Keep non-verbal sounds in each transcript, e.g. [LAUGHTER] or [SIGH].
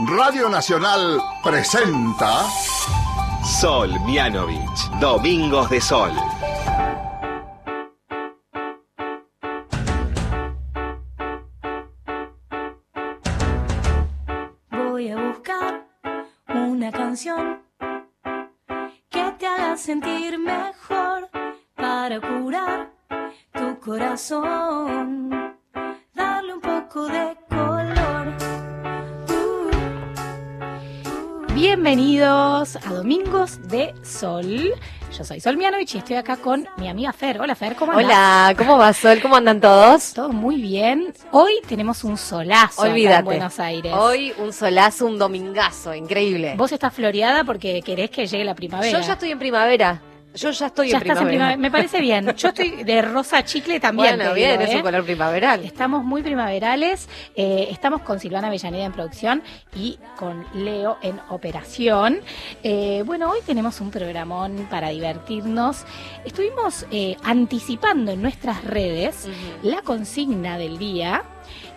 Radio Nacional presenta Sol Mianovich, Domingos de Sol. Voy a buscar una canción que te haga sentir mejor para curar tu corazón. Domingos de Sol. Yo soy Sol Mianovich y estoy acá con mi amiga Fer. Hola Fer, ¿cómo andas? Hola, ¿cómo va Sol? ¿Cómo andan todos? Todo muy bien. Hoy tenemos un solazo Olvídate. en Buenos Aires. Hoy un solazo, un domingazo, increíble. Vos estás floreada porque querés que llegue la primavera. Yo ya estoy en primavera. Yo ya estoy Ya en estás en primavera. primavera. Me parece bien. [LAUGHS] Yo estoy de rosa chicle también. Bueno, bien, digo, es ¿eh? un color primaveral. Estamos muy primaverales. Eh, estamos con Silvana Avellaneda en producción y con Leo en operación. Eh, bueno, hoy tenemos un programón para divertirnos. Estuvimos eh, anticipando en nuestras redes la consigna del día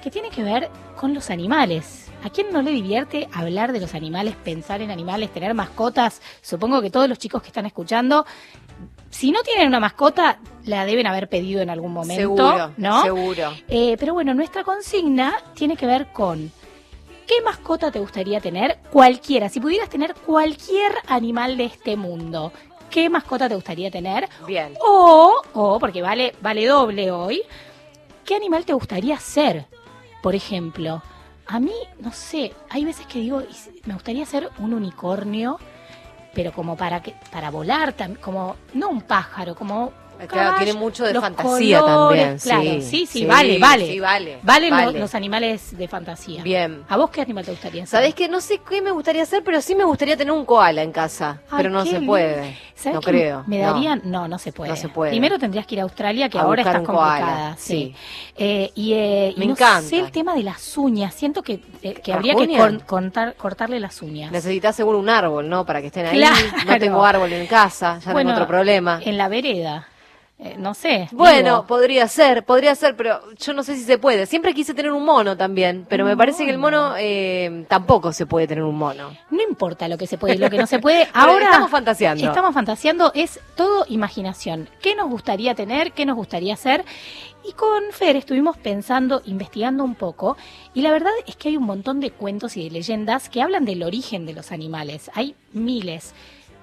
que tiene que ver con los animales. ¿A quién no le divierte hablar de los animales, pensar en animales, tener mascotas? Supongo que todos los chicos que están escuchando, si no tienen una mascota, la deben haber pedido en algún momento, Seguro, ¿no? seguro. Eh, pero bueno, nuestra consigna tiene que ver con ¿qué mascota te gustaría tener? Cualquiera, si pudieras tener cualquier animal de este mundo, ¿qué mascota te gustaría tener? Bien. O, o porque vale, vale doble hoy, ¿qué animal te gustaría ser? Por ejemplo, a mí, no sé, hay veces que digo, "Y si- me gustaría ser un unicornio, pero como para que, para volar, como, no un pájaro, como Claro, caballo, tiene mucho de fantasía colores, también. Claro, sí, sí, sí, vale, vale. Sí, vale. Valen lo- vale. los animales de fantasía. Bien. ¿A vos qué animal te gustaría ser? ¿Sabés que No sé qué me gustaría hacer, pero sí me gustaría tener un koala en casa. Ay, pero no se puede. ¿Sabés No creo. Me darían. No. no, se puede. No se puede. Primero tendrías que ir a Australia, que A ahora estás koala, complicada. Sí. Eh, y eh, y Me no encanta. sé el tema de las uñas. Siento que, eh, que ¿Las habría que cor- cortarle las uñas. Necesitas seguro un árbol, ¿no? Para que estén ahí. Claro. No tengo árbol en casa, ya Bueno, tengo otro problema. En la vereda. Eh, no sé. Bueno, digo. podría ser, podría ser, pero yo no sé si se puede. Siempre quise tener un mono también, pero Un me parece que el mono. eh, tampoco se puede tener un mono. No importa lo que se puede y lo que no se puede. [LAUGHS] Ahora estamos fantaseando. Estamos fantaseando, es todo imaginación. ¿Qué nos gustaría tener? ¿Qué nos gustaría hacer? Y con Fer estuvimos pensando, investigando un poco, y la verdad es que hay un montón de cuentos y de leyendas que hablan del origen de los animales. Hay miles.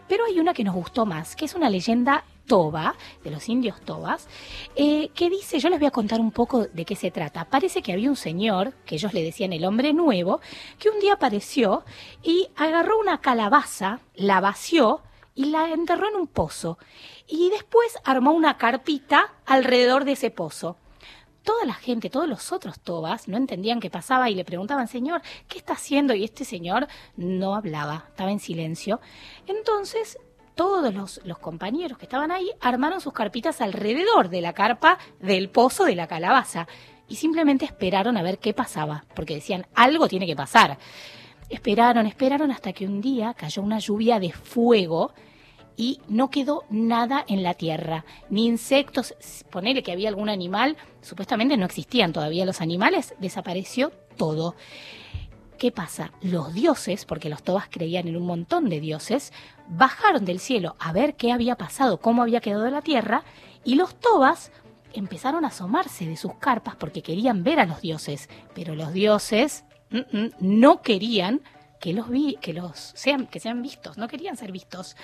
Pero hay una que nos gustó más, que es una leyenda toba, de los indios tobas, eh, que dice, yo les voy a contar un poco de qué se trata. Parece que había un señor, que ellos le decían el hombre nuevo, que un día apareció y agarró una calabaza, la vació y la enterró en un pozo. Y después armó una carpita alrededor de ese pozo. Toda la gente, todos los otros tobas no entendían qué pasaba y le preguntaban, Señor, ¿qué está haciendo? Y este señor no hablaba, estaba en silencio. Entonces, todos los, compañeros que estaban ahí armaron sus carpitas alrededor de la carpa del pozo de la calabaza y simplemente esperaron a ver qué pasaba, porque decían, algo tiene que pasar. Esperaron, esperaron hasta que un día cayó una lluvia de fuego y no quedó nada en la tierra, ni insectos, ponele que había algún animal, supuestamente no existían todavía los animales, desapareció todo. ¿Qué pasa? Los dioses, porque los tobas creían en un montón de dioses, bajaron del cielo a ver qué había pasado, cómo había quedado la tierra, y los tobas empezaron a asomarse de sus carpas porque querían ver a los dioses, pero los dioses mm, mm, no querían que los que los sean, que sean vistos, no querían ser vistos.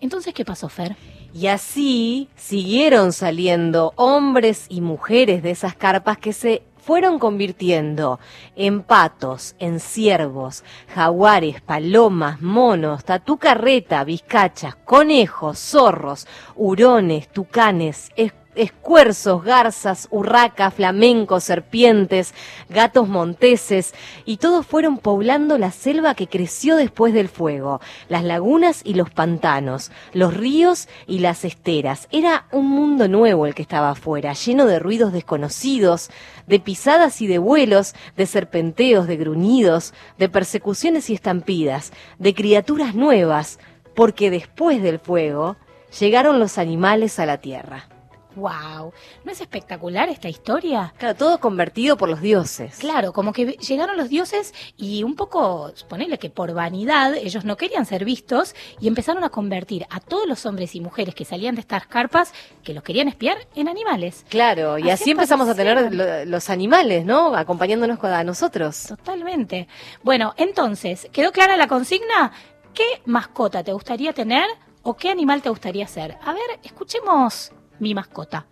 Entonces, ¿qué pasó, Fer? Y así siguieron saliendo hombres y mujeres de esas carpas que se fueron convirtiendo en patos, en ciervos, jaguares, palomas, monos, tatucarreta, vizcachas, conejos, zorros, hurones, tucanes, es- escuerzos, garzas, urracas, flamencos, serpientes, gatos monteses, y todos fueron poblando la selva que creció después del fuego, las lagunas y los pantanos, los ríos y las esteras. Era un mundo nuevo el que estaba afuera, lleno de ruidos desconocidos, de pisadas y de vuelos, de serpenteos, de gruñidos, de persecuciones y estampidas, de criaturas nuevas, porque después del fuego llegaron los animales a la tierra. Wow, ¿no es espectacular esta historia? Claro, todo convertido por los dioses. Claro, como que llegaron los dioses y un poco, ponele que por vanidad, ellos no querían ser vistos y empezaron a convertir a todos los hombres y mujeres que salían de estas carpas, que los querían espiar, en animales. Claro, y así, Así empezamos a tener los animales, ¿no? Acompañándonos a nosotros. Totalmente. Bueno, entonces, ¿quedó clara la consigna? ¿Qué mascota te gustaría tener o qué animal te gustaría ser? A ver, escuchemos mi mascota.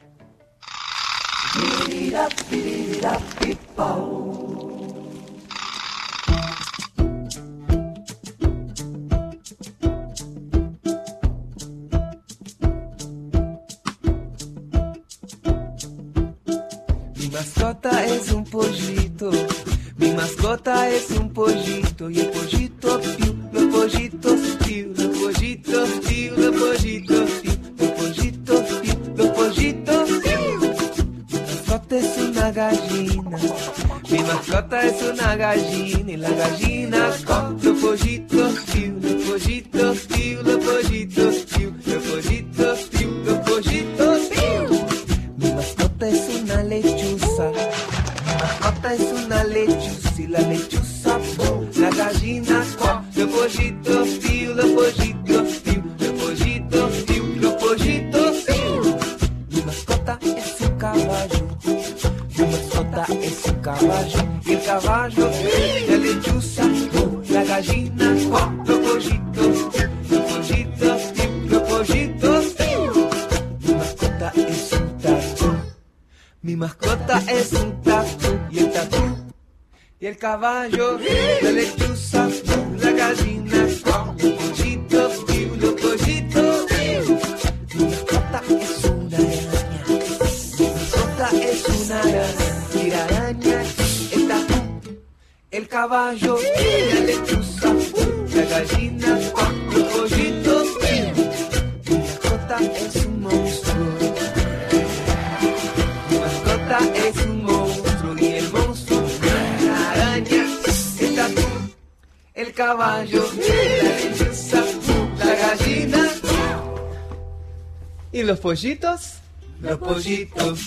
Mi mascota es un pollito, mi mascota es un pollito y el pollito piu, los pollitos piu, los pollitos piu, los pollitos piu, gallina, mi mascota es una gallina y la gallina con los pollitos piu, los pollitos piu, los pollitos piu, los pollitos piu, los pollitos piu. Mi mascota es una lechuza. Mi mascota es una lechuza y la lechuza ¡pum! la gallina ¡cuá! los pollitos piu, caballo y el caballo la lechuza la gallina los pollitos los pollitos los pollitos. Mi mascota es un tatu. Mi mascota es un tatu y el tatu y el caballo, la lechuza, el caballo, la lechuza, la gallina, los pollitos. piu. Mi mascota es un monstruo. Mi mascota es un monstruo y el monstruo la araña, el tatu, el caballo, la lechuza, la gallina y los pollitos, los pollitos,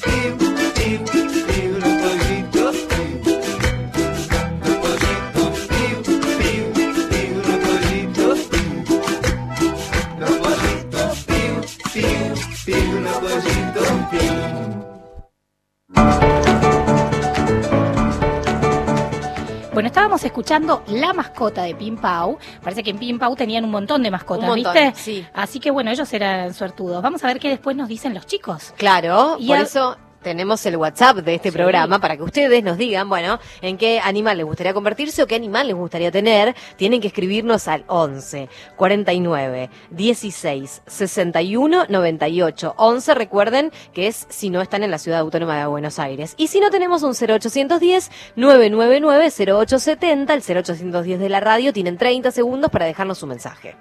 Bueno, estábamos escuchando la mascota de Pim Pau. Parece que en Pim Pau tenían un montón de mascotas, Un montón, ¿viste? sí. Así que bueno, ellos eran suertudos. Vamos a ver qué después nos dicen los chicos. Claro, Y por a- eso tenemos el WhatsApp de este Sí. programa para que ustedes nos digan, bueno, en qué animal les gustaría convertirse o qué animal les gustaría tener. Tienen que escribirnos al 11 49 16 61 98 11. Recuerden que es si no están en la ciudad autónoma de Buenos Aires. Y si no tenemos un 0810 999 0870, el 0810 de la radio, tienen 30 segundos para dejarnos su mensaje.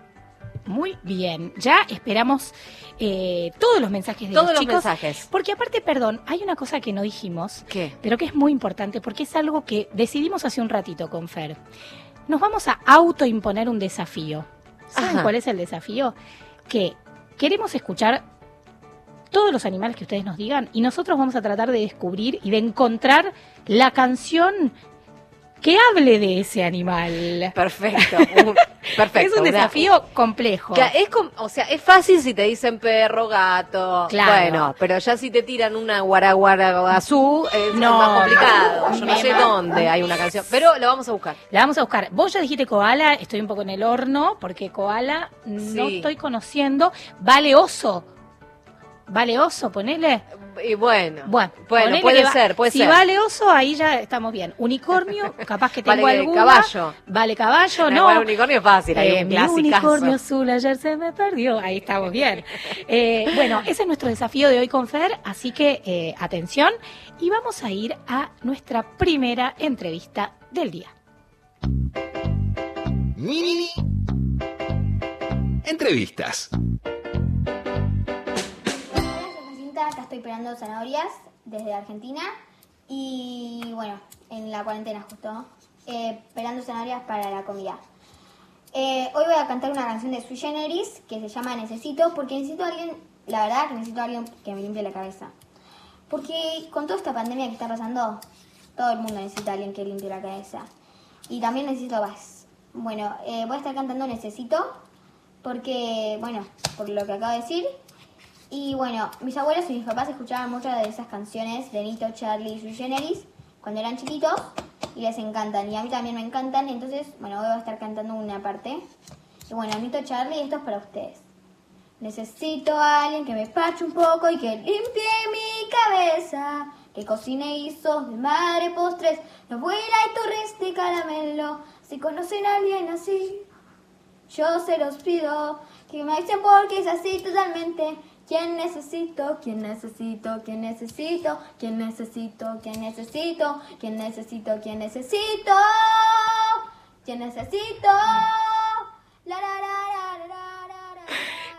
Muy bien. Ya esperamos eh, todos los mensajes de Todos los los chicos. mensajes. Porque aparte, perdón, hay una cosa que no dijimos, ¿Qué? pero que es muy importante porque es algo que decidimos hace un ratito con Fer. Nos vamos a autoimponer un desafío. ¿Saben Ajá. cuál es el desafío? Que queremos escuchar todos los animales que ustedes nos digan y nosotros vamos a tratar de descubrir y de encontrar la canción que hable de ese animal. Perfecto. [LAUGHS] perfecto. es un una- desafío complejo. Que es com- o sea, es fácil si te dicen perro, gato. Claro. Bueno, pero ya si te tiran una guaraguaragazú es No, más complicado. no, Yo no sé dónde hay una canción, pero lo vamos a buscar. La vamos a buscar. Vos ya dijiste koala, estoy un poco en el horno, porque koala no estoy conociendo. Vale oso. Vale oso, ponele. Y bueno, Bueno, puede ser, puede si ser. vale oso, ahí ya estamos bien. Unicornio, [LAUGHS] capaz que tengo Vale alguna. caballo. Vale caballo, No, no. bueno, unicornio es fácil, hay Eh, un mi unicornio azul ayer se me perdió. Ahí estamos bien. [LAUGHS] Eh, bueno, ese es nuestro desafío de hoy con Fer, así que eh, atención. Y vamos a ir a nuestra primera entrevista del día. Mini Entrevistas. Estoy pelando zanahorias desde Argentina y bueno, en la cuarentena justo, eh, pelando zanahorias para la comida. Eh, hoy voy a cantar una canción de Sui Generis que se llama Necesito porque necesito a alguien la verdad que necesito a alguien que me limpie la cabeza. Porque con toda esta pandemia que está pasando, todo el mundo necesita a alguien que limpie la cabeza. Y también necesito más. Bueno, eh, voy a estar cantando Necesito, porque, bueno, por lo que acabo de decir. Y bueno, mis abuelos y mis papás escuchaban muchas de esas canciones de Nito, Charlie y Sui Generis cuando eran chiquitos y les encantan. Y a mí también me encantan, entonces, bueno, voy a estar cantando una parte. Y bueno, Nito, Charlie, esto es para ustedes. Necesito a alguien que me pache un poco y que limpie mi cabeza. Que cocine guisos de madre postres, abuela y torres de caramelo. Si conocen a alguien así, yo se los pido. Que me avisen porque es así totalmente. ¿Quién necesito? ¿Quién necesito? ¿Quién necesito? ¿Quién necesito? ¿Quién necesito? ¿Quién necesito? ¿Quién necesito? ¿Quién necesito?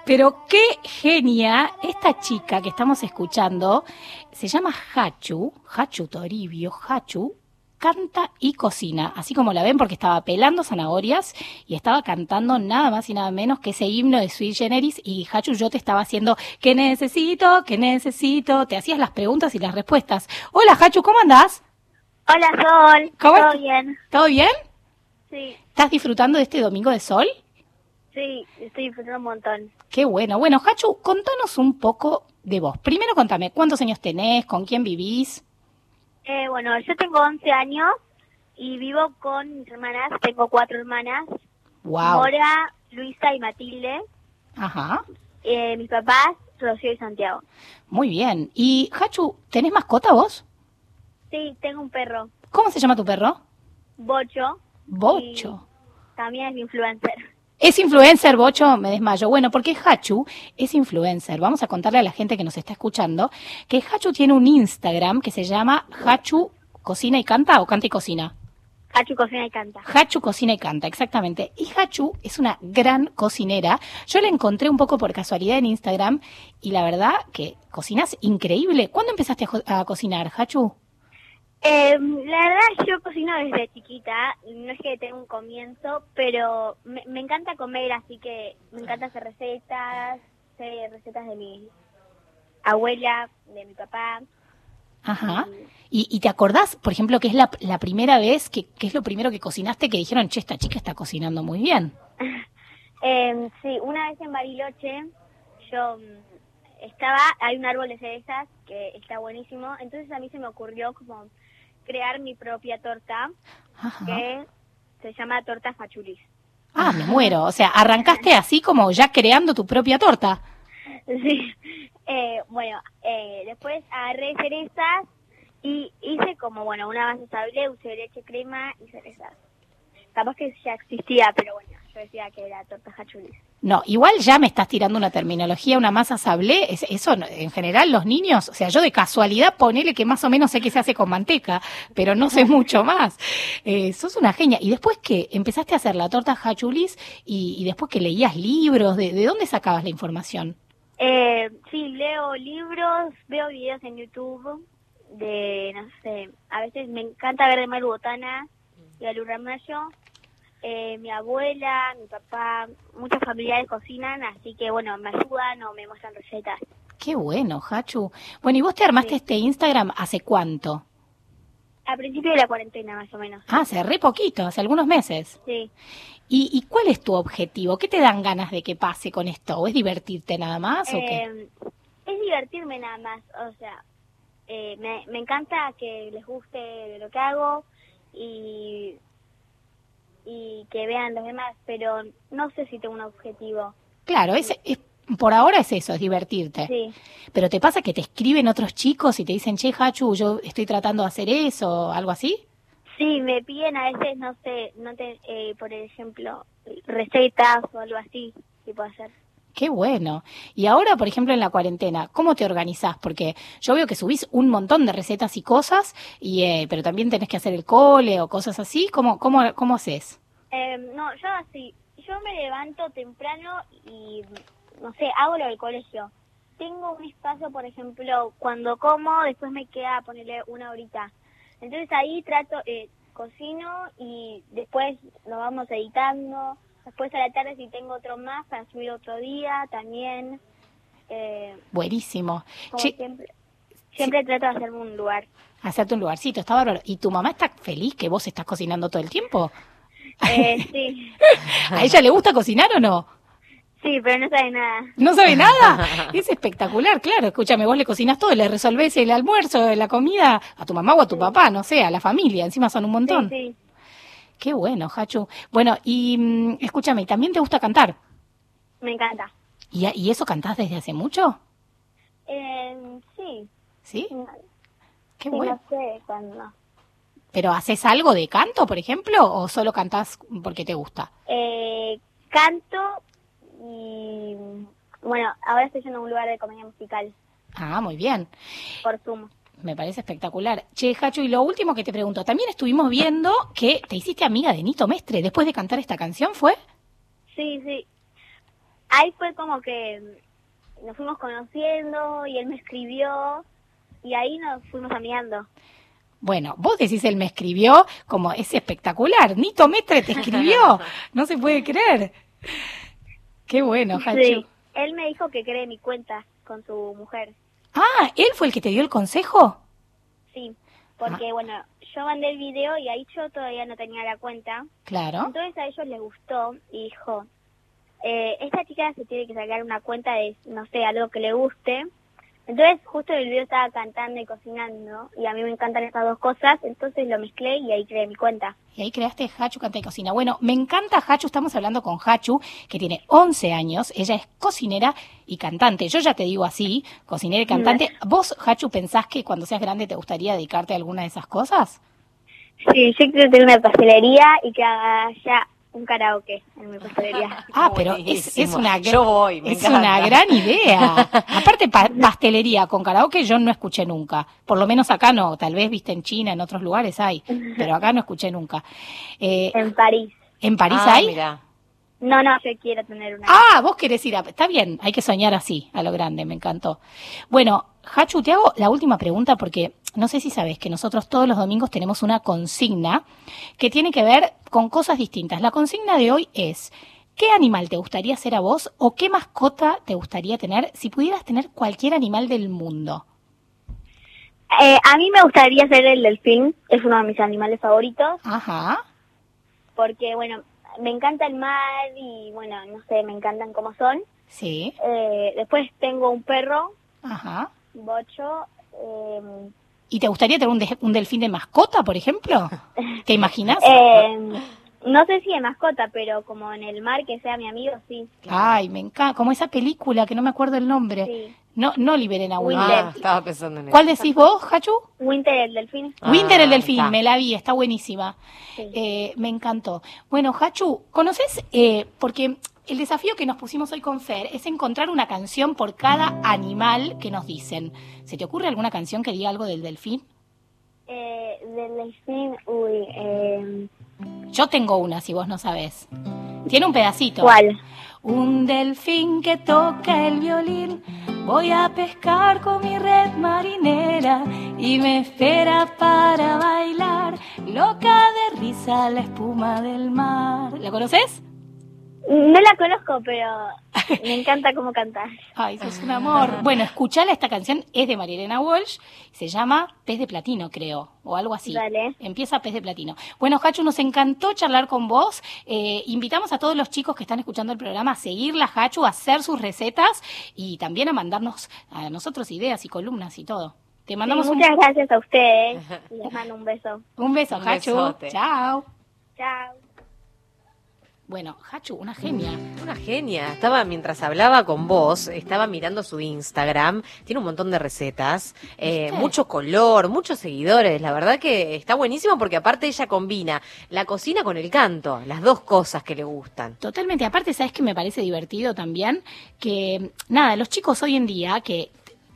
Pero qué genia esta chica que estamos escuchando. Se llama Hachu, Hachu Toribio, Hachu. Canta y cocina, así como la ven, porque estaba pelando zanahorias y estaba cantando nada más y nada menos que ese himno de Sui Generis. Y Hachu, yo te estaba haciendo ¿qué necesito? ¿qué necesito? Te hacías las preguntas y las respuestas. Hola, Hachu, ¿cómo andás? Hola Sol, ¿Cómo ¿todo bien? ¿Todo bien? Sí, ¿Estás disfrutando de este domingo de sol? sí, estoy disfrutando un montón. Qué bueno. Bueno, Hachu, contanos un poco de vos. Primero contame, ¿cuántos años tenés? ¿Con quién vivís? Eh, bueno, yo tengo 11 años y vivo con mis hermanas, tengo cuatro hermanas, Wow. Mora, Luisa y Matilde, Ajá. eh, mis papás, Rocío y Santiago. Muy bien. Y Hachu, ¿tenés mascota vos? Sí, tengo un perro, ¿Cómo se llama tu perro? Bocho, Bocho. también es influencer. Es influencer, Bocho, me desmayo. Bueno, porque Hachu es influencer. Vamos a contarle a la gente que nos está escuchando que Hachu tiene un Instagram que se llama Hachu Cocina y Canta o Canta y Cocina. Hachu cocina y canta. Hachu cocina y canta, exactamente. Y Hachu es una gran cocinera. Yo la encontré un poco por casualidad en Instagram y la verdad que cocinas increíble. ¿Cuándo empezaste a, a cocinar, Hachu? Eh, la verdad, yo cocino desde chiquita, no es que tenga un comienzo, pero me, me encanta comer, así que me encanta hacer recetas, sé recetas de mi abuela, de mi papá. Ajá. ¿Y, y te acordás, por ejemplo, que es la, la primera vez, que, que es lo primero que cocinaste que dijeron, che, esta chica está cocinando muy bien? [LAUGHS] Eh, sí, una vez en Bariloche, yo mm, estaba, hay un árbol de cerezas que está buenísimo, entonces a mí se me ocurrió como crear mi propia torta, Ajá. que se llama torta fachulis. Ah, me muero. O sea, arrancaste así como ya creando tu propia torta. [LAUGHS] Sí, eh, bueno, eh, después agarré cerezas y hice como, bueno, una base sablé, usé leche, crema y cerezas. Capaz que ya existía, pero bueno, yo decía que era torta hachulis. No, igual ya me estás tirando una terminología, una masa sablé. es- eso, en general, los niños, o sea, yo de casualidad ponele que más o menos sé que se hace con manteca, pero no sé mucho más. Eh, sos una genia. Y después que empezaste a hacer la torta hachulis y, y después que leías libros, ¿de, de dónde sacabas la información? Eh, sí, leo libros, veo videos en YouTube de, no sé, a veces me encanta ver de Maru Botana y a Ramallo. Eh, mi abuela, mi papá, muchos familiares cocinan, así que bueno, me ayudan o me muestran recetas. Qué bueno, Hachu. Bueno, ¿y vos te armaste Sí. este Instagram hace cuánto? A principio de la cuarentena, más o menos. Ah, hace re poquito, hace algunos meses. Sí. ¿Y, y cuál es tu objetivo? ¿Qué te dan ganas de que pase con esto? ¿O es divertirte nada más o qué? Eh, es divertirme nada más, o sea, eh, me, me encanta que les guste lo que hago y, y que vean los demás, pero no sé si tengo un objetivo. Claro, es, es- por ahora es eso, es divertirte. Sí, Pero ¿te pasa que te escriben otros chicos y te dicen, che, Hachu, yo estoy tratando de hacer eso o algo así? sí, me piden a veces, no sé, no te, eh, por ejemplo, recetas o algo así que puedo hacer. Qué bueno. Y ahora, por ejemplo, en la cuarentena, ¿cómo te organizás? Porque yo veo que subís un montón de recetas y cosas, y, eh, pero también tenés que hacer el cole o cosas así. ¿Cómo, cómo, cómo haces? Eh, no, yo así, yo me levanto temprano y, no sé, hago lo del colegio. Tengo un espacio, por ejemplo, cuando como, después me queda ponerle una horita. Entonces ahí trato, eh, cocino y después lo vamos editando. Después a la tarde si tengo otro más para subir otro día también. Eh, Buenísimo. como Che, siempre, siempre trato de hacerme un lugar. hacerte un lugarcito, está bárbaro. ¿Y tu mamá está feliz que vos estás cocinando todo el tiempo? Eh, [LAUGHS] sí, ¿A ella le gusta cocinar o no? sí, pero no sabe nada. ¿No sabe nada? [LAUGHS] Es espectacular, claro. Escúchame, vos le cocinas todo, le resolvés el almuerzo, la comida a tu mamá o a tu papá, no sé, a la familia. Encima son un montón. Sí, sí. Qué bueno, Hachu. Bueno, y mm, escúchame, ¿y ¿también te gusta cantar? Me encanta. ¿Y, y eso cantás desde hace mucho? Eh, sí, ¿Sí? no, Qué sí, bueno. no sé cuándo. ¿Pero haces algo de canto, por ejemplo, o solo cantás porque te gusta? Eh, canto y bueno, ahora estoy yendo a un lugar de comedia musical Ah, muy bien. por Zoom. Me parece espectacular. Che, Hachu, y lo último que te pregunto, también estuvimos viendo que te hiciste amiga de Nito Mestre después de cantar esta canción, ¿fue? Sí, sí. Ahí fue como que nos fuimos conociendo y él me escribió y ahí nos fuimos amigando. Bueno, vos decís él me escribió, como es espectacular. Nito Mestre te escribió. [LAUGHS] No se puede creer. Qué bueno, Hachu. Sí. Él me dijo que cree mi cuenta con su mujer. Ah, ¿él fue el que te dio el consejo? Sí, porque bueno, yo mandé el video y ahí yo todavía no tenía la cuenta. Claro. Entonces a ellos les gustó y dijo, eh, esta chica se tiene que sacar una cuenta de, no sé, algo que le guste. Entonces justo en el video estaba cantando y cocinando y a mí me encantan estas dos cosas, entonces lo mezclé y ahí creé mi cuenta. Y ahí creaste Hachu Canta y Cocina. Bueno, me encanta Hachu, estamos hablando con Hachu, que tiene 11 años, ella es cocinera y cantante. Yo ya te digo así, cocinera y cantante. ¿Vos, Hachu, pensás que cuando seas grande te gustaría dedicarte a alguna de esas cosas? Sí, yo quiero tener una pastelería y que haya un karaoke en mi pastelería. [LAUGHS] Ah, pero es, es una gra- Yo voy, me es una gran idea. [LAUGHS] Aparte pa- pastelería con karaoke yo no escuché nunca. Por lo menos acá no, tal vez viste en China, en otros lugares hay, [LAUGHS] pero acá no escuché nunca. Eh, En París. ¿En París Ah, hay? mira. No, no, yo quiero tener una. Ah, vos querés ir a... Está bien, hay que soñar así, a lo grande, me encantó. Bueno, Hachu, te hago la última pregunta porque no sé si sabes que nosotros todos los domingos tenemos una consigna que tiene que ver con cosas distintas. La consigna de hoy es, ¿qué animal te gustaría ser a vos o qué mascota te gustaría tener si pudieras tener cualquier animal del mundo? Eh, a mí me gustaría ser el delfín, es uno de mis animales favoritos, Ajá, porque, bueno, me encanta el mar y, bueno, no sé, me encantan cómo son. sí, Eh, después tengo un perro, ajá. bocho, eh, ¿Y te gustaría tener un, de- un delfín de mascota, por ejemplo? [LAUGHS] ¿Te imaginas? eh, no sé si de mascota, pero como en el mar que sea mi amigo, sí. Ay, me encanta, como esa película que no me acuerdo el nombre. Sí. No, no liberen a Winter. Ah, estaba pensando en eso. ¿Cuál decís vos, Hachu? Winter el delfín. Ah, Winter el delfín, está. me la vi, está buenísima. Sí. Eh, me encantó. Bueno, Hachu, ¿conoces? Eh, porque el desafío que nos pusimos hoy con Fer es encontrar una canción por cada animal que nos dicen. ¿Se te ocurre alguna canción que diga algo del delfín? Eh, del delfín, uy, eh, Yo tengo una, si vos no sabés. Tiene un pedacito. ¿cuál? Un delfín que toca el violín. Voy a pescar con mi red marinera y me espera para bailar. Loca de risa la espuma del mar. ¿La conoces? No la conozco, pero me encanta cómo cantar. [LAUGHS] Ay, sos un amor. Bueno, escuchala, esta canción es de Marilena Walsh, se llama Pez de Platino, creo, o algo así. Dale. Empieza Pez de Platino. Bueno, Hachu, nos encantó charlar con vos. Eh, invitamos a todos los chicos que están escuchando el programa a seguirla, Hachu, a hacer sus recetas y también a mandarnos a nosotros ideas y columnas y todo. Te mandamos Sí, un, muchas gracias a ustedes y [LAUGHS] les mando un beso. un beso, Un Hachu. besote. Chao. Chao. Bueno, Hachu, una genia. Una genia. Estaba, mientras hablaba con vos, estaba mirando su Instagram. Tiene un montón de recetas, eh, mucho color, muchos seguidores. La verdad que está buenísimo porque aparte ella combina la cocina con el canto, las dos cosas que le gustan. Totalmente. Aparte, ¿sabes que me parece divertido también? Que, nada, los chicos hoy en día que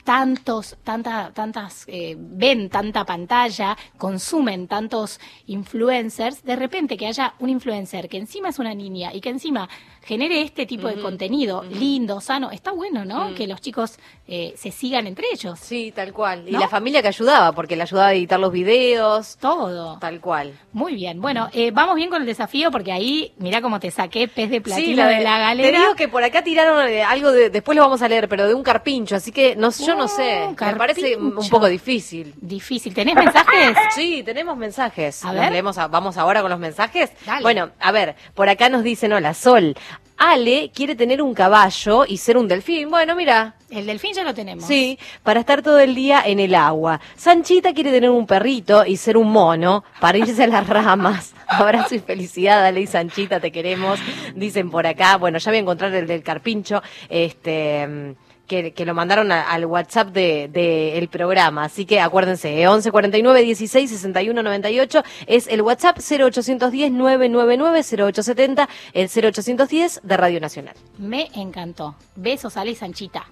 tantos, tanta, tantas, eh, ven tanta pantalla, consumen tantos influencers, de repente que haya un influencer que encima es una niña y que encima genere este tipo de contenido lindo, sano, está bueno, ¿no? Que los chicos eh, se sigan entre ellos. Sí, tal cual. Y la familia que ayudaba, porque le ayudaba a editar los videos. Todo. Tal cual. Muy bien. Bueno, eh, vamos bien con el desafío porque ahí, mira cómo te saqué pez de platino Sí, la de la galera. Te digo que por acá tiraron eh, algo de, después lo vamos a leer, pero de un carpincho, así que no, yo no sé, me parece un poco difícil. Difícil. ¿Tenés mensajes? [LAUGHS] Sí, tenemos mensajes. A ver. leemos a- vamos ahora con los mensajes. Dale. Bueno, a ver, por acá nos dicen, hola, Sol. Ale quiere tener un caballo y ser un delfín. Bueno, mira, El delfín ya lo tenemos. Sí, para estar todo el día en el agua. Sanchita quiere tener un perrito y ser un mono para irse a las ramas. [LAUGHS] Abrazo y felicidad, dale y Sanchita, te queremos. Dicen por acá, bueno, ya voy a encontrar el del carpincho, este, mm, que, que lo mandaron a- al WhatsApp de, de el programa. Así que acuérdense, eh, 11 49 16 61 98 es el WhatsApp 0810 999 0870, el 0810 de Radio Nacional. Me encantó. Besos, Ale y Sanchita.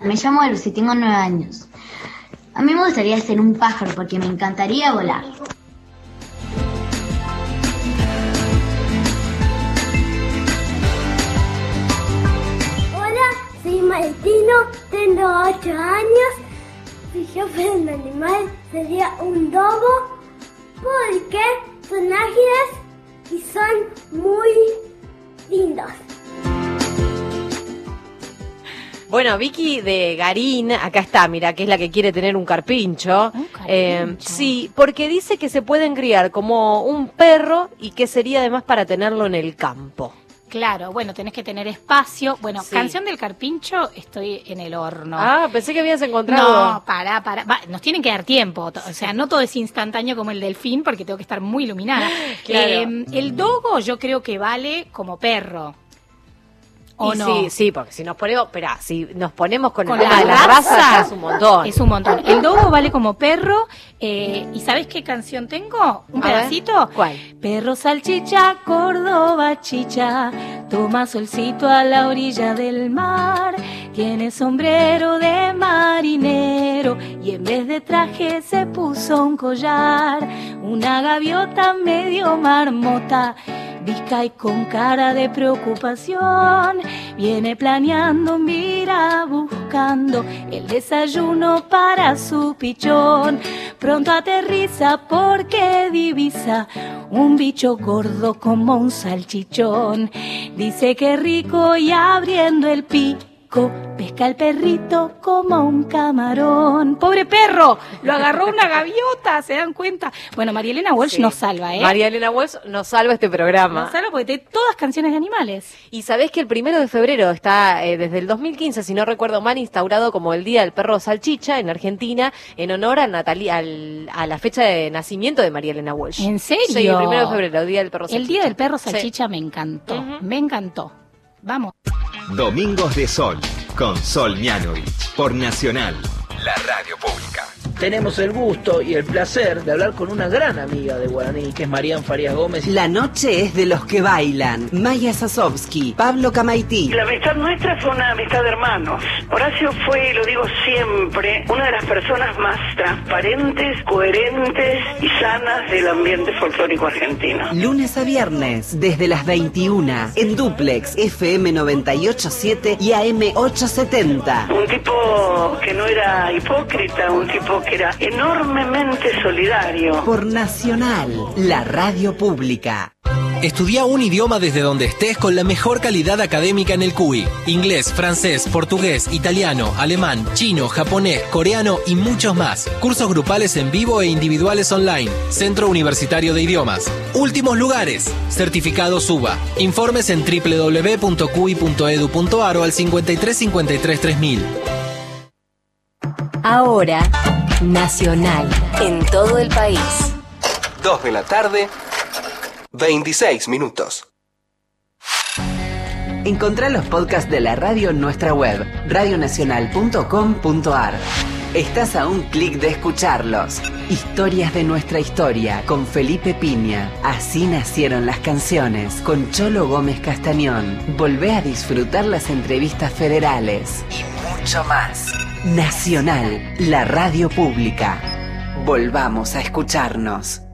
Me llamo Lucy, tengo nueve años. A mí me gustaría ser un pájaro porque me encantaría volar. Martino, tengo 8 años. Si yo fuera un animal, sería un dogo porque son ágiles y son muy lindos. Bueno, Vicky de Garín, acá está, mira, que es la que quiere tener un carpincho. Un carpincho. Eh, sí, porque dice que se pueden criar como un perro y que sería además para tenerlo en el campo. Claro, bueno, tenés que tener espacio. Bueno, Sí. canción del carpincho, estoy en el horno. Ah, pensé que habías encontrado. No, para, para. Va, nos tienen que dar tiempo. O sea, no todo es instantáneo como el delfín, porque tengo que estar muy iluminada. [LAUGHS] Claro. Eh, el dogo yo creo que vale como perro. ¿O Y no? Sí, sí, porque si nos ponemos, espera, si nos ponemos con, Con el la de la raza, es un montón. Es un montón. El dogo vale como perro. eh, ¿Y sabes qué canción tengo? ¿Un A ver, pedacito? ¿cuál? Perro salchicha, Córdoba chicha, toma solcito a la orilla del mar. Tiene sombrero de marinero y en vez de traje se puso un collar. Una gaviota medio marmota, visca y con cara de preocupación. Viene planeando, mira buscando el desayuno para su pichón. Pronto aterriza porque divisa un bicho gordo como un salchichón. Dice que rico y abriendo el pico. Pesca el perrito como un camarón. ¡Pobre perro! Lo agarró una gaviota, ¿se dan cuenta? Bueno, María Elena Walsh Sí. nos salva, ¿eh? María Elena Wells nos salva este programa. Nos salva porque tiene todas canciones de animales. Y sabés que el primero de febrero está eh, desde el 2015, si no recuerdo mal, instaurado como el Día del Perro Salchicha en Argentina, en honor a Natalia, al- a la fecha de nacimiento de María Elena Walsh. ¿En serio? Sí, el primero de febrero, Día del Perro Salchicha. El Día del Perro Sí. Salchicha me encantó. Me encantó. Vamos. Domingos de Sol, con Sol Mianovich, por Nacional, la radio pública. Tenemos el gusto y el placer de hablar con una gran amiga de Guaraní, que es Marían Farías Gómez. La noche es de los que bailan. Maya Sasovsky, Pablo Camaití. La amistad nuestra fue una amistad de hermanos. Horacio fue, lo digo siempre, una de las personas más transparentes, coherentes y sanas del ambiente folclórico argentino. Lunes a viernes, desde las 21, en Duplex, FM 987 y AM 870. Un tipo que no era hipócrita, un tipo que era enormemente solidario. Por Nacional, la radio pública. Estudia un idioma desde donde estés con la mejor calidad académica en el CUI. Inglés, francés, portugués, italiano, alemán, chino, japonés, coreano y muchos más. Cursos grupales en vivo e individuales online. Centro Universitario de Idiomas. Últimos lugares. Certificado SUBA. Informes en www.cui.edu.ar o al 53 53 3000. Ahora, Nacional, en todo el país. 2 de la tarde, 26 minutos. Encontrá los podcasts de la radio en nuestra web, radionacional.com.ar. Estás a un clic de escucharlos. Historias de nuestra historia con Felipe Piña. Así nacieron las canciones con Cholo Gómez Castañón. Volvé a disfrutar las entrevistas federales. Y mucho más. Nacional, la radio pública. Volvamos a escucharnos.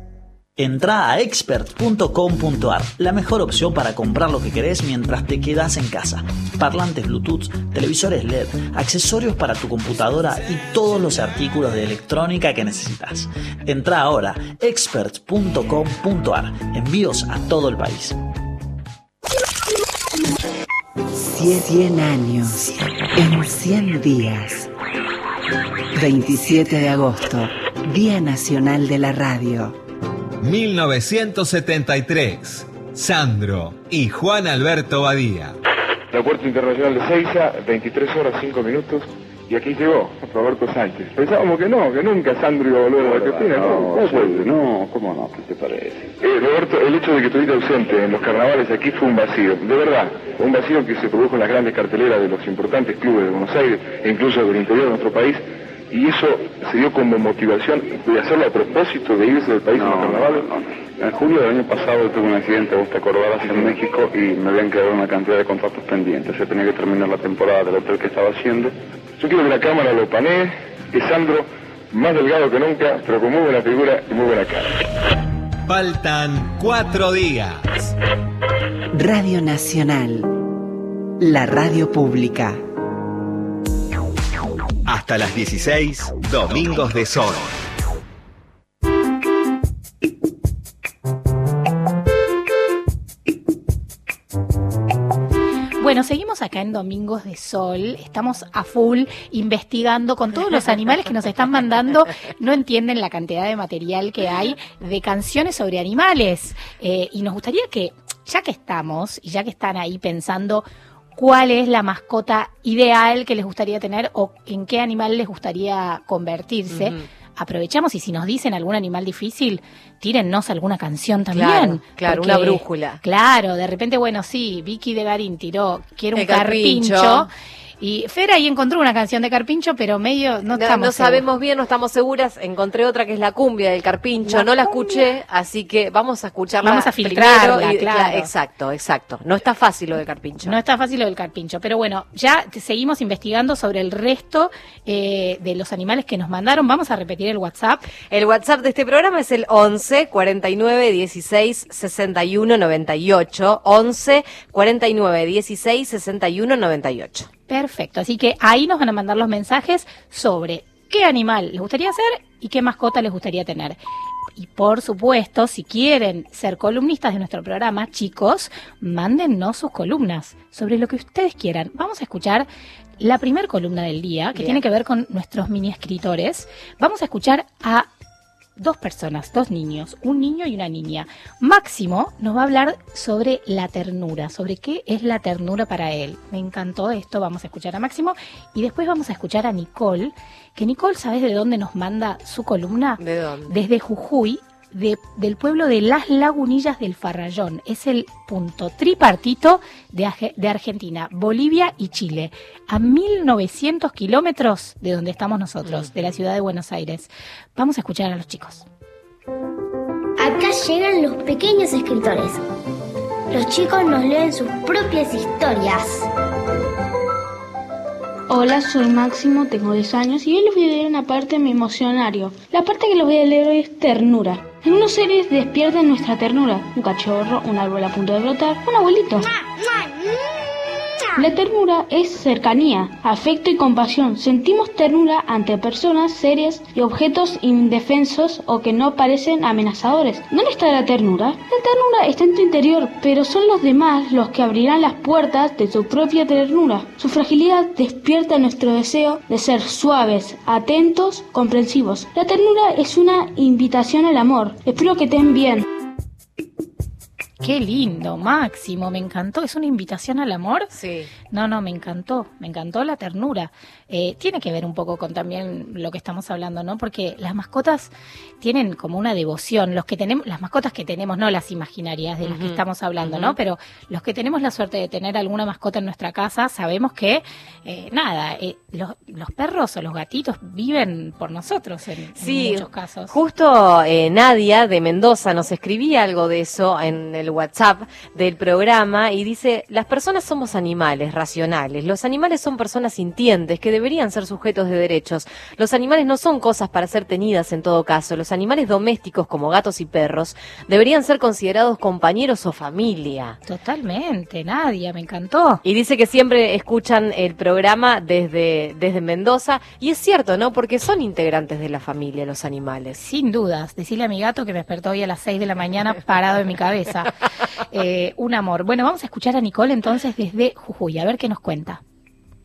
Entra a expert.com.ar, la mejor opción para comprar lo que querés mientras te quedas en casa. Parlantes Bluetooth, televisores LED, accesorios para tu computadora y todos los artículos de electrónica que necesitas. Entra ahora expert.com.ar, envíos a todo el país. 100 años en 100 días. 27 de agosto, Día Nacional de la Radio. 1973. Sandro y Juan Alberto Badía. Aeropuerto Internacional de Seiza, 23 horas 5 minutos. Y aquí llegó Roberto Sánchez. Pensábamos que no, que nunca Sandro iba a volver a la Argentina. No, ¿Cómo no, fue? no, ¿cómo no? ¿Qué te parece? Eh, Roberto, el hecho de que estuviste ausente en los carnavales aquí fue un vacío, de verdad, un vacío que se produjo en las grandes carteleras de los importantes clubes de Buenos Aires e incluso del interior de nuestro país, y eso se dio como motivación de hacerlo a propósito de irse del país en los carnavales. En julio del año pasado tuve un accidente, vos te acordarás, en México y me habían quedado una cantidad de contratos pendientes. Yo tenía que terminar la temporada del hotel que estaba haciendo. Yo quiero que la cámara lo panee, es Sandro más delgado que nunca, pero con muy buena figura y muy buena cara. Faltan cuatro días. Radio Nacional, la radio pública. Hasta las 16, Domingos de Sol. Bueno, seguimos acá en Domingos de Sol, estamos a full investigando con todos los animales que nos están mandando, no entienden la cantidad de material que hay de canciones sobre animales. Eh, y nos gustaría que, ya que estamos y ya que están ahí pensando cuál es la mascota ideal que les gustaría tener o en qué animal les gustaría convertirse. Aprovechamos y si nos dicen algún animal difícil, tírennos alguna canción también. claro, porque- una brújula. Claro, de repente, bueno, sí, Vicky de Garín tiró, quiero un carpincho. carpincho. Y Fer ahí encontró una canción de carpincho, pero medio no, No, estamos no seguros. sabemos bien, no estamos seguras. Encontré otra que es la cumbia del carpincho, La no la escuché, así que vamos a escucharla. Vamos a filtrarla, primero y- claro. exacto, exacto. No está fácil lo del carpincho. No está fácil lo del carpincho, pero bueno, ya seguimos investigando sobre el resto eh, de los animales que nos mandaron. Vamos a repetir el WhatsApp. El WhatsApp de este programa es el 11 49 16 61 98. 11 49 16 61 98. Perfecto, así que ahí nos van a mandar los mensajes sobre qué animal les gustaría ser y qué mascota les gustaría tener. Y por supuesto, si quieren ser columnistas de nuestro programa, chicos, mándennos sus columnas sobre lo que ustedes quieran. Vamos a escuchar la primer columna del día, que Bien. tiene que ver con nuestros mini escritores. Vamos a escuchar a dos personas, dos niños, un niño y una niña. Máximo nos va a hablar sobre la ternura, sobre qué es la ternura para él. Me encantó esto, vamos a escuchar a Máximo y después vamos a escuchar a Nicole, que Nicole, ¿sabes de dónde nos manda su columna? ¿De dónde? Desde Jujuy, de- del pueblo de Las Lagunillas del Farrayón. Es el punto tripartito de, de Argentina, Bolivia y Chile, a 1900 kilómetros de donde estamos nosotros, de la ciudad de Buenos Aires. Vamos a escuchar a los chicos. Acá llegan los pequeños escritores. Los chicos nos leen sus propias historias. Hola, soy Máximo, tengo 10 años y hoy les voy a leer una parte de mi emocionario. La parte que les voy a leer hoy es ternura. En unos seres despierta nuestra ternura. Un cachorro, un árbol a punto de brotar, un abuelito. La ternura es cercanía, afecto y compasión. Sentimos ternura ante personas, seres y objetos indefensos o que no parecen amenazadores. ¿Dónde está la ternura? La ternura está en tu interior, pero son los demás los que abrirán las puertas de tu propia ternura. Su fragilidad despierta nuestro deseo de ser suaves, atentos, comprensivos. La ternura es una invitación al amor. Espero que estén bien. Qué lindo, Máximo, me encantó. ¿Es una invitación al amor? Sí. No, no, me encantó, me encantó la ternura. Eh, tiene que ver un poco con también lo que estamos hablando, ¿no? Porque las mascotas tienen como una devoción. Los que tenemos, las mascotas que tenemos, no las imaginarias de las que estamos hablando. ¿no? Pero los que tenemos la suerte de tener alguna mascota en nuestra casa, sabemos que, eh, nada, eh, los, los perros o los gatitos viven por nosotros en, muchos casos. Justo eh, Nadia de Mendoza nos escribía algo de eso en el WhatsApp del programa y dice, las personas somos animales racionales, los animales son personas sintientes que deberían ser sujetos de derechos, los animales no son cosas para ser tenidas en todo caso, los animales domésticos como gatos y perros deberían ser considerados compañeros o familia. Totalmente, Nadia, me encantó. Y dice que siempre escuchan el programa desde, desde Mendoza. Y es cierto, ¿no? Porque son integrantes de la familia los animales. Sin dudas. Decirle a mi gato que me despertó hoy a las 6 de la mañana parado en mi cabeza. [LAUGHS] Eh, un amor. Bueno, vamos a escuchar a Nicole entonces desde Jujuy, a ver qué nos cuenta.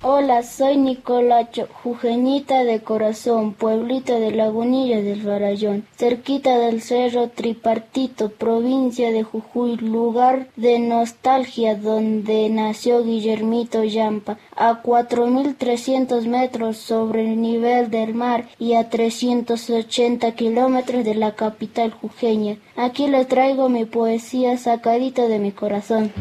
Hola, soy Nicolacho, jujeñita de corazón, pueblito de Lagunillas del Farallón, cerquita del Cerro Tripartito, provincia de Jujuy, lugar de nostalgia donde nació Guillermito Yampa, a 4.300 metros sobre el nivel del mar y a 380 kilómetros de la capital jujeña. Aquí les traigo mi poesía sacadita de mi corazón.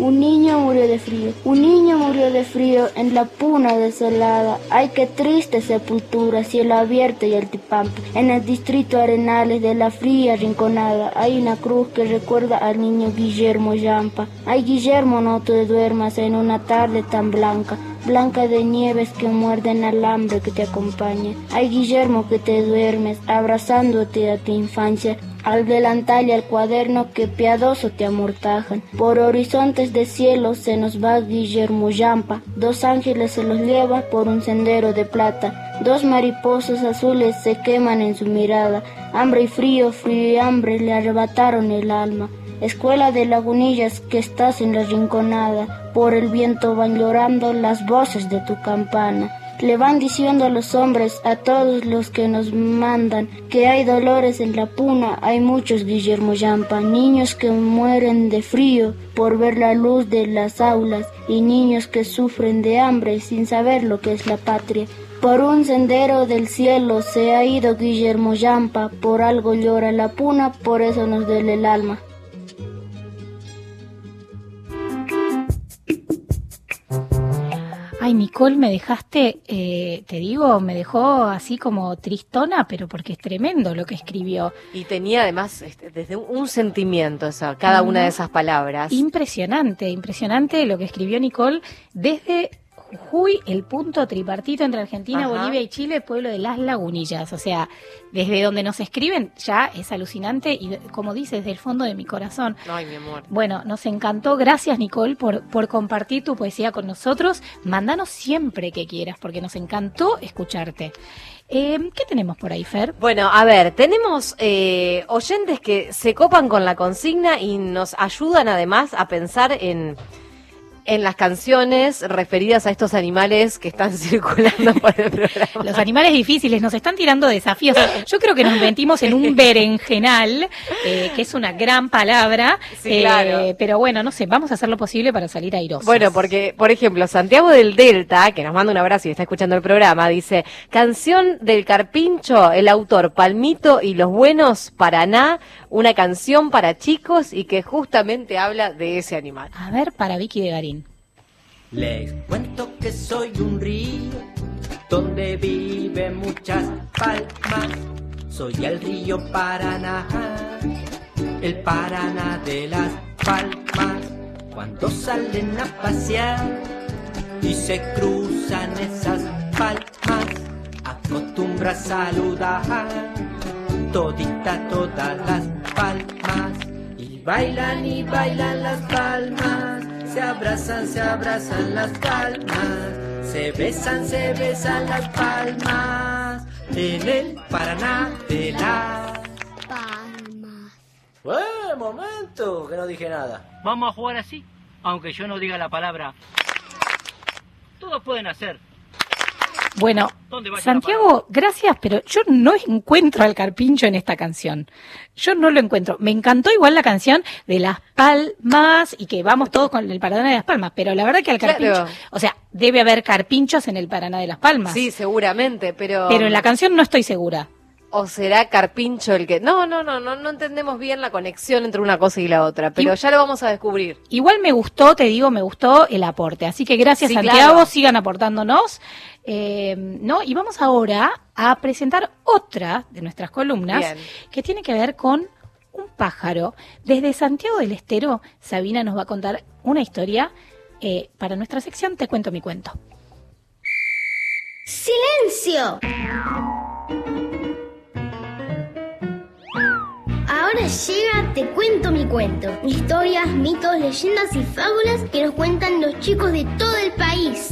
Un niño murió de frío, un niño murió de frío en la puna desolada. Ay, qué triste sepultura, cielo abierto y altipampa. En el distrito Arenales de la fría rinconada hay una cruz que recuerda al niño Guillermo Yampa. Ay, Guillermo, no te duermas en una tarde tan blanca blanca de nieves que muerden alambre que te acompaña. Ay, Guillermo, que te duermes, abrazándote a tu infancia, al delantal y al cuaderno que piadoso te amortajan. Por horizontes de cielo se nos va Guillermo Yampa, dos ángeles se los lleva por un sendero de plata, dos mariposas azules se queman en su mirada, hambre y frío, frío y hambre le arrebataron el alma. Escuela de lagunillas que estás en la rinconada, por el viento van llorando las voces de tu campana. Le van diciendo a los hombres, a todos los que nos mandan, que hay dolores en la puna, hay muchos Guillermo Yampa, niños que mueren de frío por ver la luz de las aulas y niños que sufren de hambre sin saber lo que es la patria. Por un sendero del cielo se ha ido Guillermo Yampa, por algo llora la puna, por eso nos duele el alma. Ay, Nicole, me dejaste, eh, te digo, me dejó así como tristona, pero porque es tremendo lo que escribió. Y tenía además este, desde un, un sentimiento esa, cada una de esas palabras. Impresionante, impresionante lo que escribió Nicole desde Jujuy, el punto tripartito entre Argentina, Ajá. Bolivia y Chile, pueblo de las lagunillas. O sea, desde donde nos escriben ya es alucinante y como dice, desde el fondo de mi corazón. Ay, mi amor. Bueno, nos encantó. Gracias, Nicole, por, por compartir tu poesía con nosotros. Mándanos siempre que quieras, porque nos encantó escucharte. Eh, ¿Qué tenemos por ahí, Fer? Bueno, a ver, tenemos eh, oyentes que se copan con la consigna y nos ayudan además a pensar en, en las canciones referidas a estos animales que están [LAUGHS] circulando por el programa. Los animales difíciles nos están tirando desafíos. Yo creo que nos metimos en un [LAUGHS] berenjenal, eh, que es una gran palabra. Sí, eh, claro. Pero bueno, no sé, vamos a hacer lo posible para salir airosos. Bueno, porque, por ejemplo, Santiago del Delta, que nos manda un abrazo y está escuchando el programa, dice, canción del Carpincho, el autor Palmito y los Buenos Paraná, una canción para chicos y que justamente habla de ese animal. A ver, para Vicky de Garín. Les cuento que soy un río donde viven muchas palmas. Soy el río Paraná, el Paraná de las palmas. Cuando salen a pasear y se cruzan esas palmas, acostumbra saludar todita todas las palmas. Y bailan y bailan las palmas, se abrazan, se abrazan las palmas, se besan, se besan las palmas. En el Paraná de las ¡Eh, momento! Que no dije nada. Vamos a jugar así, aunque yo no diga la palabra. Todos pueden hacer. Bueno, ¿Dónde vaya Santiago, gracias, pero yo no encuentro al carpincho en esta canción. Yo no lo encuentro. Me encantó igual la canción de Las Palmas y que vamos todos con el Paraná de Las Palmas, pero la verdad que al Claro. carpincho, o sea, debe haber carpinchos en el Paraná de Las Palmas. Sí, seguramente, pero... Pero en la canción no estoy segura. ¿O será Carpincho el que.? No, no, no, no, no entendemos bien la conexión entre una cosa y la otra, pero Y- ya lo vamos a descubrir. Igual me gustó, te digo, me gustó el aporte. Así que gracias, Sí, Santiago, claro. sigan aportándonos. Eh, ¿no? Y vamos ahora a presentar otra de nuestras columnas Bien. que tiene que ver con un pájaro. Desde Santiago del Estero, Sabina nos va a contar una historia eh, para nuestra sección Te cuento mi cuento. ¡Silencio! Ahora llega Te cuento mi cuento. Historias, mitos, leyendas y fábulas que nos cuentan los chicos de todo el país.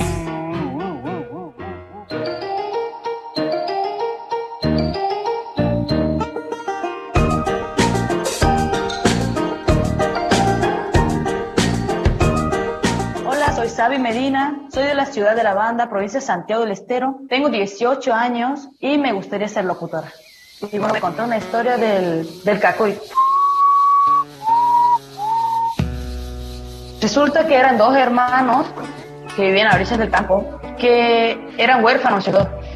Soy Sabi Medina, soy de la ciudad de La Banda, provincia de Santiago del Estero. Tengo 18 años y me gustaría ser locutora. Y bueno, me contar una historia del, del cacoy. Resulta que eran dos hermanos que vivían a orillas del campo, que eran huérfanos.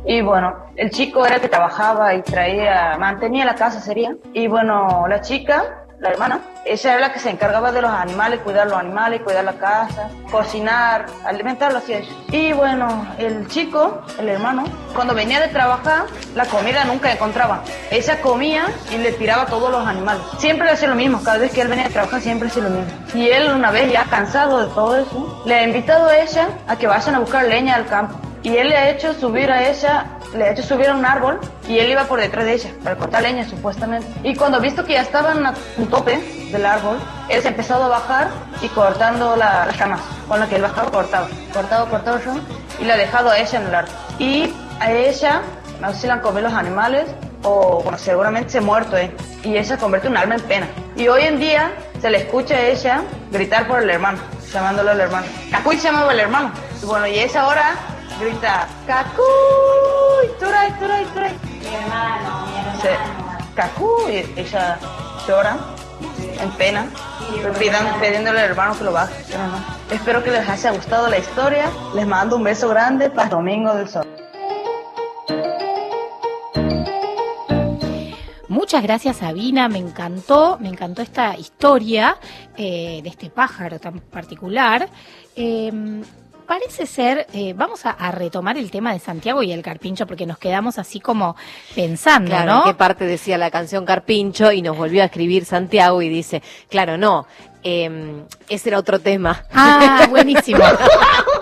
Y bueno, el chico era el que trabajaba y traía, mantenía la casa sería. Y bueno, la chica, la hermana, ella era la que se encargaba de los animales, cuidar los animales, cuidar la casa, cocinar, alimentarlos y ellos. Y bueno, el chico, el hermano, cuando venía de trabajar, la comida nunca encontraba. Ella comía y le tiraba a todos los animales. Siempre le hacía lo mismo, cada vez que él venía de trabajar siempre hacía lo mismo. Y él una vez ya cansado de todo eso, le ha invitado a ella a que vayan a buscar leña al campo. Y él le ha hecho subir a ella, le ha hecho subir a un árbol y él iba por detrás de ella para cortar leña supuestamente. Y cuando visto que ya estaban a un tope del árbol, él se ha empezado a bajar y cortando la- las ramas con las que él bajaba, cortaba, cortado, cortado y le ha dejado a ella en el árbol. Y a ella, no sé si la han comido los animales o bueno, seguramente se ha muerto, ¿eh? Y ella se convierte en un alma en pena. Y hoy en día se le escucha a ella gritar por el hermano, llamándolo al hermano. Cacuy se llamaba el hermano. Bueno, y esa ahora grita, Cacuy, turay, turay, turay. Mi hermano, mi hermano. Cacuy, y ella llora en pena, pidan- pidiéndole al hermano que lo baje. pero no. Espero que les haya gustado la historia. Les mando un beso grande para Domingo del Sol. Muchas gracias, Sabina. Me encantó, me encantó esta historia eh, de este pájaro tan particular. Eh, parece ser, eh, vamos a, a retomar el tema de Santiago y el carpincho porque nos quedamos así como pensando, Claro, ¿no? en qué parte decía la canción Carpincho y nos volvió a escribir Santiago y dice, claro, no, eh, ese era otro tema. Ah, [LAUGHS] buenísimo.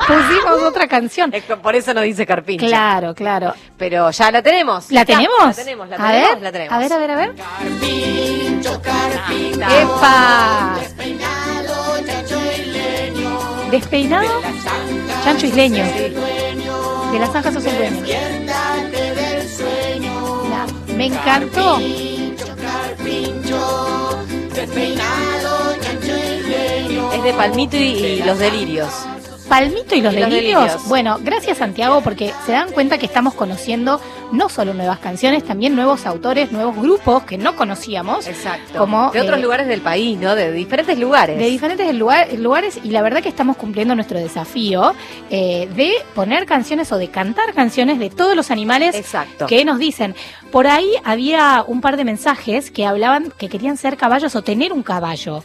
Pusimos otra canción. Por eso no dice Carpincho. Claro, claro. Pero ya la tenemos. ¿La Ya, tenemos? La tenemos, la a tenemos, ver, la tenemos. a ver, a ver, a ver. Carpincho, Carpincho. ¡Epa! Despeinado, chancho isleño. De las zanjas sos el dueño. Me encantó. Es de Palmito y los delirios. Palmito y los, Y los delirios. delirios. Bueno, gracias Santiago porque se dan cuenta que estamos conociendo no solo nuevas canciones, también nuevos autores, nuevos grupos que no conocíamos. Exacto. Como, de otros eh, lugares del país, ¿no? De diferentes lugares. De diferentes lugar- lugares y la verdad que estamos cumpliendo nuestro desafío eh, de poner canciones o de cantar canciones de todos los animales Exacto. que nos dicen. Por ahí había un par de mensajes que hablaban que querían ser caballos o tener un caballo.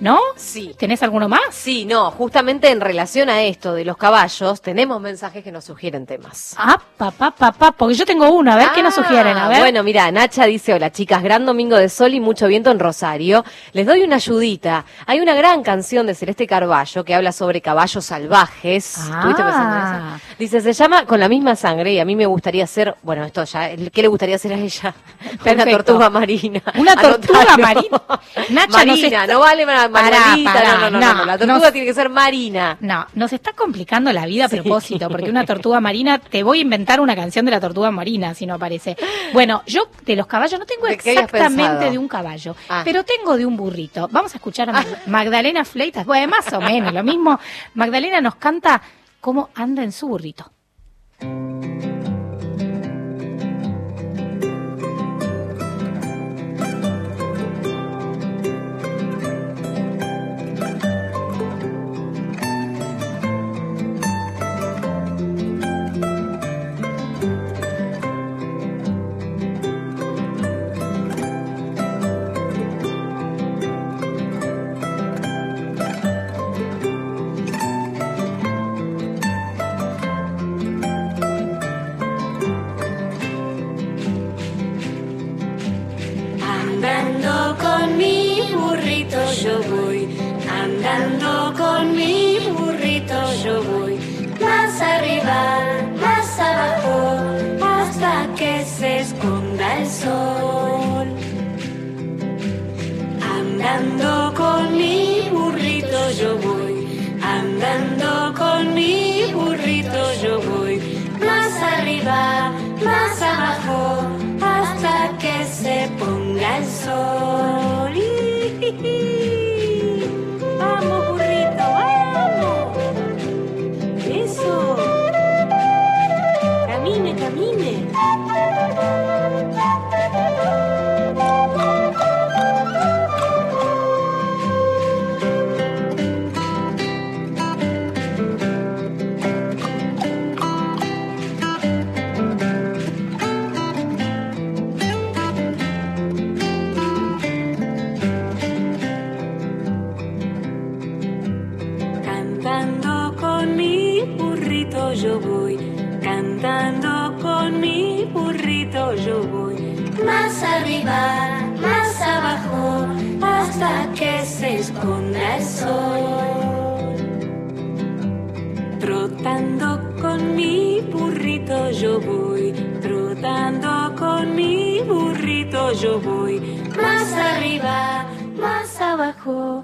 ¿No? Sí. ¿Tenés alguno más? Sí, no, justamente en relación a esto de los caballos, tenemos mensajes que nos sugieren temas. Ah, papá, papá, porque yo tengo uno, a ver qué nos Ah, sugieren, a ver. Bueno, mira, Nacha dice, hola chicas, gran domingo de sol y mucho viento en Rosario. Les doy una ayudita. Hay una gran canción de Celeste Carballo que habla sobre caballos salvajes. ¿Estuviste pensando en Ah. esa? Dice, se llama Con la misma sangre y a mí me gustaría ser, bueno, esto ya, ¿qué le gustaría hacer a ella? [LAUGHS] Una tortuga marina. Una tortuga Anotalo. marina. [LAUGHS] Nacha, marina, no vale ma- Pará, no, no, no, no, no, la tortuga nos- tiene que ser marina. No, nos está complicando la vida a propósito, porque una tortuga marina, te voy a inventar una canción de la tortuga marina si no aparece. Bueno, yo de los caballos no tengo ¿De qué habías exactamente de un caballo, Ah. pero tengo de un burrito. Vamos a escuchar a Mag- Magdalena Fleitas, bueno, más o menos lo mismo. Magdalena nos canta cómo anda en su burrito soul.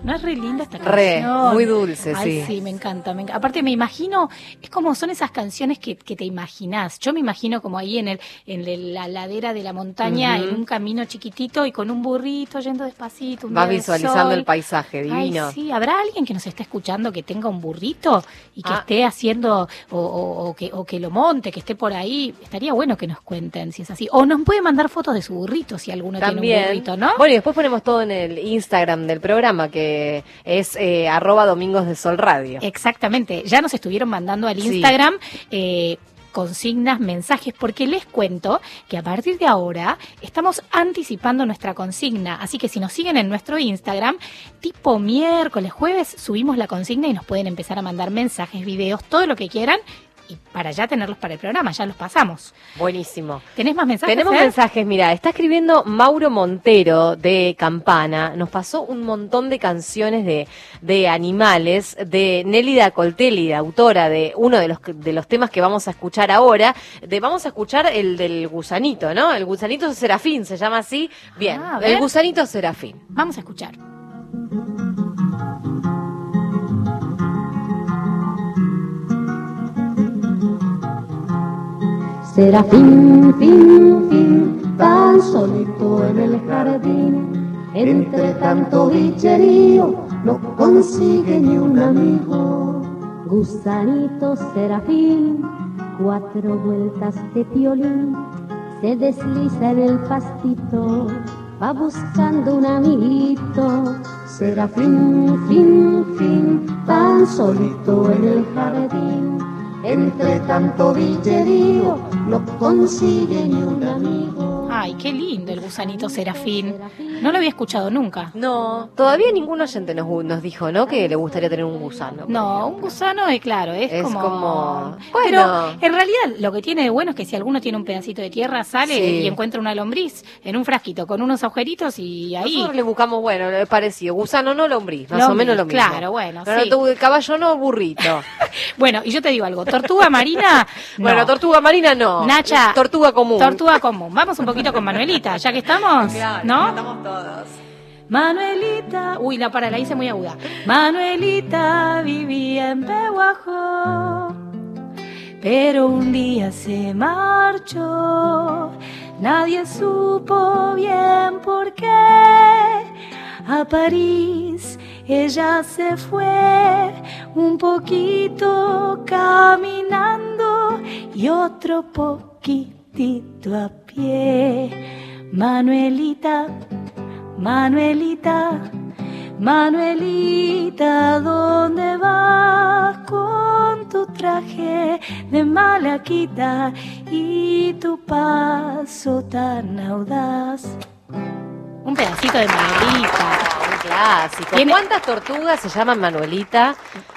Abajo. ¿No es re linda esta Re, muy dulce, Ay, sí. sí, me encanta, me encanta. Aparte me imagino, es como son esas canciones que, que te imaginas. Yo me imagino como ahí en el en la ladera de la montaña, en un camino chiquitito y con un burrito yendo despacito. un Vas visualizando el paisaje, divino. Ay, sí, ¿habrá alguien que nos esté escuchando que tenga un burrito y que Ah. esté haciendo o, o- o que, o que lo monte, que esté por ahí? Estaría bueno que nos cuenten si es así. O nos puede mandar fotos de su burrito si alguno tiene También. un burrito, ¿no? Bueno, y después ponemos todo en el Instagram del programa, que es eh, arroba domingos de sol radio. Exactamente, ya nos estuvieron mandando al Sí. Instagram eh, consignas, mensajes, porque les cuento que a partir de ahora estamos anticipando nuestra consigna, así que si nos siguen en nuestro Instagram, tipo miércoles, jueves, subimos la consigna y nos pueden empezar a mandar mensajes, videos, todo lo que quieran. Y para ya tenerlos para el programa, ya los pasamos. Buenísimo. ¿Tenés más mensajes? Tenemos Fer? mensajes, mira, está escribiendo Mauro Montero de Campana, nos pasó un montón de canciones de, de animales, de Nélida Coltelli, autora de uno de los, de los temas que vamos a escuchar ahora, de vamos a escuchar el del gusanito, ¿no? El gusanito serafín, se llama así. Bien, Ah, el gusanito serafín. Vamos a escuchar. Serafín, fin, fin, tan solito en el jardín, entre tanto bicherío no consigue ni un amigo. Gusanito serafín, cuatro vueltas de violín, se desliza en el pastito, va buscando un amiguito. Serafín, fin, fin, tan solito en el jardín, entre tanto villerío no consigue ni un amigo. Ay, qué lindo el gusanito serafín. No lo había escuchado nunca. No, todavía ningún oyente nos, nos dijo, ¿no? Que le gustaría tener un gusano. No, un gusano es claro, es, Es como... como- Pero Bueno. en realidad lo que tiene de bueno es que si alguno tiene un pedacito de tierra, sale Sí. y encuentra una lombriz en un frasquito con unos agujeritos y ahí... Nosotros le buscamos, bueno, le parecido. Gusano no lombriz, más o menos lo mismo. claro, bueno, Pero sí. tu- caballo no, burrito. [LAUGHS] Bueno, y yo te digo algo, tortuga marina... [LAUGHS] no. Bueno, tortuga marina no. Nacha. Tortuga común. Tortuga común. Vamos un poquito con Manuelita, ya que estamos, [LAUGHS] ¿no? Estamos todos. Manuelita, uy, la para, la hice muy aguda. Manuelita vivía en Pehuajó, pero un día se marchó. Nadie supo bien por qué. A París ella se fue un poquito caminando y otro poquitito a pie. Manuelita, Manuelita, Manuelita, ¿dónde vas con tu traje de malaquita y tu paso tan audaz? Un pedacito de Manuelita. Clásico. ¿Cuántas tortugas se llaman Manuelita?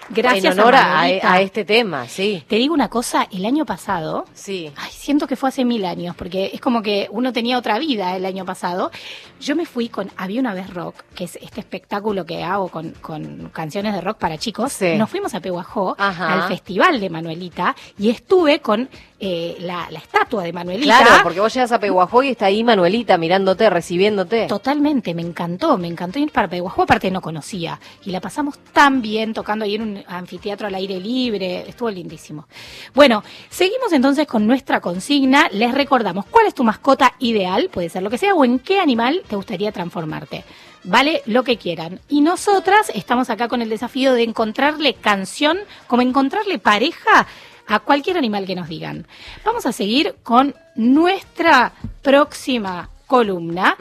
Gracias en honor a a, Manuelita. a este tema, sí. Te digo una cosa, el año pasado, Sí. ay, siento que fue hace mil años, porque es como que uno tenía otra vida el año pasado. Yo me fui con Había una vez rock, que es este espectáculo que hago con, con canciones de rock para chicos. Sí. Nos fuimos a Pehuajó, Ajá. al festival de Manuelita, y estuve con eh, la, la estatua de Manuelita. Claro, porque vos llegas a Pehuajó y está ahí Manuelita mirándote, recibiéndote. Totalmente, me encantó, me encantó ir para Pehuajó, aparte no conocía. Y la pasamos tan bien tocando ahí en un anfiteatro al aire libre, estuvo lindísimo. Bueno, seguimos entonces con nuestra consigna. Les recordamos, ¿cuál es tu mascota ideal? Puede ser lo que sea, o en qué animal te gustaría transformarte. Vale lo que quieran. Y nosotras estamos acá con el desafío de encontrarle canción, como encontrarle pareja a cualquier animal que nos digan. Vamos a seguir con nuestra próxima columna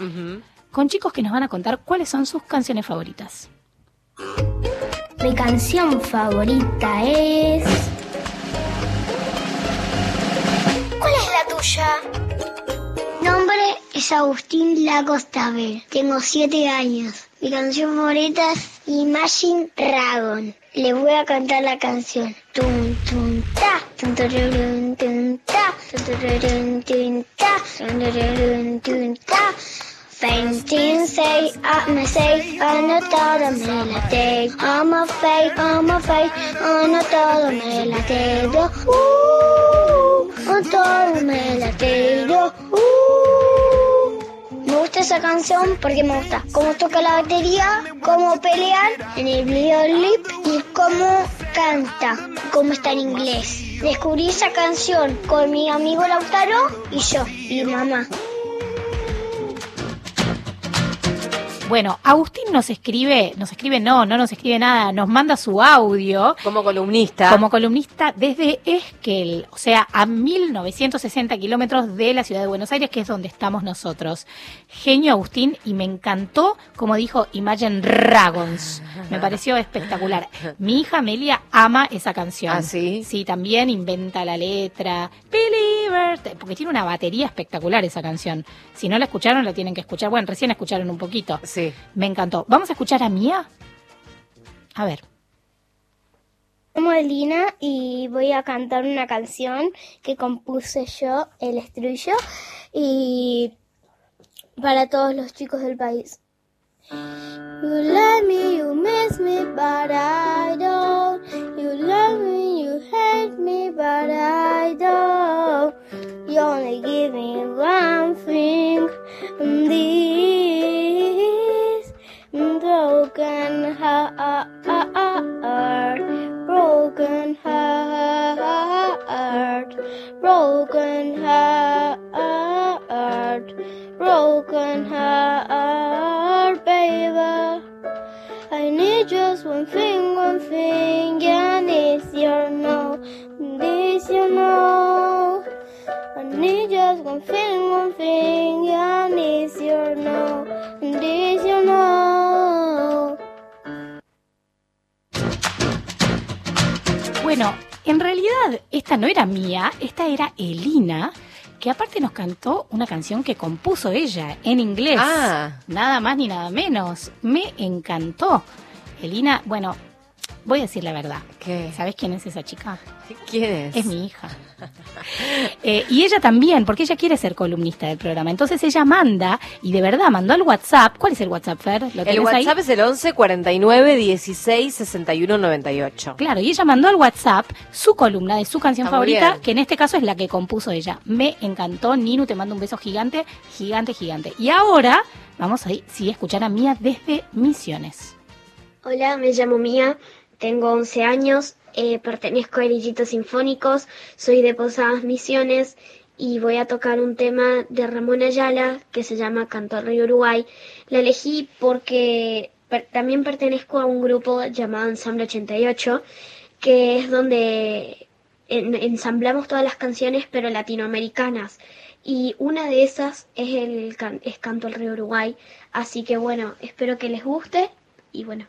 con chicos que nos van a contar cuáles son sus canciones favoritas. Mi canción favorita es. ¿Cuál es la tuya? Nombre es Agustín Lagos Taver. Tengo 7 años. Mi canción favorita es Imagine Dragon. Les voy a cantar la canción. Tum, tum, ta, Tun, tururun, tun, ta. Tun, tururun, tun, ta. Tun, tururun, tun, ta. Feinstein say, me say, anotado me late. I'm a fake, I'm a fake, anotado me late. Uh, anotado me late. Uh. Me gusta esa canción porque me gusta cómo toca la batería, cómo pelean en el videoclip y cómo canta, cómo está en inglés. Descubrí esa canción con mi amigo Lautaro y yo, y mamá. Bueno, Agustín nos escribe, nos escribe no, no nos escribe nada, nos manda su audio. Como columnista. Como columnista desde Esquel, o sea, a 1960 kilómetros de la ciudad de Buenos Aires, que es donde estamos nosotros. Genio Agustín, y me encantó, como dijo Imagine Dragons. Me [LAUGHS] pareció espectacular. Mi hija Amelia ama esa canción. ¿Ah, sí? Sí, también inventa la letra. Believer, porque tiene una batería espectacular esa canción. Si no la escucharon, la tienen que escuchar. Bueno, recién escucharon un poquito. Sí. Me encantó. ¿Vamos a escuchar a Mía? A ver. llamo Elina y voy a cantar una canción que compuse yo, el estribillo, y para todos los chicos del país. You love me, you miss me, but I don't. You love me, you hate me, but I don't. You only give me one thing, this broken heart, broken heart, broken heart, broken heart, baby. I need just one thing, one thing, and it's your no, this you know. I need just one thing, one thing, and it's your no, this you know. Bueno, en realidad esta no era mía, esta era Elina, que aparte nos cantó una canción que compuso ella en inglés. Ah. Nada más ni nada menos. Me encantó. Elina, bueno, voy a decir la verdad. ¿Qué? ¿Sabes quién es esa chica? ¿Quién es? Es mi hija. Eh, y ella también, porque ella quiere ser columnista del programa. Entonces ella manda, y de verdad mandó al WhatsApp. ¿Cuál es el WhatsApp, Fer? ¿Lo El tienes ahí? WhatsApp es el 11 49 16 61 98. Claro, y ella mandó al WhatsApp su columna de su canción Está favorita, que en este caso es la que compuso ella. Me encantó, Ninu, te mando un beso gigante, gigante, gigante. Y ahora vamos a ir, sí, a escuchar a Mía desde Misiones. Hola, me llamo Mía, tengo 11 años, eh, pertenezco a Erillitos Sinfónicos, soy de Posadas Misiones y voy a tocar un tema de Ramón Ayala que se llama Canto al Río Uruguay. La elegí porque también pertenezco a un grupo llamado Ensamble 88, que es donde en- ensamblamos todas las canciones pero latinoamericanas. Y una de esas es el es Canto al Río Uruguay. Así que bueno, espero que les guste y bueno.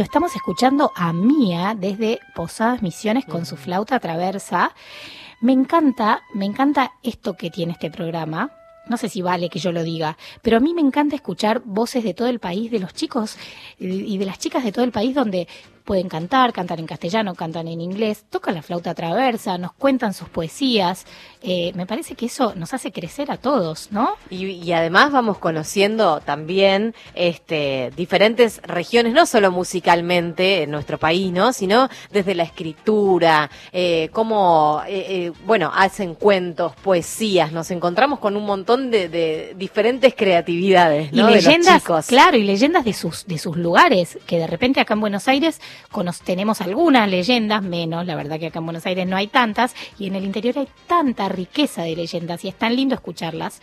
Lindo, estamos escuchando a Mía desde Posadas Misiones con su flauta traversa. Me encanta, me encanta esto que tiene este programa. No sé si vale que yo lo diga, pero a mí me encanta escuchar voces de todo el país, de los chicos y de las chicas de todo el país, donde pueden cantar, cantan en castellano, cantan en inglés, tocan la flauta traversa, nos cuentan sus poesías. Eh, me parece que eso nos hace crecer a todos, ¿no? Y, y además vamos conociendo también este, diferentes regiones, no solo musicalmente en nuestro país, ¿no? Sino desde la escritura, eh, cómo, eh, eh, bueno, hacen cuentos, poesías. Nos encontramos con un montón de, de diferentes creatividades, ¿no? y De los leyendas, chicos. claro, y leyendas de sus de sus lugares, que de repente acá en Buenos Aires tenemos algunas leyendas, menos, la verdad que acá en Buenos Aires no hay tantas, y en el interior hay tanta riqueza de leyendas, y es tan lindo escucharlas.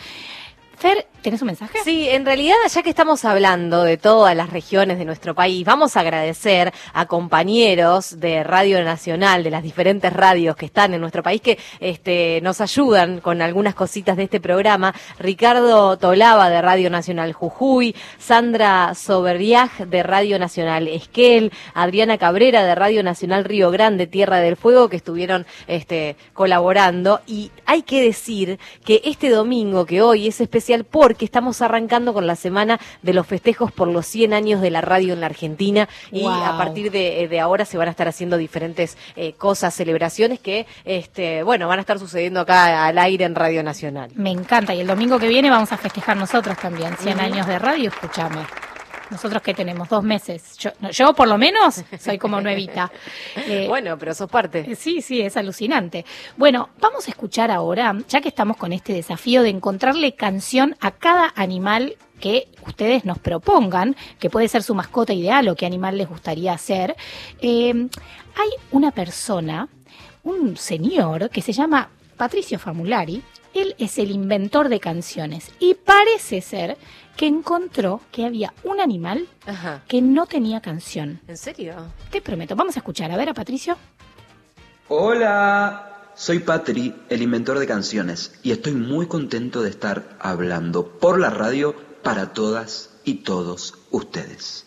Fer, ¿tenés un mensaje? Sí, en realidad, ya que estamos hablando de todas las regiones de nuestro país, vamos a agradecer a compañeros de Radio Nacional, de las diferentes radios que están en nuestro país, que este, nos ayudan con algunas cositas de este programa. Ricardo Tolaba de Radio Nacional Jujuy, Sandra Soberriaj de Radio Nacional Esquel, Adriana Cabrera de Radio Nacional Río Grande, Tierra del Fuego, que estuvieron este, colaborando. Y hay que decir que este domingo, que hoy es especial porque estamos arrancando con la semana de los festejos por los 100 años de la radio en la Argentina y Wow. a partir de, de ahora se van a estar haciendo diferentes eh, cosas, celebraciones que, este, bueno, van a estar sucediendo acá al aire en Radio Nacional. Me encanta, y el domingo que viene vamos a festejar nosotros también, 100 Ujú. años de radio, escúchame. Nosotros que tenemos dos meses, yo, no, yo por lo menos soy como nuevita. [LAUGHS] Eh, bueno, pero sos parte. Sí, sí, es alucinante. Bueno, vamos a escuchar ahora, ya que estamos con este desafío de encontrarle canción a cada animal que ustedes nos propongan, que puede ser su mascota ideal o qué animal les gustaría ser. eh, hay una persona, un señor que se llama Patricio Famulari. Él es el inventor de canciones y parece ser que encontró que había un animal Ajá. que no tenía canción. ¿En serio? Te prometo, vamos a escuchar. A ver a Patricio. Hola, soy Patri, el inventor de canciones, y estoy muy contento de estar hablando por la radio para todas y todos ustedes.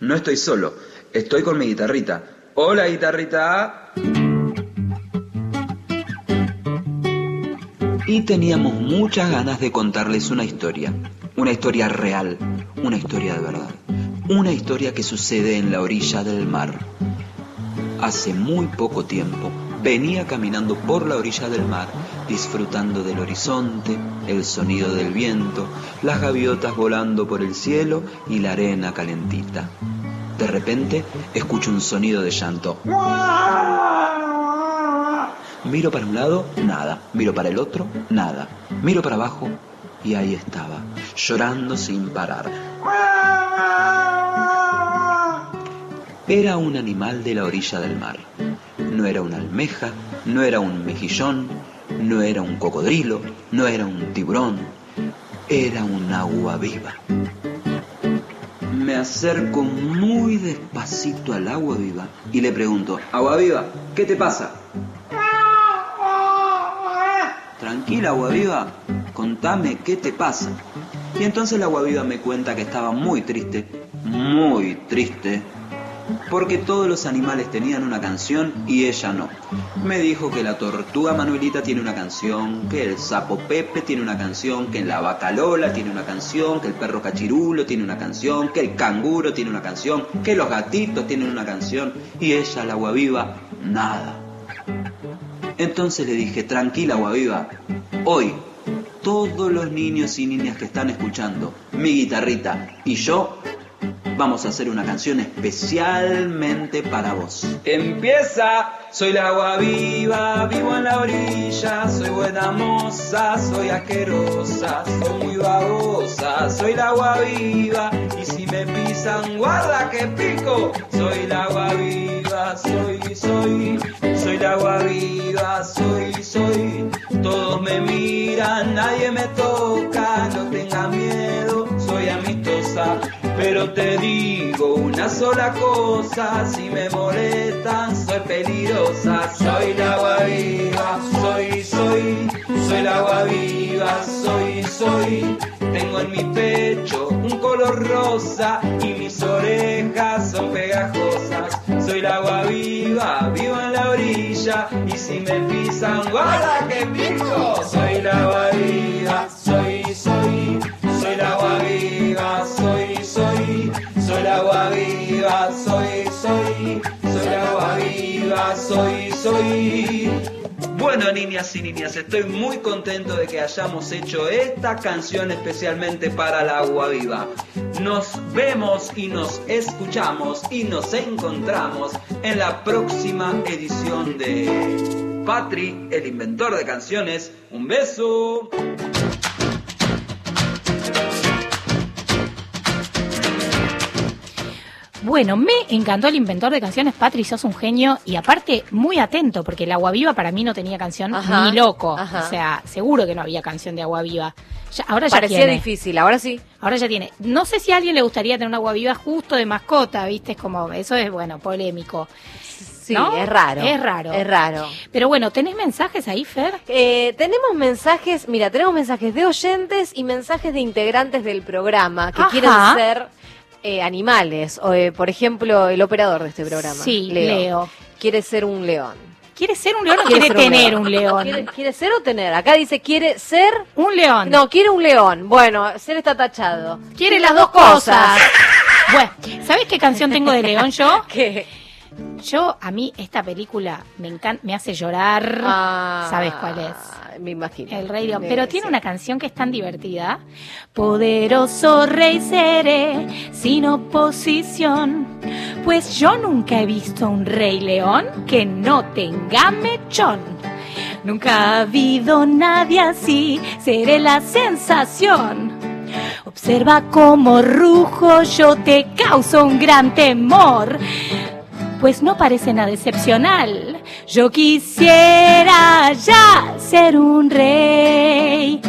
No estoy solo, estoy con mi guitarrita. Hola, guitarrita. Y teníamos muchas ganas de contarles una historia, una historia real, una historia de verdad, una historia que sucede en la orilla del mar. Hace muy poco tiempo venía caminando por la orilla del mar, disfrutando del horizonte, el sonido del viento, las gaviotas volando por el cielo y la arena calentita. De repente escucho un sonido de llanto. Miro para un lado, nada. Miro para el otro, nada. Miro para abajo y ahí estaba, llorando sin parar. Era un animal de la orilla del mar. No era una almeja, no era un mejillón, no era un cocodrilo, no era un tiburón, era un agua viva. Me acerco muy despacito al agua viva y le pregunto, agua viva, ¿qué te pasa? Tranquila, agua viva, contame qué te pasa. Y entonces la agua viva me cuenta que estaba muy triste, muy triste, porque todos los animales tenían una canción y ella no. Me dijo que la tortuga Manuelita tiene una canción, que el sapo Pepe tiene una canción, que la vaca Lola tiene una canción, que el perro Cachirulo tiene una canción, que el canguro tiene una canción, que los gatitos tienen una canción y ella, la agua viva, nada. Entonces le dije, tranquila, Guaviva, hoy todos los niños y niñas que están escuchando mi guitarrita y yo vamos a hacer una canción especialmente para vos. Empieza, soy la agua viva, vivo en la orilla, soy buena moza, soy asquerosa, soy muy babosa, soy la agua viva y si me pisan guarda que pico, soy la agua viva, soy, soy, soy la agua viva, soy, soy, todos me miran, nadie me toca, no tenga miedo, soy pero te digo una sola cosa, si me molestan soy peligrosa, soy la agua viva, soy, soy, soy la agua viva, soy, soy, tengo en mi pecho un color rosa y mis orejas son pegajosas, soy la agua viva, vivo en la orilla y si me pisan guarda que pico, soy la agua viva, soy, soy, soy la agua viva, soy, soy, viva soy, soy. Bueno, niñas y niñas, estoy muy contento de que hayamos hecho esta canción especialmente para la agua viva. Nos vemos y nos escuchamos y nos encontramos en la próxima edición de Patri, el inventor de canciones. Un beso. Bueno, me encantó el inventor de canciones, Patri, sos un genio y aparte muy atento, porque el Agua Viva para mí no tenía canción Ajá, ni loco. ajá. O sea, seguro que no había canción de Agua Viva. Ya- ahora ya Parecía tiene. difícil, ahora sí. Ahora ya tiene. No sé si a alguien le gustaría tener un Agua Viva justo de mascota, ¿viste? Es como, eso es, bueno, polémico. Sí, ¿No? es raro. Es raro. Es raro. Pero bueno, ¿tenés mensajes ahí, Fer? Eh, tenemos mensajes, mira, tenemos mensajes de oyentes y mensajes de integrantes del programa que Ajá. quieren ser eh, animales. O, eh, por ejemplo, el operador de este programa. Sí, Leo. Quiere ser un león. ¿Quiere ser un león o quiere tener un león? ¿Quiere, quiere ser o tener? Acá dice, quiere ser... Un león. No, quiere un león. Bueno, ser está tachado. Quiere las dos cosas. [LAUGHS] bueno, ¿sabes qué canción tengo de León yo? [LAUGHS] ¿Qué? Yo, a mí, esta película me encanta, me hace llorar. Ah, ¿Sabes cuál es? Me imagino. El Rey León. Pero tiene una canción que es tan divertida. Poderoso rey seré, sin oposición. Pues yo nunca he visto un rey león que no tenga mechón. Nunca ha habido nadie así, seré la sensación. Observa cómo rujo, yo te causo un gran temor. Pues no parece nada excepcional. Yo quisiera ya ser un rey.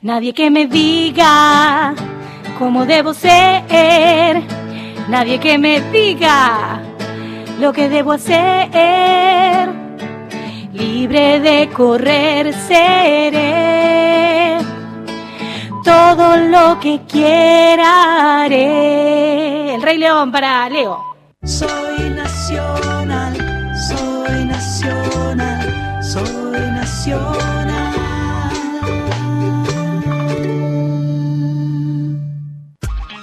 Nadie que me diga cómo debo ser. Nadie que me diga lo que debo hacer. Libre de correr seré. Todo lo que quiera haré. El Rey León para Leo. Soy nacional, soy nacional, soy nacional.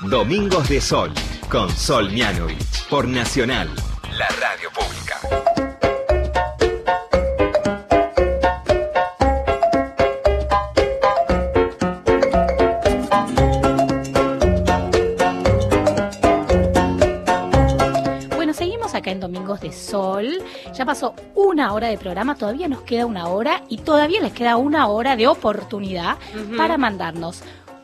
Domingos de Sol con Sol Mianovich por Nacional, la radio de Sol. Ya pasó una hora de programa, todavía nos queda una hora y todavía les queda una hora de oportunidad para mandarnos.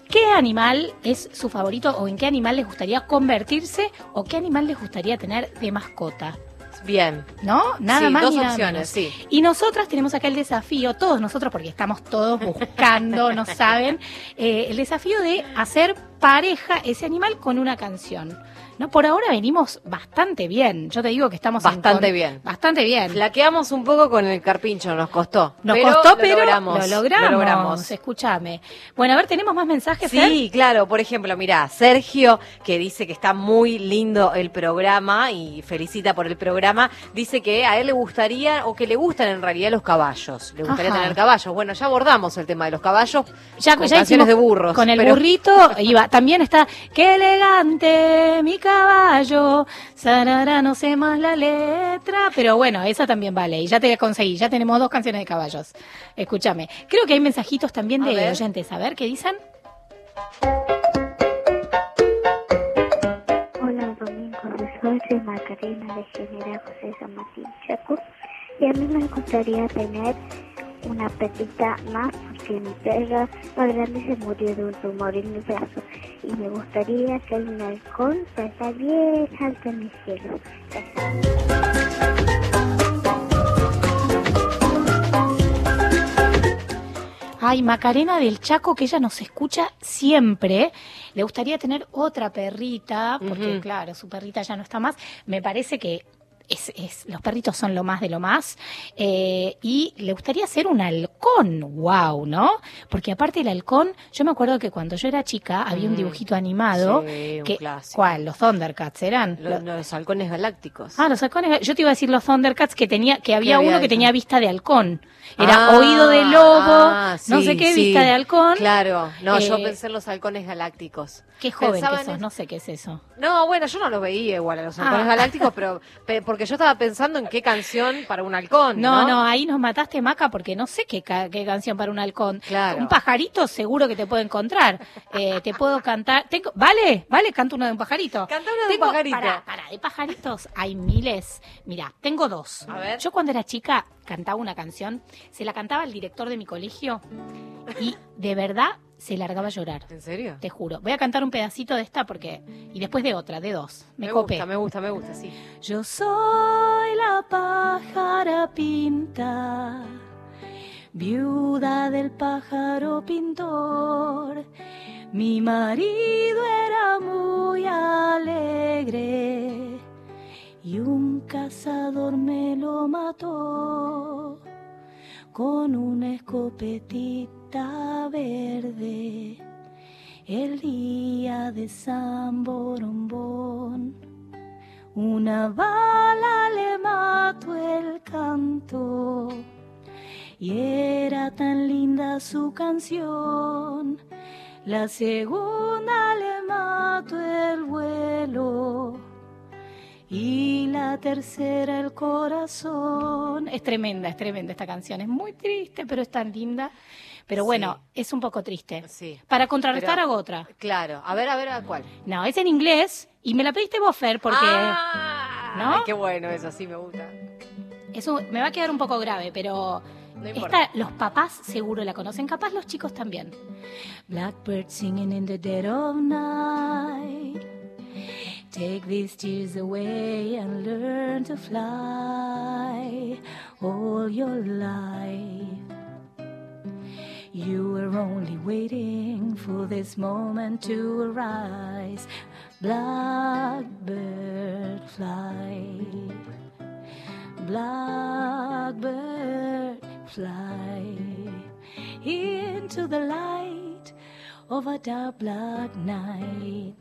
¿Qué animal es su favorito o en qué animal les gustaría convertirse o qué animal les gustaría tener de mascota? Bien. ¿No? Nada Sí, más dos ni nada opciones, menos. sí. Y nosotras tenemos acá el desafío, todos nosotros, porque estamos todos buscando, no saben, eh, el desafío de hacer pareja ese animal con una canción. ¿No? Por ahora venimos bastante bien. Yo te digo que estamos en Bastante con- bien. Bastante bien. Flaqueamos un poco con el carpincho, nos costó. Nos Pero costó, lo pero logramos, lo logramos. lo logramos. Escúchame. Bueno, a ver, tenemos más mensajes. Fer? Sí, claro. Por ejemplo, mira, Sergio, que dice que está muy lindo el programa y felicita por el programa, dice que a él le gustaría, o que le gustan en realidad los caballos. Le gustaría Ajá. tener caballos. Bueno, ya abordamos el tema de los caballos. Ya, con ya canciones hicimos de burros. Con el pero- burrito iba. También está, qué elegante mi caballo. Sarara, no sé más la letra. Pero bueno, esa también vale. Y ya te conseguí. Ya tenemos dos canciones de caballos. Escúchame. Creo que hay mensajitos también de oyentes. A ver, ¿qué dicen? Hola, Domingo soy Margarina de General José San Martín Chaco. Y a mí me gustaría tener una perrita más porque mi perra más grande se murió de un tumor en mi brazo. Y me gustaría que un halcón salga bien alto en el cielo. Ay, Macarena del Chaco, que ella nos escucha siempre. Le gustaría tener otra perrita, porque claro, su perrita ya no está más. Me parece que es, es- los perritos son lo más de lo más. Eh, y le gustaría ser un halcón, wow, ¿no? Porque aparte el halcón, yo me acuerdo que cuando yo era chica había un Mm. dibujito animado. Sí, que. ¿Cuál? Los Thundercats eran. Los, los halcones galácticos. Ah, los halcones. Yo te iba a decir los Thundercats que tenía, que había había uno que tenía vista de halcón. Era Ah, oído de lobo, ah, no sí, sé qué, sí. vista de halcón. Claro. No, yo Eh, pensé en los halcones galácticos. Qué joven que sos, no sé qué es eso. No, bueno, yo no los veía igual a los halcones Ah. galácticos, pero pe- porque yo estaba pensando en qué canción para un halcón. No, No, no, ahí nos mataste, Maca, porque no sé qué, ca- qué canción para un halcón. Claro. Un pajarito seguro que te puedo encontrar. Eh, te puedo cantar. Tengo, ¿Vale? ¿Vale? Canto uno de un pajarito. Canta una de un Tengo- pajarito. Pará, pará, de pajaritos hay miles. Mira, tengo dos. A ver. Yo cuando era chica cantaba una canción, se la cantaba el director de mi colegio y de verdad se largaba a llorar. ¿En serio? Te juro. Voy a cantar un pedacito de esta porque. Y después de otra, de dos. Me, Me copé. gusta, me gusta, me gusta, sí. Yo soy la pájara pinta, viuda del pájaro pintor. Mi marido era muy alegre y un cazador me lo mató con una escopetita verde el día de San Borombón. Una bala le mató el canto y era tan linda su canción. La segunda le mató el vuelo y la tercera el corazón. Es tremenda, es tremenda esta canción. Es muy triste, pero es tan linda. Pero bueno, es un poco triste. Sí. Para contrarrestar Pero- hago otra. Claro, a ver, a ver, ¿a cuál? No, es en inglés y me la pediste vos, Fer, porque... Ah, ¿No? Ay, qué bueno eso, sí me gusta. Eso me va a quedar un poco grave, pero No importa. esta los papás seguro la conocen, capaz los chicos también. Blackbird singing in the dead of night. Take these tears away and learn to fly all your life. You were only waiting for this moment to arise. Blackbird fly. Blackbird fly into the light of a dark black night.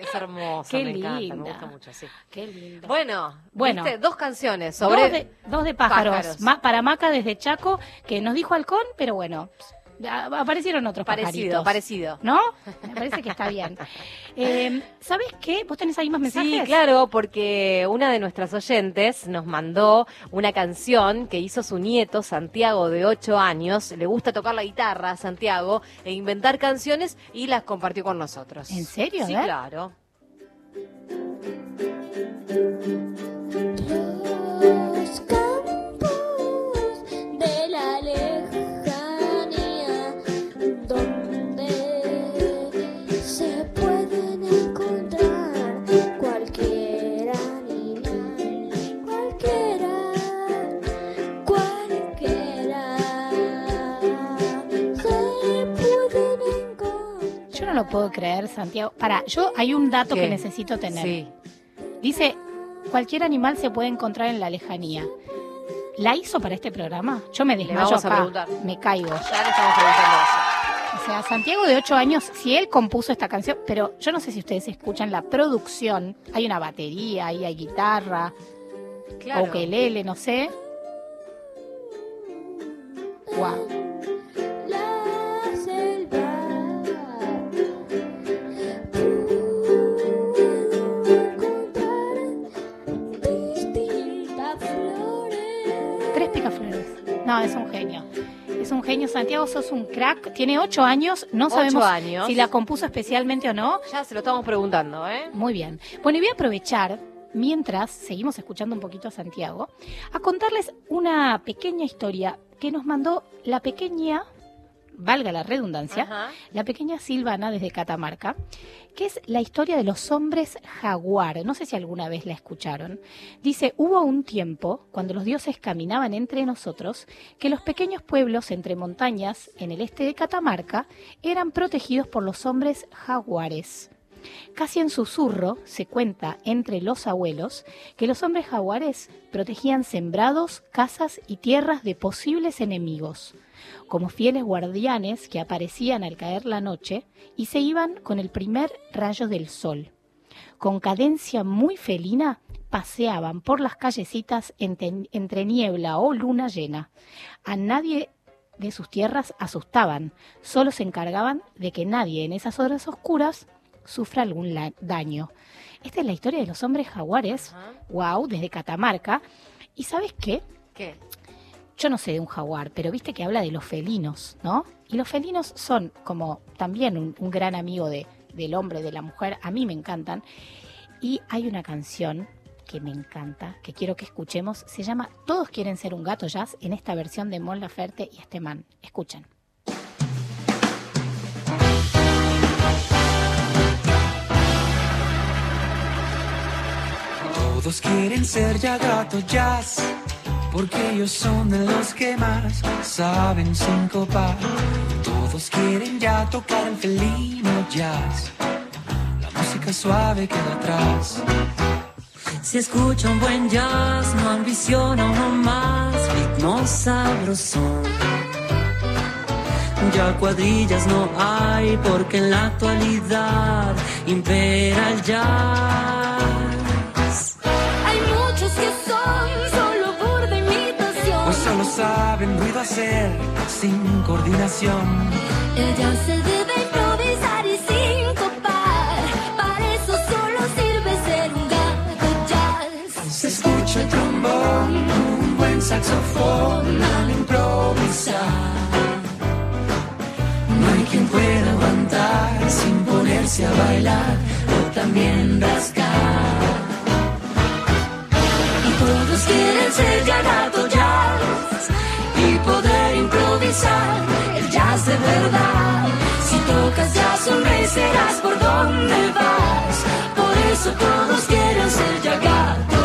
Es hermoso, Qué me encanta, me gusta mucho, sí. Qué lindo. Bueno, Bueno. ¿viste? dos canciones sobre Dos de, dos de pájaros. pájaros. Ma- para Maca desde Chaco, que nos dijo halcón, pero bueno, aparecieron otros Parecido, pajaritos. parecido. ¿No? Me parece que está bien. [LAUGHS] Eh, ¿Sabes qué? ¿Vos tenés ahí más mensajes? Sí, claro, porque una de nuestras oyentes nos mandó una canción que hizo su nieto, Santiago, de 8 años. Le gusta tocar la guitarra a Santiago e inventar canciones y las compartió con nosotros. ¿En serio? Sí, claro. Los puedo creer, Santiago. Para, yo hay un dato ¿Qué? que necesito tener. Sí. Dice, cualquier animal se puede encontrar en la lejanía. ¿La hizo para este programa? Yo me desmayo vamos a acá. preguntar. Me caigo. Ya le estamos preguntando eso. O sea, Santiago de 8 años, si él compuso esta canción, pero yo no sé si ustedes escuchan la producción, hay una batería, ahí hay guitarra, Claro. ukelele, no sé. Wow. No, es un genio. Es un genio. Santiago, sos un crack. Tiene ocho años. No Ocho sabemos años. si la compuso especialmente o no. Ya se lo estamos preguntando, ¿eh? Muy bien. Bueno, y voy a aprovechar, mientras seguimos escuchando un poquito a Santiago, a contarles una pequeña historia que nos mandó la pequeña, valga la redundancia, Ajá. la pequeña Silvana desde Catamarca, que es la historia de los hombres jaguar. No sé si alguna vez la escucharon. Dice, hubo un tiempo, cuando los dioses caminaban entre nosotros, que los pequeños pueblos entre montañas en el este de Catamarca eran protegidos por los hombres jaguares. Casi en susurro se cuenta entre los abuelos que los hombres jaguares protegían sembrados, casas y tierras de posibles enemigos, como fieles guardianes que aparecían al caer la noche y se iban con el primer rayo del sol. Con cadencia muy felina paseaban por las callecitas entre, entre niebla o luna llena. A nadie de sus tierras asustaban, solo se encargaban de que nadie en esas horas oscuras sufra algún daño. Esta es la historia de los hombres jaguares, wow, desde Catamarca. ¿Y sabes qué? ¿Qué? Yo no sé de un jaguar, pero viste que habla de los felinos, ¿no? Y los felinos son como también un, gran amigo de, del hombre, de la mujer. A mí me encantan. Y hay una canción que me encanta, que quiero que escuchemos. Se llama Todos quieren ser un gato jazz en esta versión de Mon Laferte y este man. Escuchen. Todos quieren ser ya gato jazz, porque ellos son de los que más saben sincopar. Todos quieren ya tocar el felino jazz, la música suave queda atrás. Si escucha un buen jazz, no ambiciona uno más, ritmo sabrosón. Ya cuadrillas no hay, porque en la actualidad impera el jazz. Saben ruido hacer sin coordinación. Ella se debe improvisar y sincopar. Para eso solo sirve ser un gato jazz. Se escucha el trombón, un buen saxofón al improvisar. No hay quien pueda aguantar sin ponerse a bailar o también rascar. Y todos quieren ser ya gato jazz y poder improvisar el jazz de verdad. Si tocas jazz, sonreirás por donde vas. Por eso todos quieren ser ya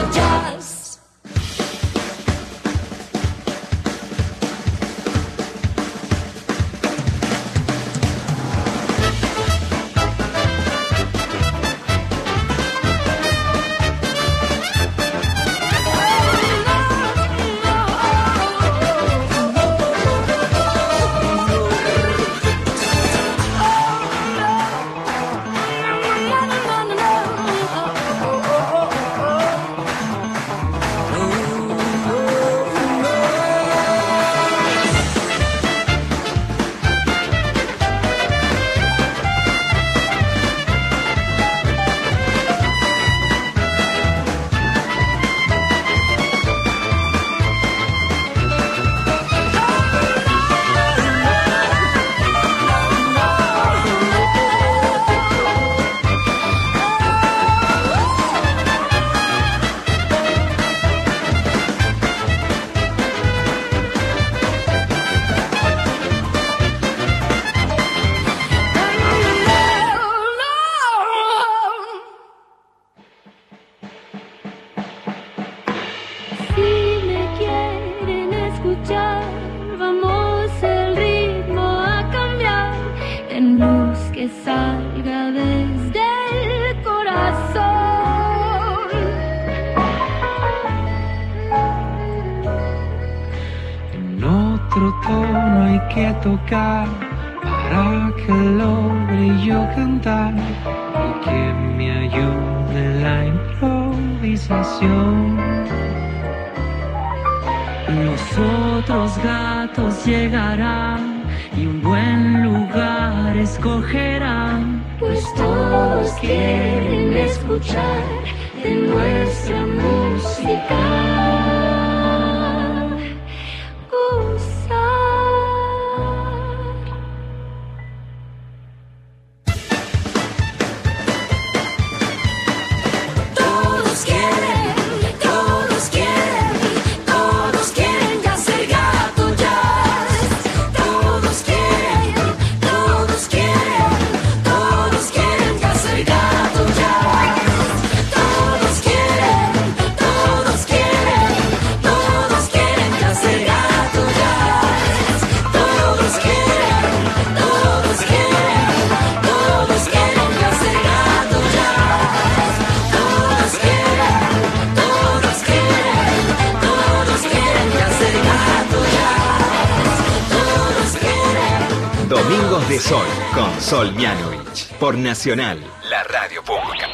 por Nacional, la radio pública.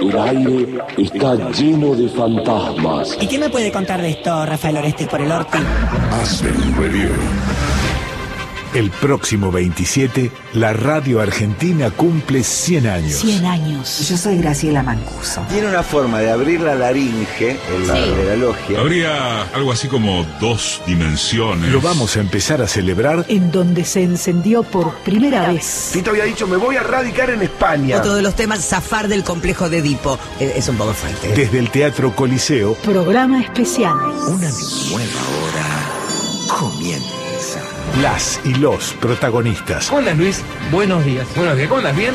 El aire está lleno de fantasmas. ¿Y qué me puede contar de esto, Rafael Oreste por el Orti? Aspen Radio. El próximo 27, la radio argentina cumple 100 años. 100 años. Yo soy Graciela Mancuso. Tiene una forma de abrir la laringe en la, Sí. de la logia. Habría algo así como dos dimensiones. Lo vamos a empezar a celebrar En donde se encendió por primera vez. Tito había dicho, me voy a radicar en España. Otro de los temas, zafar del complejo de Edipo. Eh, Es un poco fuerte. desde el Teatro Coliseo. Programa especial. Una nueva hora. Las y los protagonistas. ¿Cómo andas, Luis? Buenos días. Buenos días. ¿Cómo andas? ¿Bien?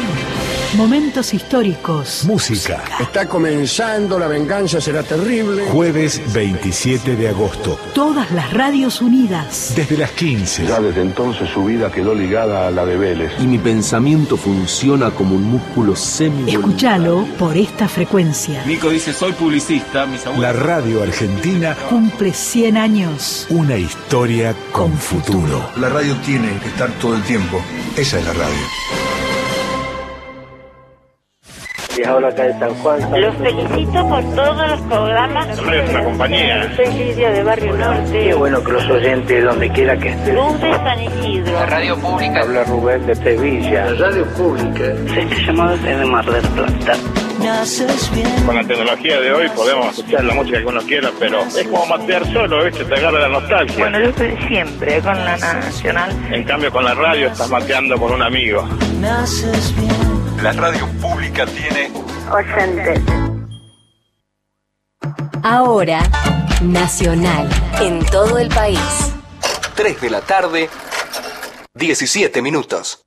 Momentos históricos. Música. Está comenzando, la venganza será terrible. Jueves 27 de agosto. Todas las radios unidas. Desde las 15. Ya desde entonces su vida quedó ligada a la de Vélez. Y mi pensamiento funciona como un músculo semi Escúchalo por esta frecuencia. Nico dice, soy publicista, mis La radio argentina, Cumple 100 años. una historia con futuro. La radio tiene que estar todo el tiempo. Esa es la radio. Y ahora acá de San Juan. Los felicito por todos los programas. es una compañía. Soy Lidia de Barrio Norte. Qué bueno que los oyentes, donde quiera que estén. Luz de San Isidro. radio pública. Habla Rubén de Sevilla. La radio pública. Este llamado es de Mar del Plata. Con la tecnología de hoy podemos escuchar la música que uno quiera, pero es como matear solo, ¿viste? Te agarra la nostalgia. Bueno, yo estoy siempre con la Nacional. En cambio, con la radio estás mateando con un amigo. Naces bien. La radio pública tiene Oyentes. Ahora, Nacional, en todo el país. 3 de la tarde, 17 minutos.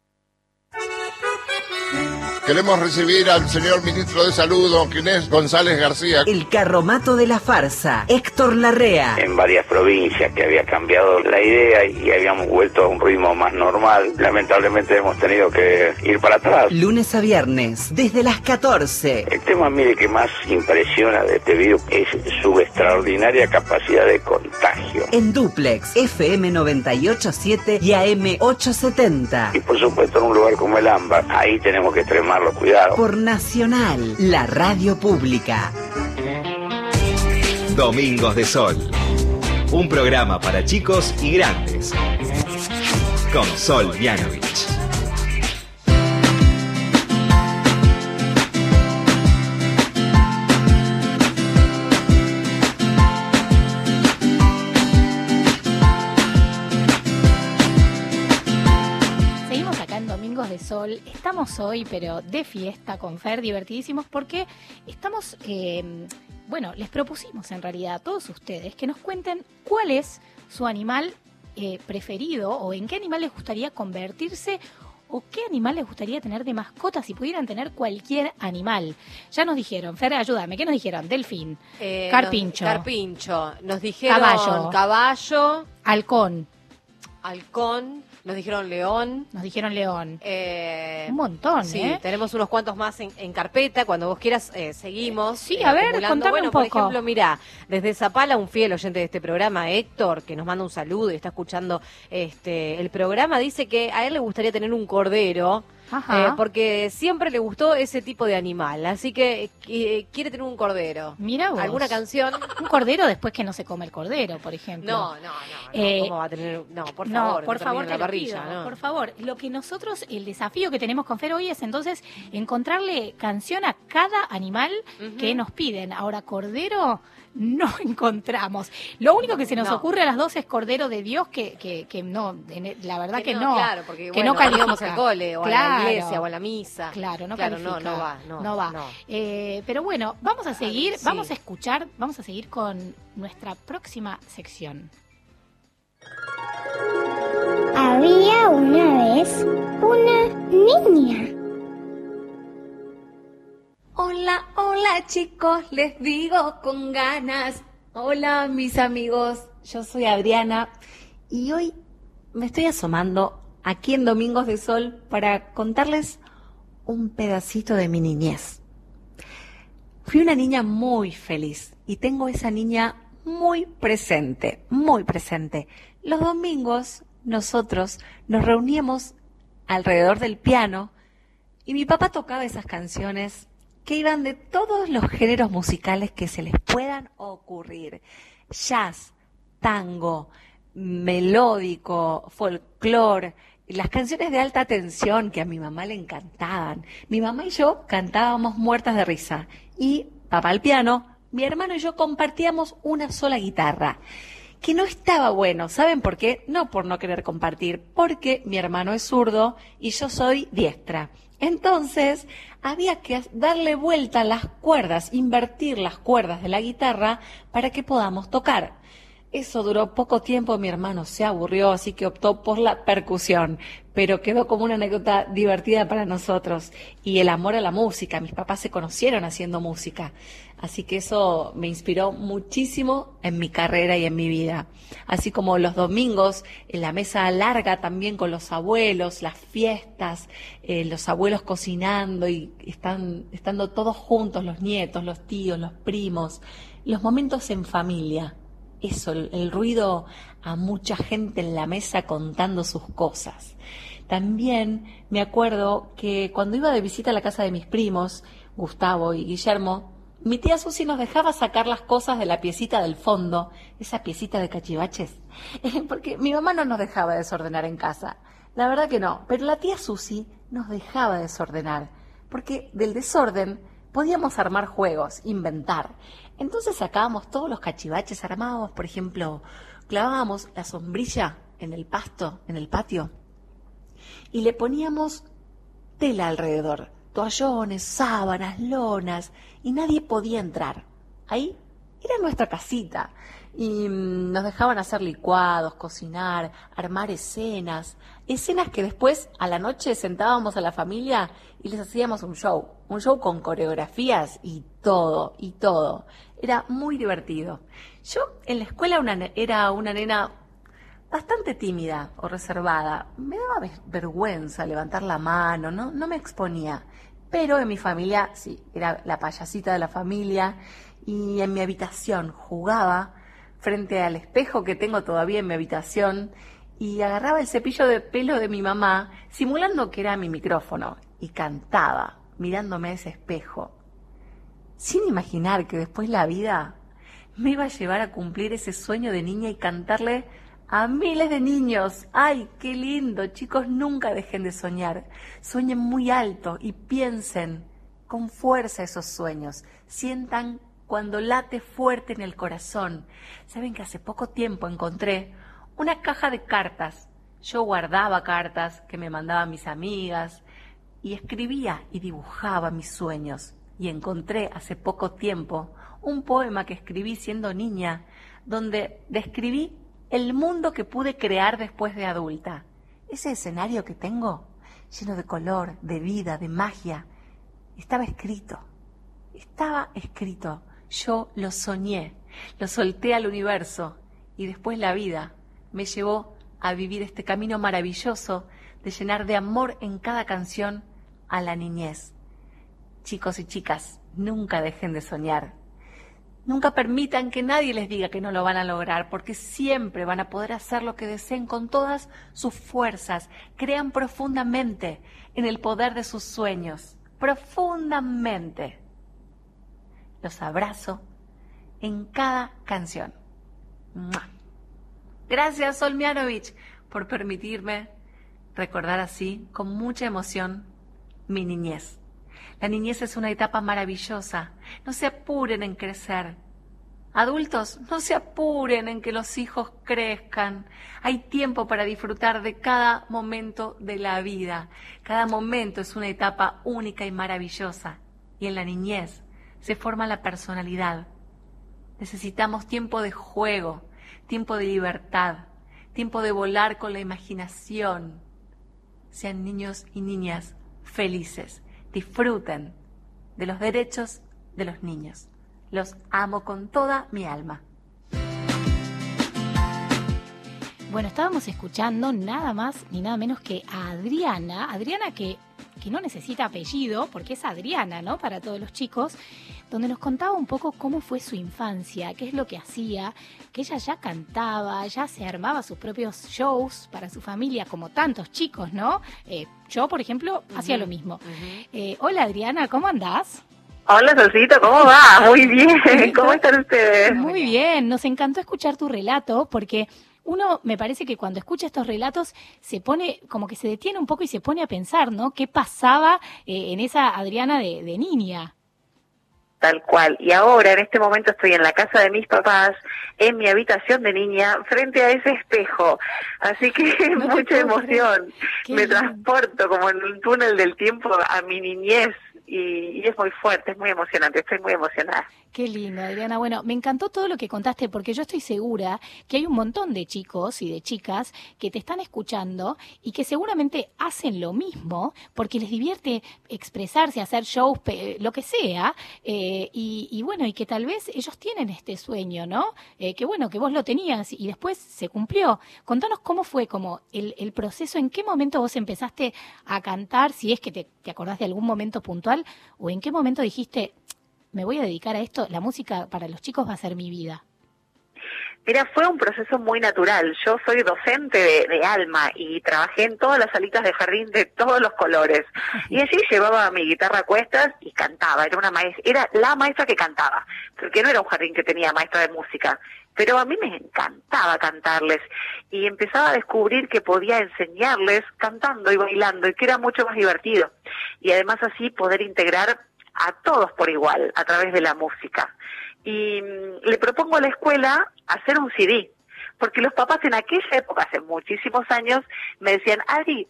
Queremos recibir al señor ministro de Salud, don Ginés González García. El carromato de la farsa, Héctor Larrea. En varias provincias que había cambiado la idea y habíamos vuelto a un ritmo más normal. Lamentablemente hemos tenido que ir para atrás. Lunes a viernes, desde las 14. El tema, mire, que más impresiona de este video es su extraordinaria capacidad de contagio. En Duplex, FM 987 y AM 870. Y por supuesto en un lugar como el AMBA, ahí tenemos que cuidado. Por Nacional, la radio pública. Domingos de Sol. Un programa para chicos y grandes. Con Sol Mianovich. Sol. Estamos hoy, pero de fiesta con Fer, divertidísimos, porque estamos, eh, bueno, les propusimos en realidad a todos ustedes que nos cuenten cuál es su animal eh, preferido o en qué animal les gustaría convertirse o qué animal les gustaría tener de mascota si pudieran tener cualquier animal. Ya nos dijeron, Fer, ayúdame, ¿qué nos dijeron? Delfín, Eh, carpincho, nos- carpincho. Nos dijeron Caballo. caballo, halcón, halcón, nos dijeron león. nos dijeron león. Eh, Un montón, Sí, ¿eh? tenemos unos cuantos más en, en carpeta. Cuando vos quieras, eh, seguimos. Sí, eh, a ver, contame bueno, un poco. Por ejemplo, mira, desde Zapala, un fiel oyente de este programa, Héctor, que nos manda un saludo y está escuchando este el programa, dice que a él le gustaría tener un cordero. Ajá. eh, porque siempre le gustó ese tipo de animal, así que eh, quiere tener un cordero. Mira vos. ¿Alguna canción? Un cordero después que no se come el cordero, por ejemplo. No, no, no. no, Eh, ¿Cómo va a tener? No, por no, favor. por favor, te la parrilla, pido, no. por favor. Lo que nosotros, el desafío que tenemos con Fer hoy es entonces encontrarle canción a cada animal que nos piden. Ahora, cordero no [LAUGHS] encontramos. Lo único que se nos No. ocurre a las dos es cordero de Dios, que, que, que no, en- la verdad que, no, no. claro, porque que bueno, no califica. íbamos al cole, o a Claro. la iglesia, o a la misa. Claro, no Claro, califica. no, no va, no, va. no. Eh, pero bueno, vamos a seguir, sí. vamos a escuchar, vamos a seguir con nuestra próxima sección. Había una vez una niña. Hola, hola chicos, les digo con ganas. Hola mis amigos, yo soy Adriana y hoy me estoy asomando aquí en Domingos de Sol para contarles un pedacito de mi niñez. Fui una niña muy feliz y tengo esa niña muy presente, muy presente. Los domingos nosotros nos reuníamos alrededor del piano y mi papá tocaba esas canciones que iban de todos los géneros musicales que se les puedan ocurrir. Jazz, tango, melódico, folclore, las canciones de alta tensión que a mi mamá le encantaban. Mi mamá y yo cantábamos muertas de risa y papá al piano, mi hermano y yo compartíamos una sola guitarra que no estaba bueno. ¿Saben por qué? No por no querer compartir, porque mi hermano es zurdo y yo soy diestra. Entonces, había que darle vuelta a las cuerdas, invertir las cuerdas de la guitarra para que podamos tocar. Eso duró poco tiempo, mi hermano se aburrió, así que optó por la percusión, pero quedó como una anécdota divertida para nosotros. Y el amor a la música, mis papás se conocieron haciendo música, así que eso me inspiró muchísimo en mi carrera y en mi vida. Así como los domingos, en la mesa larga también con los abuelos, las fiestas, eh, los abuelos cocinando y están, estando todos juntos, los nietos, los tíos, los primos, los momentos en familia eso, el, ruido a mucha gente en la mesa contando sus cosas. También me acuerdo que cuando iba de visita a la casa de mis primos, Gustavo y Guillermo, mi tía Susi nos dejaba sacar las cosas de la piecita del fondo, esa piecita de cachivaches, [LAUGHS] porque mi mamá no nos dejaba desordenar en casa. La verdad que no, pero la tía Susi nos dejaba desordenar, porque del desorden podíamos armar juegos, inventar. Entonces sacábamos todos los cachivaches armados, por ejemplo, clavábamos la sombrilla en el pasto, en el patio, y le poníamos tela alrededor, toallones, sábanas, lonas, y nadie podía entrar. Ahí era nuestra casita. Y mm, nos dejaban hacer licuados, cocinar, armar escenas, escenas que después a la noche sentábamos a la familia y les hacíamos un show, un show con coreografías y todo, y todo. Era muy divertido. Yo en la escuela era una nena bastante tímida o reservada. Me daba vergüenza levantar la mano, no, no me exponía. Pero en mi familia, sí, era la payasita de la familia y en mi habitación jugaba frente al espejo que tengo todavía en mi habitación y agarraba el cepillo de pelo de mi mamá, simulando que era mi micrófono, y cantaba, mirándome a ese espejo, sin imaginar que después la vida me iba a llevar a cumplir ese sueño de niña y cantarle a miles de niños. ¡Ay, qué lindo! Chicos, nunca dejen de soñar. Sueñen muy alto y piensen con fuerza esos sueños. Sientan cuando late fuerte en el corazón. Saben que hace poco tiempo encontré una caja de cartas. Yo guardaba cartas que me mandaban mis amigas y escribía y dibujaba mis sueños. Y encontré hace poco tiempo un poema que escribí siendo niña, donde describí el mundo que pude crear después de adulta. Ese escenario que tengo, lleno de color, de vida, de magia, estaba escrito. Estaba escrito. Yo lo soñé, lo solté al universo y después la vida me llevó a vivir este camino maravilloso de llenar de amor en cada canción a la niñez. Chicos y chicas, nunca dejen de soñar. Nunca permitan que nadie les diga que no lo van a lograr, porque siempre van a poder hacer lo que deseen con todas sus fuerzas. Crean profundamente en el poder de sus sueños, profundamente. Los abrazo en cada canción. Gracias, Solmianovich, por permitirme recordar así, con mucha emoción, mi niñez. La niñez es una etapa maravillosa. No se apuren en crecer. Adultos, no se apuren en que los hijos crezcan. Hay tiempo para disfrutar de cada momento de la vida. Cada momento es una etapa única y maravillosa. Y en la niñez se forma la personalidad. Necesitamos tiempo de juego, tiempo de libertad, tiempo de volar con la imaginación. Sean niños y niñas felices, disfruten de los derechos de los niños. Los amo con toda mi alma. Bueno, estábamos escuchando nada más ni nada menos que a Adriana, Adriana que, que no necesita apellido, porque es Adriana, ¿no? Para todos los chicos, donde nos contaba un poco cómo fue su infancia, qué es lo que hacía, que ella ya cantaba, ya se armaba sus propios shows para su familia, como tantos chicos, ¿no? Eh, yo, por ejemplo, hacía lo mismo. Eh, hola Adriana, ¿cómo andás? Hola, Solcito, ¿cómo va? Muy bien, [LAUGHS] ¿cómo están ustedes? Muy bien, nos encantó escuchar tu relato porque uno me parece que cuando escucha estos relatos se pone, como que se detiene un poco y se pone a pensar, ¿no? ¿Qué pasaba eh, en esa Adriana de, de niña? Tal cual. Y ahora, en este momento, estoy en la casa de mis papás, en mi habitación de niña, frente a ese espejo. Así que [LAUGHS] mucha emoción. Me transporto como en un túnel del tiempo a mi niñez y, y es muy fuerte, es muy emocionante. Estoy muy emocionada. Qué lindo, Adriana. Bueno, me encantó todo lo que contaste porque yo estoy segura que hay un montón de chicos y de chicas que te están escuchando y que seguramente hacen lo mismo porque les divierte expresarse, hacer shows, lo que sea. eh, y, bueno, y que tal vez ellos tienen este sueño, ¿no? Eh, que bueno, que vos lo tenías y después se cumplió. Contanos cómo fue como el, el proceso, en qué momento vos empezaste a cantar, si es que te, te acordás de algún momento puntual o en qué momento dijiste, me voy a dedicar a esto, la música para los chicos va a ser mi vida. Mira, fue un proceso muy natural. Yo soy docente de, de alma y trabajé en todas las salitas de jardín de todos los colores. [LAUGHS] Y allí llevaba mi guitarra a cuestas y cantaba. Era una maestra, era la maestra que cantaba, porque no era un jardín que tenía maestra de música. Pero a mí me encantaba cantarles y empezaba a descubrir que podía enseñarles cantando y bailando y que era mucho más divertido. Y además así poder integrar a todos por igual a través de la música. Y mm, le propongo a la escuela hacer un CD, porque los papás en aquella época, hace muchísimos años, me decían, Adri,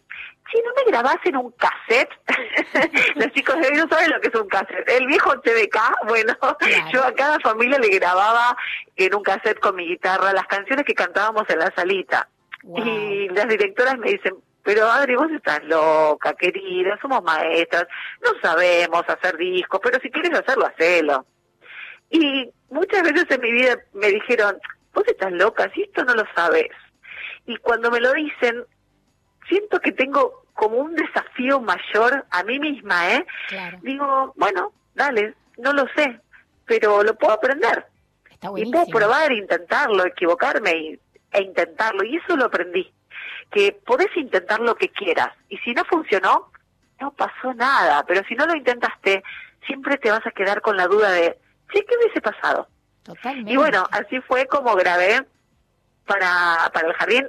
si no me grabás en un cassette, [LAUGHS] los chicos de hoy no saben lo que es un cassette, el viejo TVK, bueno, [LAUGHS] yo a cada familia le grababa en un cassette con mi guitarra las canciones que cantábamos en la salita. Y las directoras me dicen, pero Adri, vos estás loca, querida, somos maestras, no sabemos hacer discos, pero si quieres hacerlo, hacelo. Y muchas veces en mi vida me dijeron, vos estás loca, si esto no lo sabes. Y cuando me lo dicen, siento que tengo como un desafío mayor a mí misma, ¿eh? Digo, bueno, dale, no lo sé, pero lo puedo aprender. y puedo probar, intentarlo, equivocarme y, e intentarlo. Y eso lo aprendí, que podés intentar lo que quieras. Y si no funcionó, no pasó nada. Pero si no lo intentaste, siempre te vas a quedar con la duda de, sí, ¿qué hubiese pasado? Totalmente. Y bueno, así fue como grabé para, para el jardín,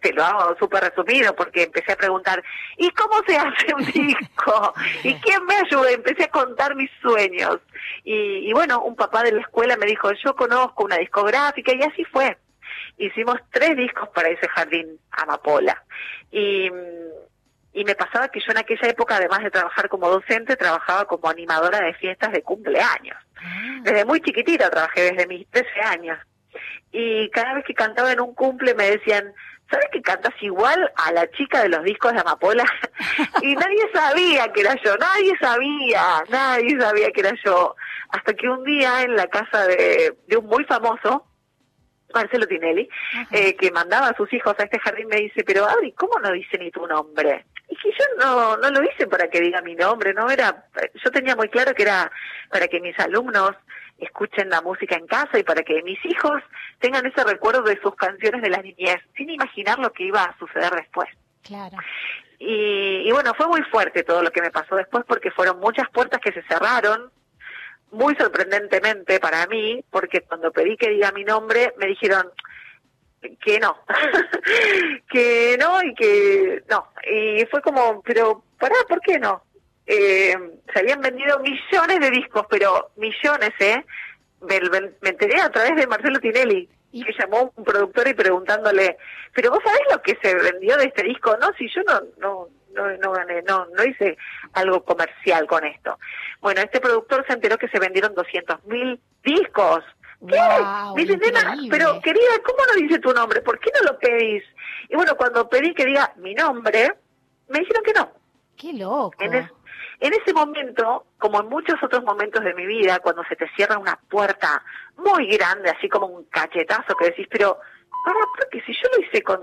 te lo hago súper resumido porque empecé a preguntar, ¿y cómo se [LAUGHS] hace un disco? ¿Y quién me ayuda? Empecé a contar mis sueños. Y, y bueno, un papá de la escuela me dijo, yo conozco una discográfica y así fue. Hicimos tres discos para ese jardín, Amapola. Y, y me pasaba que yo en aquella época, además de trabajar como docente, trabajaba como animadora de fiestas de cumpleaños. Desde muy chiquitita trabajé, desde mis 13 años. Y cada vez que cantaba en un cumple me decían, ¿sabes que cantas igual a la chica de los discos de Amapola? [LAUGHS] y nadie sabía que era yo, nadie sabía, nadie sabía que era yo. Hasta que un día en la casa de, de un muy famoso, Marcelo Tinelli, eh, que mandaba a sus hijos a este jardín, me dice, pero Adri, ¿cómo no dice ni tu nombre? Y que yo no, no lo hice para que diga mi nombre, no era, yo tenía muy claro que era para que mis alumnos escuchen la música en casa y para que mis hijos tengan ese recuerdo de sus canciones de la niñez, sin imaginar lo que iba a suceder después. Claro. Y, y bueno, fue muy fuerte todo lo que me pasó después porque fueron muchas puertas que se cerraron, muy sorprendentemente para mí, porque cuando pedí que diga mi nombre, me dijeron que no, [LAUGHS] que no y que no. Y fue como, pero pará, ¿por qué no? Eh, se habían vendido millones de discos, pero millones, ¿eh? Me, me- me enteré a través de Marcelo Tinelli, que llamó un productor y preguntándole, pero vos sabés lo que se vendió de este disco, no, si yo no, no, no, no gané, no, no hice algo comercial con esto. Bueno, este productor se enteró que se vendieron 200 mil discos. ¿Qué? Dice, "Nena, pero querida, ¿cómo no dice tu nombre? ¿Por qué no lo pedís? Y bueno, cuando pedí que diga mi nombre, me dijeron que no. Qué loco. En, es- en ese momento, como en muchos otros momentos de mi vida, cuando se te cierra una puerta muy grande, así como un cachetazo, que decís, pero, para, porque si yo lo hice con,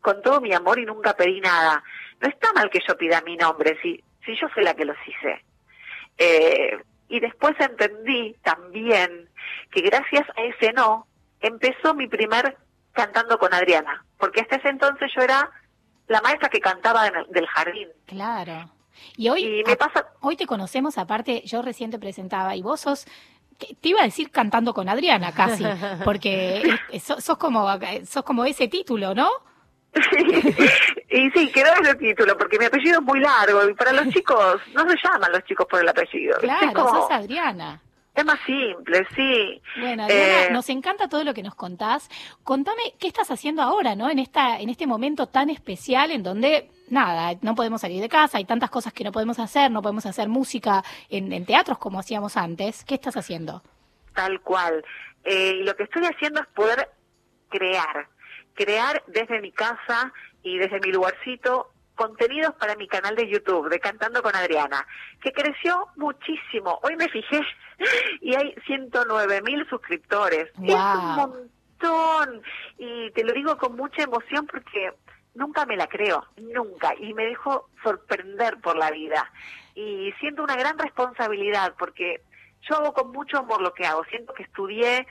con todo mi amor y nunca pedí nada, no está mal que yo pida mi nombre, si, si yo soy la que los hice. Eh, y después entendí también que gracias a ese no, empezó mi primer cantando con Adriana, porque hasta ese entonces yo era la maestra que cantaba en el- del jardín. Claro. Y hoy, Y me a- pasa- hoy te conocemos, aparte, yo recién te presentaba y vos sos que- te iba a decir cantando con Adriana casi, porque [LAUGHS] sos como sos como ese título, ¿no? [LAUGHS] Y sí, quedó ese título, porque mi apellido es muy largo y para los chicos, no se llaman los chicos por el apellido. Claro, es, como- sos Adriana. es más simple, sí. Bueno, Adriana, Eh, nos encanta todo lo que nos contás. Contame qué estás haciendo ahora, ¿no? En esta, en este momento tan especial en donde nada, no podemos salir de casa, hay tantas cosas que no podemos hacer, no podemos hacer música en, en teatros como hacíamos antes. ¿Qué estás haciendo? Tal cual. Eh, lo que estoy haciendo es poder crear, crear desde mi casa y desde mi lugarcito contenidos para mi canal de YouTube de Cantando con Adriana, que creció muchísimo. Hoy me fijé [LAUGHS] y hay 109 mil suscriptores. Es un montón. Y te lo digo con mucha emoción porque nunca me la creo, nunca. Y me dejo sorprender por la vida. Y siento una gran responsabilidad porque yo hago con mucho amor lo que hago. Siento que estudié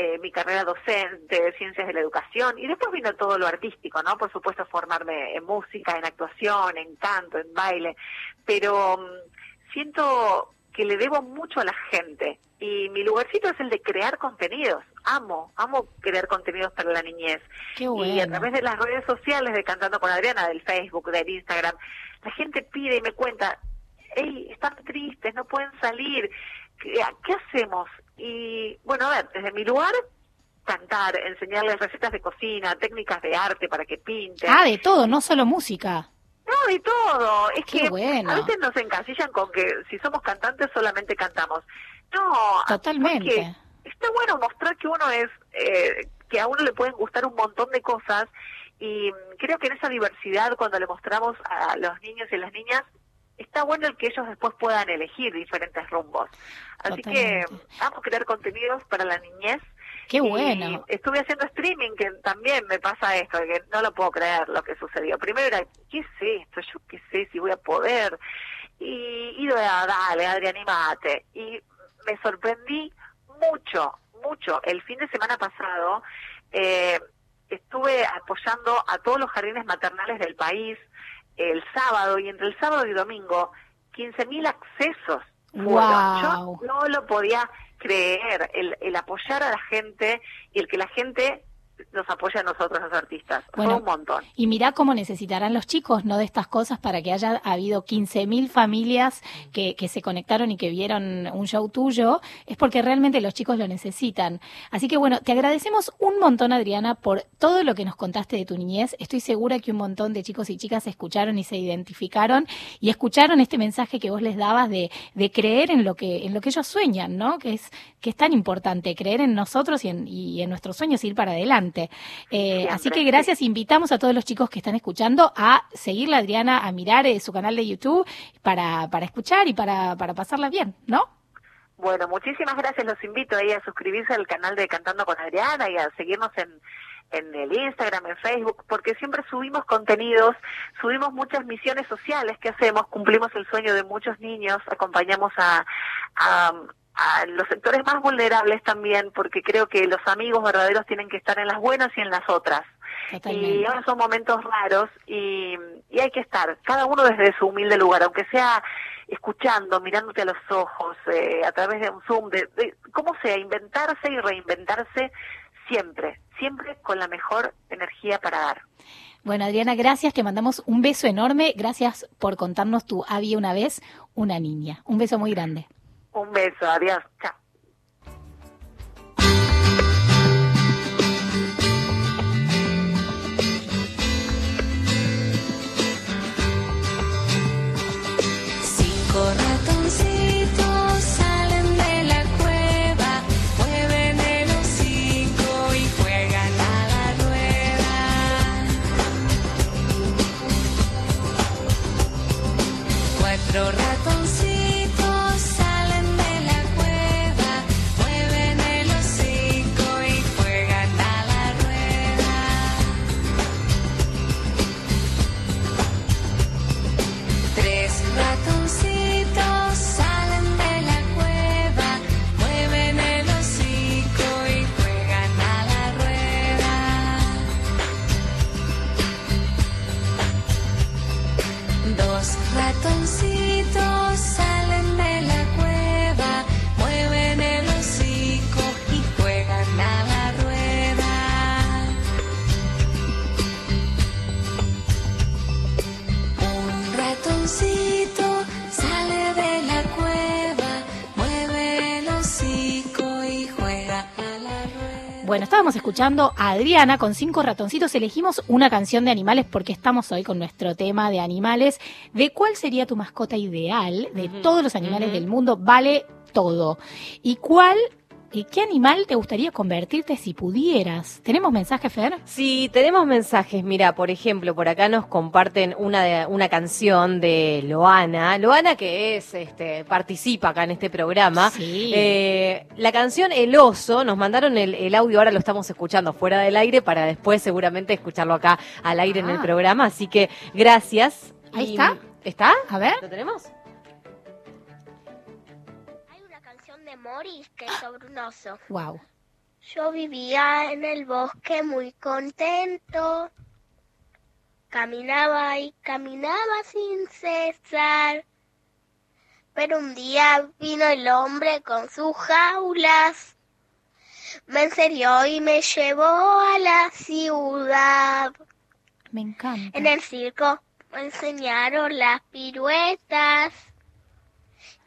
eh, mi carrera docente, ciencias de la educación, y después vino todo lo artístico, ¿no? Por supuesto, formarme en música, en actuación, en canto, en baile, pero mm, siento que le debo mucho a la gente y mi lugarcito es el de crear contenidos. Amo, amo crear contenidos para la niñez. Qué Y a bueno. través de las redes sociales de Cantando con Adriana, del Facebook, del Instagram, la gente pide y me cuenta, hey, están tristes, no pueden salir, ¿qué, qué hacemos? Y bueno, a ver, desde mi lugar, cantar, enseñarles recetas de cocina, técnicas de arte para que pinten. Ah, de todo, no solo música. No, de todo. Es Qué que bueno. a veces nos encasillan con que si somos cantantes solamente cantamos. No, Totalmente. está bueno mostrar que uno es, eh, que a uno le pueden gustar un montón de cosas y creo que en esa diversidad cuando le mostramos a los niños y las niñas está bueno el que ellos después puedan elegir diferentes rumbos. Así que vamos a crear contenidos para la niñez. Qué Y bueno. estuve haciendo streaming, que también me pasa esto, que no lo puedo creer lo que sucedió. Primero era, ¿qué es esto? Yo qué sé si voy a poder. Y, y era, dale, Adri, animate. Y me sorprendí mucho, mucho. El fin de semana pasado eh, estuve apoyando a todos los jardines maternales del país el sábado y entre el sábado y domingo 15.000 accesos fueron. Guau. Yo no lo podía creer, el, el apoyar a la gente y el que la gente nos apoya a nosotros los artistas. Bueno, Fue un montón. Y mirá cómo necesitarán los chicos, ¿no? De estas cosas para que haya habido 15.000 familias que, que se conectaron y que vieron un show tuyo. Es porque realmente los chicos lo necesitan. Así que bueno, te agradecemos un montón, Adriana, por todo lo que nos contaste de tu niñez. Estoy segura que un montón de chicos y chicas escucharon y se identificaron y escucharon este mensaje que vos les dabas de, de creer en lo que, en lo que ellos sueñan, ¿no? Que es, que es tan importante, creer en nosotros y en, y en nuestros sueños y ir para adelante. Eh, así que gracias, invitamos a todos los chicos que están escuchando a seguirla Adriana, a mirar eh, su canal de YouTube para, para escuchar y para, para pasarla bien, ¿no? Bueno, muchísimas gracias. Los invito ahí a suscribirse al canal de Cantando con Adriana y a seguirnos en, en el Instagram, en Facebook, porque siempre subimos contenidos, subimos muchas misiones sociales que hacemos, cumplimos el sueño de muchos niños, acompañamos a, a, a los sectores más vulnerables también, porque creo que los amigos verdaderos tienen que estar en las buenas y en las otras. Y ahora son momentos raros y, y hay que estar, cada uno desde su humilde lugar, aunque sea escuchando, mirándote a los ojos, eh, a través de un Zoom, de, de cómo sea, inventarse y reinventarse siempre, siempre con la mejor energía para dar. Bueno, Adriana, gracias, te mandamos un beso enorme, gracias por contarnos tu había una vez una niña. Un beso muy grande. Un beso, adiós, chao. Escuchando a Adriana con cinco ratoncitos. Elegimos una canción de animales porque estamos hoy con nuestro tema de animales. ¿De cuál sería tu mascota ideal de todos los animales del mundo? Vale todo. ¿Y cuál ¿Y qué animal te gustaría convertirte si pudieras? ¿Tenemos mensaje, Fer? Sí, tenemos mensajes. Mira, por ejemplo, por acá nos comparten una, de- una canción de Loana. Loana que es, este, participa acá en este programa. Sí. Eh, la canción El Oso, nos mandaron el, el audio, ahora lo estamos escuchando fuera del aire para después seguramente escucharlo acá al aire en el Ah. programa. Así que gracias. Ahí Y- está. ¿Está? A ver. ¿Lo tenemos? Sobre un oso. Wow. Yo vivía en el bosque muy contento. Caminaba y caminaba sin cesar. Pero un día vino el hombre con sus jaulas. Me enserió y me llevó a la ciudad. Me encanta. En el circo me enseñaron las piruetas.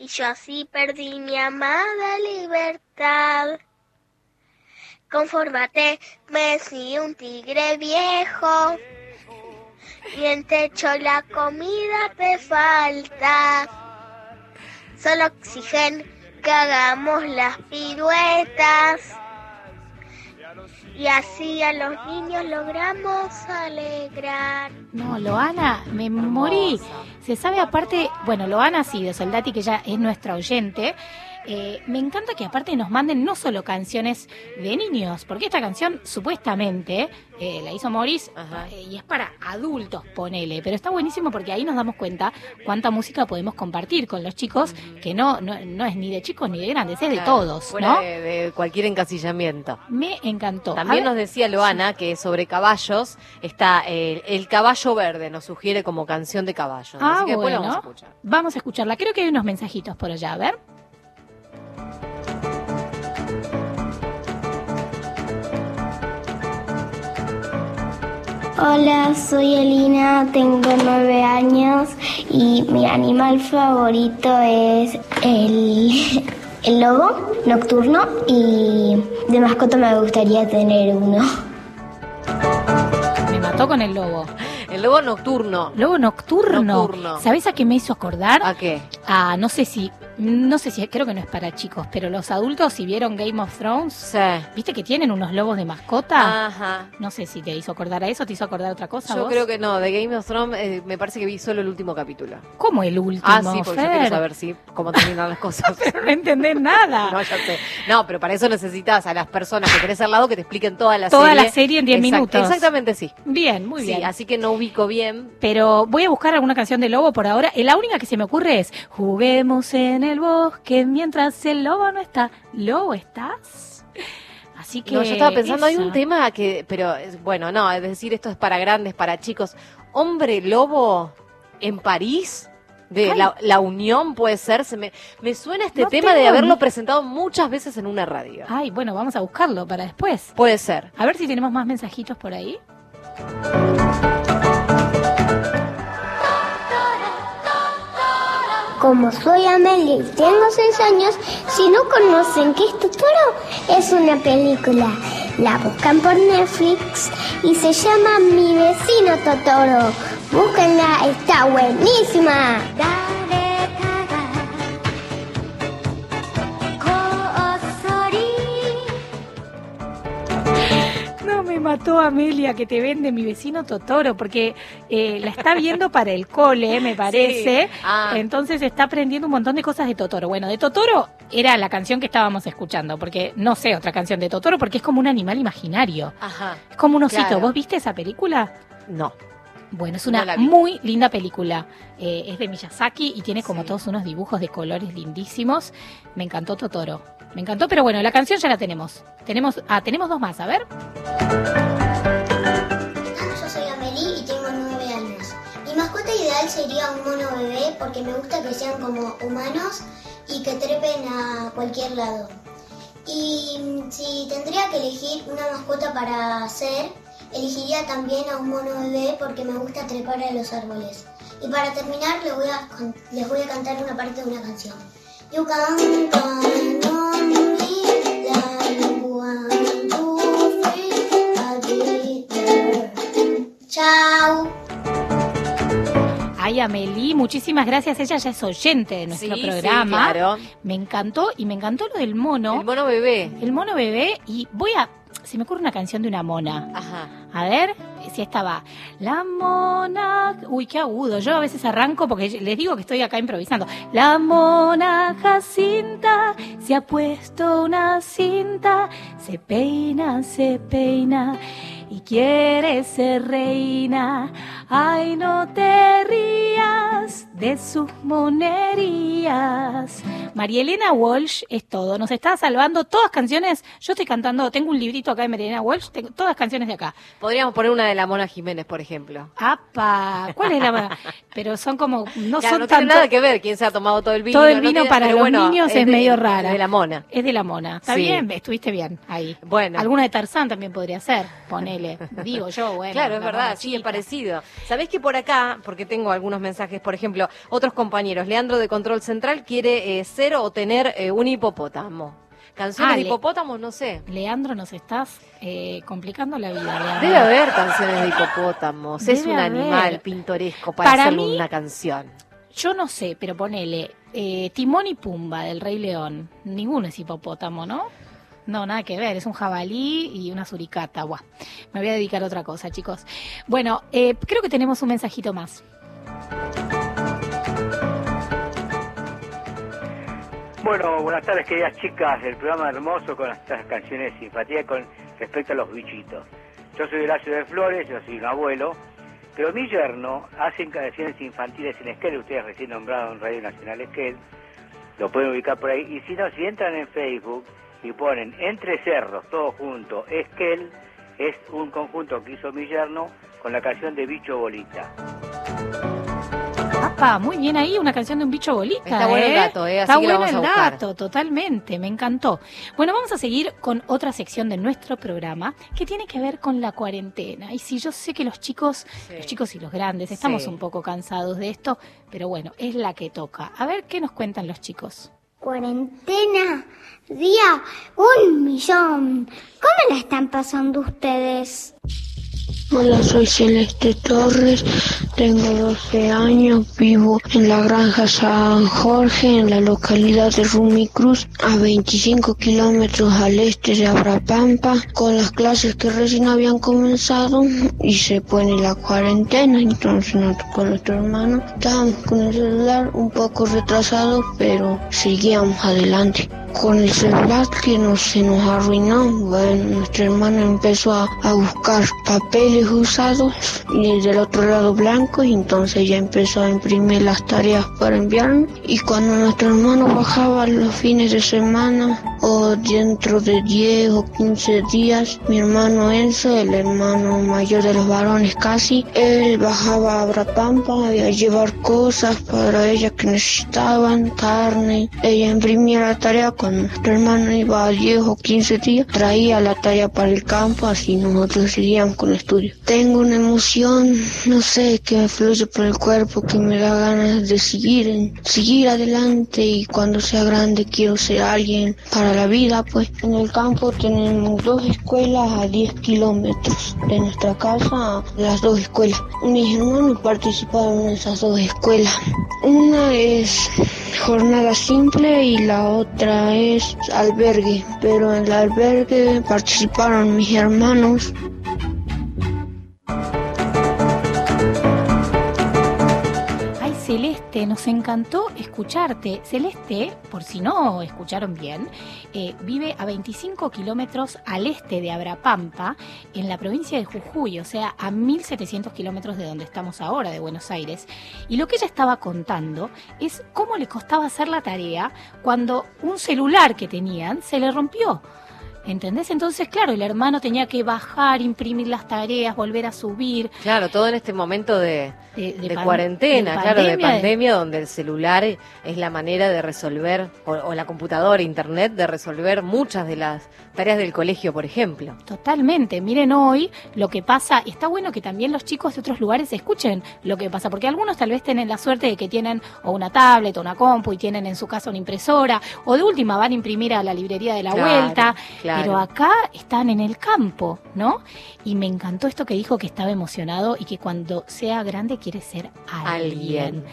Y yo así perdí mi amada libertad. Confórmate, me decía un tigre viejo. Y en techo la comida te falta. Solo exigen que hagamos las piruetas. Y así a los niños logramos alegrar. No, Loana, me morí. Se sabe aparte, bueno, Loana sí, de Soldati, que ya es nuestra oyente. Eh, me encanta que aparte nos manden no solo canciones de niños, porque esta canción supuestamente eh, la hizo Morris eh, y es para adultos, ponele, pero está buenísimo porque ahí nos damos cuenta cuánta música podemos compartir con los chicos, que no, no, no es ni de chicos ni de grandes, es de todos, Fuera ¿no? de, de cualquier encasillamiento. Me encantó. También nos decía Loana que sobre caballos está el caballo verde, nos sugiere como canción de caballos. Ah, Así que después lo bueno. vamos a escuchar. Vamos a escucharla. Creo que hay unos mensajitos por allá. A ver. Hola, soy Elina, tengo nueve años y mi animal favorito es el, [LAUGHS] el lobo nocturno y de mascota me gustaría tener uno. Me mató con el lobo. El lobo nocturno. Lobo nocturno. Nocturno. ¿Sabés a qué me hizo acordar? ¿A qué? A, no sé si, no sé si, creo que no es para chicos, pero los adultos si vieron Game of Thrones, ¿viste que tienen unos lobos de mascota? Ajá. No sé si te hizo acordar a eso, te hizo acordar a otra cosa. Yo vos? creo que no, de Game of Thrones eh, me parece que vi solo el último capítulo. ¿Cómo el último? Ah, sí, porque yo quiero saber si, cómo terminan las cosas. [LAUGHS] pero no entendés nada. [LAUGHS] No, ya sé. No, pero para eso necesitas a las personas que tenés al lado que te expliquen toda la Toda serie. la serie en 10 Exact- minutos. Exactamente, sí. Bien, muy Sí, bien. así que no ubico bien. Pero voy a buscar alguna canción de lobo por ahora. Y La única que se me ocurre es Juguemos en el bosque mientras el lobo no está. ¿Lobo estás? Así que. No, yo estaba pensando, hay un tema que, pero bueno, no, es decir, esto es para grandes, para chicos. Hombre lobo en París, de la, la Unión puede ser, se me, me suena este No tema de haberlo ni- presentado muchas veces en una radio. Ay, bueno, vamos a buscarlo para después. Puede ser. A ver si tenemos más mensajitos por ahí. Como soy Amelia y tengo seis años, si no conocen qué es Totoro, es una película. La buscan por Netflix y se llama Mi vecino Totoro. Búsquenla, está buenísima. Me mató Amelia que te vende mi vecino Totoro, porque eh, la está viendo para el cole, me parece. Sí. Ah. Entonces está aprendiendo un montón de cosas de Totoro. Bueno, de Totoro era la canción que estábamos escuchando, porque no sé otra canción de Totoro, porque es como un animal imaginario. Ajá. Es como un osito. Claro. ¿Vos viste esa película? No. Bueno, es una muy linda película. Eh, es de Miyazaki y tiene como todos unos dibujos de colores lindísimos. Me encantó Totoro. Me encantó, pero bueno, la canción ya la tenemos. Tenemos, ah, tenemos dos más, a ver. Yo soy Amelie y tengo nueve años. Mi mascota ideal sería un mono bebé porque me gusta que sean como humanos y que trepen a cualquier lado. Y mm, si tendría que elegir una mascota para hacer, elegiría también a un mono bebé porque me gusta trepar a los árboles. Y para terminar les voy a, les voy a cantar una parte de una canción. You can count on Ay, Amelie, muchísimas gracias. Ella ya es oyente de nuestro Sí, sí, programa. claro. Me encantó y me encantó lo del mono. El mono bebé. El mono bebé y voy a... Se me ocurre una canción de una mona. Ajá. A ver si esta va. La mona. Uy, qué agudo. Yo a veces arranco porque les digo que estoy acá improvisando. La mona Jacinta se ha puesto una cinta, se peina, se peina y quiere ser reina. Ay, no te rías de sus monerías. María Elena Walsh es todo. Nos está salvando todas canciones. Yo estoy cantando, tengo un librito acá de María Elena Walsh, tengo todas canciones de acá. Podríamos poner una de la Mona Jiménez, por ejemplo. ¡Apa! ¿Cuál es la Pero son como. No Claro, son no tiene tanto- nada que ver quién se ha tomado todo el vino. Todo el no vino tiene- para pero los bueno, niños es, de- medio rara. De la Mona. Es de la mona. Está Sí. bien, estuviste bien ahí. Bueno. Alguna de Tarzán también podría ser, ponele. Digo yo, bueno. Claro, es verdad, sí, es parecido. ¿Sabés que por acá, porque tengo algunos mensajes, por ejemplo, otros compañeros, Leandro de Control Central quiere eh, ser o tener eh, un hipopótamo. Canciones Ah, de le- hipopótamos, no sé. Leandro, nos estás eh, complicando la vida, Leandro. Debe haber canciones de hipopótamos. es un haber. animal pintoresco para, Para hacer mí- una canción. Yo no sé, pero ponele. eh, Timón y Pumba del Rey León. Ninguno es hipopótamo, ¿no? No, nada que ver. Es un jabalí y una suricata. Buah. Me voy a dedicar a otra cosa, chicos. Bueno, eh, creo que tenemos un mensajito más. Bueno, buenas tardes queridas chicas del programa hermoso con estas canciones infantiles con respecto a los bichitos. Yo soy Horacio de Flores, yo soy un abuelo, pero mi yerno hace canciones infantiles en Esquel, ustedes recién nombraron Radio Nacional Esquel, lo pueden ubicar por ahí, y si no, si entran en Facebook y ponen Entre Cerros, todo junto, Esquel, es un conjunto que hizo mi yerno con la canción de Bicho Bolita. Apa, muy bien ahí, una canción de un bicho bolita. Está bueno el ¿eh? dato, ¿eh? Así Está que lo bueno vamos a el buscar. dato, totalmente, me encantó. Bueno, vamos a seguir con otra sección de nuestro programa que tiene que ver con la cuarentena. Y si yo sé que los chicos, los chicos y los grandes, estamos Sí. un poco cansados de esto, pero bueno, es la que toca. A ver qué nos cuentan los chicos. Cuarentena, día un millón. ¿Cómo la están pasando ustedes? Hola, soy Celeste Torres, tengo 12 años, vivo en la granja San Jorge, en la localidad de Rumicruz, a 25 kilómetros al este de Abrapampa, con las clases que recién habían comenzado y se pone la cuarentena, entonces nosotros con nuestro hermano estábamos con el celular un poco retrasado, pero seguíamos adelante. Con el celular que no se nos arruinó, bueno, nuestro hermano empezó a, a buscar papeles usados y del otro lado blanco y entonces ya empezó a imprimir las tareas para enviarnos y cuando nuestro hermano bajaba los fines de semana o dentro de 10 o 15 días, mi hermano Enzo, el hermano mayor de los varones casi, él bajaba a Abrapampa a llevar cosas para ella que necesitaban, carne, ella imprimía la tarea cuando nuestro hermano iba a 10 o 15 días, traía la tarea para el campo, así nosotros seguíamos con el estudio. Tengo una emoción, no sé, que me fluye por el cuerpo, que me da ganas de seguir, seguir adelante y cuando sea grande quiero ser alguien para la vida, pues en el campo tenemos dos escuelas a 10 kilómetros de nuestra casa, las dos escuelas. Mis hermanos participaron en esas dos escuelas. Una es jornada simple y la otra es albergue, pero en el albergue participaron mis hermanos. Celeste, nos encantó escucharte. Celeste, por si no escucharon bien, eh, vive a 25 kilómetros al este de Abrapampa, en la provincia de Jujuy, o sea, a 1700 kilómetros de donde estamos ahora, de Buenos Aires. Y lo que ella estaba contando es cómo le costaba hacer la tarea cuando un celular que tenían se le rompió. ¿Entendés? Entonces, claro, el hermano tenía que bajar, imprimir las tareas, volver a subir. Claro, todo en este momento de, De- de de pan- cuarentena, de claro, de pandemia, de- pandemia, donde el celular es la manera de resolver, o, o la computadora, internet, de resolver muchas de las tareas del colegio, por ejemplo. Totalmente. Miren hoy lo que pasa. y Está bueno que también los chicos de otros lugares escuchen lo que pasa, porque algunos tal vez tienen la suerte de que tienen o una tablet o una compu y tienen en su casa una impresora, o de última van a imprimir a la librería de la Claro, vuelta. claro. Claro. Pero acá están en el campo, ¿no? Y me encantó esto que dijo que estaba emocionado y que cuando sea grande quiere ser alguien. Alguien.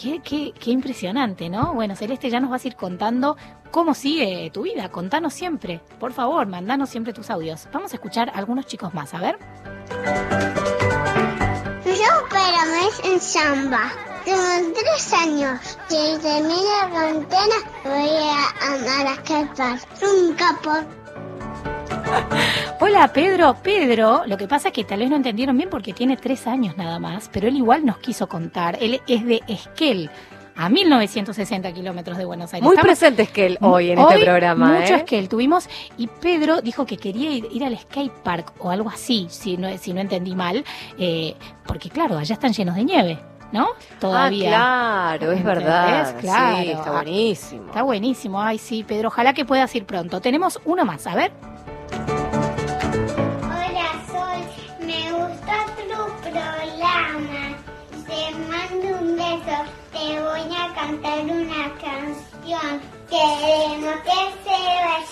Qué, qué, qué impresionante, ¿no? Bueno, Celeste, ya nos vas a ir contando cómo sigue tu vida. Contanos siempre. Por favor, mandanos siempre tus audios. Vamos a escuchar a algunos chicos más, a ver. Yo para mes en samba. Tengo tres años. Desde mi cuarentena voy a andar a escapar. Un capo. Hola Pedro, Pedro, lo que pasa es que tal vez no entendieron bien porque tiene tres años nada más, pero él igual nos quiso contar, él es de Esquel, a 1960 kilómetros de Buenos Aires. Muy Estamos- presente Esquel hoy en este programa. Mucho ¿eh? Esquel tuvimos y Pedro dijo que quería ir, ir al skate park o algo así, si no, si no entendí mal, eh, porque claro, allá están llenos de nieve, ¿no? Todavía. Ah, claro, es verdad. Claro. Sí, está Ah, buenísimo. Está buenísimo, ay sí, Pedro, ojalá que puedas ir pronto. Tenemos uno más, a ver. Hola Sol, me gusta tu programa. Te mando un beso. Te voy a cantar una canción. Queremos que se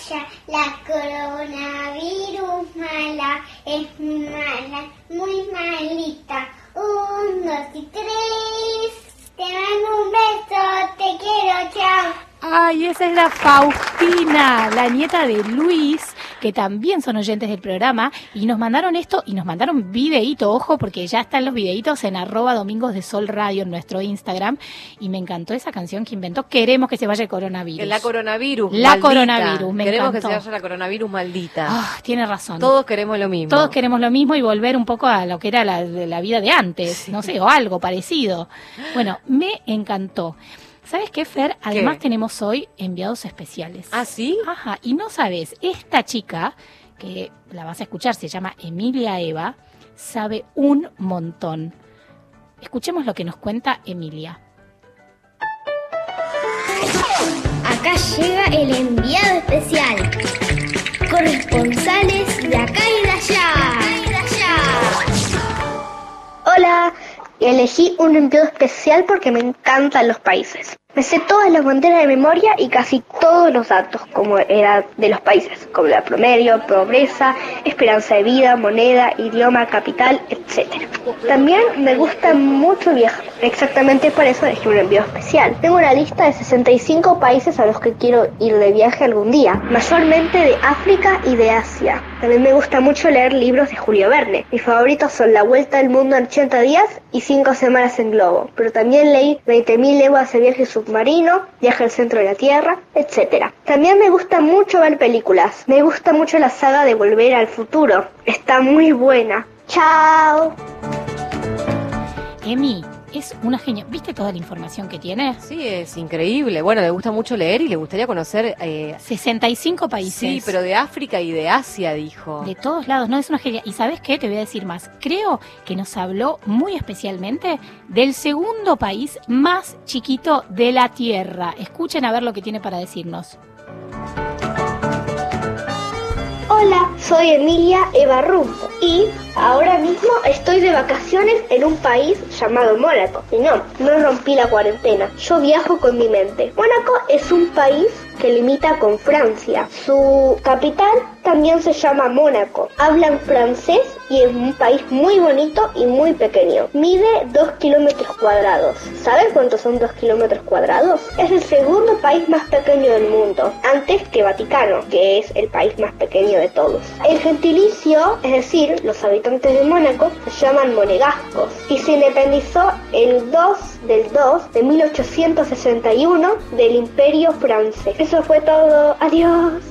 vaya la coronavirus mala. Es muy mala, muy malita. Un, dos y tres. Te mando un beso. Te quiero, chao. Ay, esa es la Faustina, la nieta de Luis, que también son oyentes del programa, y nos mandaron esto, y nos mandaron videíto, ojo, porque ya están los videitos en arroba domingos de sol radio en nuestro Instagram, y me encantó esa canción que inventó, queremos que se vaya el coronavirus. La coronavirus. La maldita. coronavirus, me Queremos que se vaya la coronavirus maldita. Ah, tiene razón. Todos queremos lo mismo. Todos queremos lo mismo y volver un poco a lo que era la vida de antes, no sé, o algo parecido. Bueno, me encantó. ¿Sabes qué, Fer? Además tenemos hoy enviados especiales. ¿Ah, sí? Ajá, y no sabes, esta chica, que la vas a escuchar, se llama Emilia Eva, sabe un montón. Escuchemos lo que nos cuenta Emilia. Acá llega el enviado especial. Corresponsales de acá y de allá. Hola, elegí un envío especial porque me encantan los países. Me sé todas las banderas de memoria y casi todos los datos, como edad de los países, como la promedio, pobreza, esperanza de vida, moneda, idioma, capital, etc. También me gusta mucho viajar, exactamente por eso elegí un envío especial. Tengo una lista de 65 países a los que quiero ir de viaje algún día, mayormente de África y de Asia. También me gusta mucho leer libros de Julio Verne. Mis favoritos son La Vuelta al Mundo en 80 días y 5 semanas en globo, pero también leí 20.000 leguas de viaje submarino, Viaje al centro de la Tierra, etc. También me gusta mucho ver películas. Me gusta mucho la saga de Volver al Futuro. Está muy buena. Chao. Emi, es una genia. ¿Viste toda la información que tiene? Sí, es increíble. Bueno, le gusta mucho leer y le gustaría conocer... eh, 65 países. Sí, pero de África y de Asia, dijo. De todos lados, no es una genia. ¿Y sabes qué? Te voy a decir más. Creo que nos habló muy especialmente del segundo país más chiquito de la Tierra. Escuchen a ver lo que tiene para decirnos. Hola, soy Emilia Eva Rumpo y ahora mismo estoy de vacaciones en un país llamado Mónaco. Y no, no rompí la cuarentena, yo viajo con mi mente. Mónaco es un país que limita con Francia. Su capital también se llama Mónaco. Hablan francés y es un país muy bonito y muy pequeño. Mide 2 kilómetros cuadrados. ¿Sabes cuántos son 2 kilómetros cuadrados? Es el segundo país más pequeño del mundo, antes que Vaticano, que es el país más pequeño de todos. El gentilicio, es decir, los habitantes de Mónaco, se llaman monegascos y se independizó el 2 del 2 de 1861 del Imperio francés. Eso fue todo. Adiós.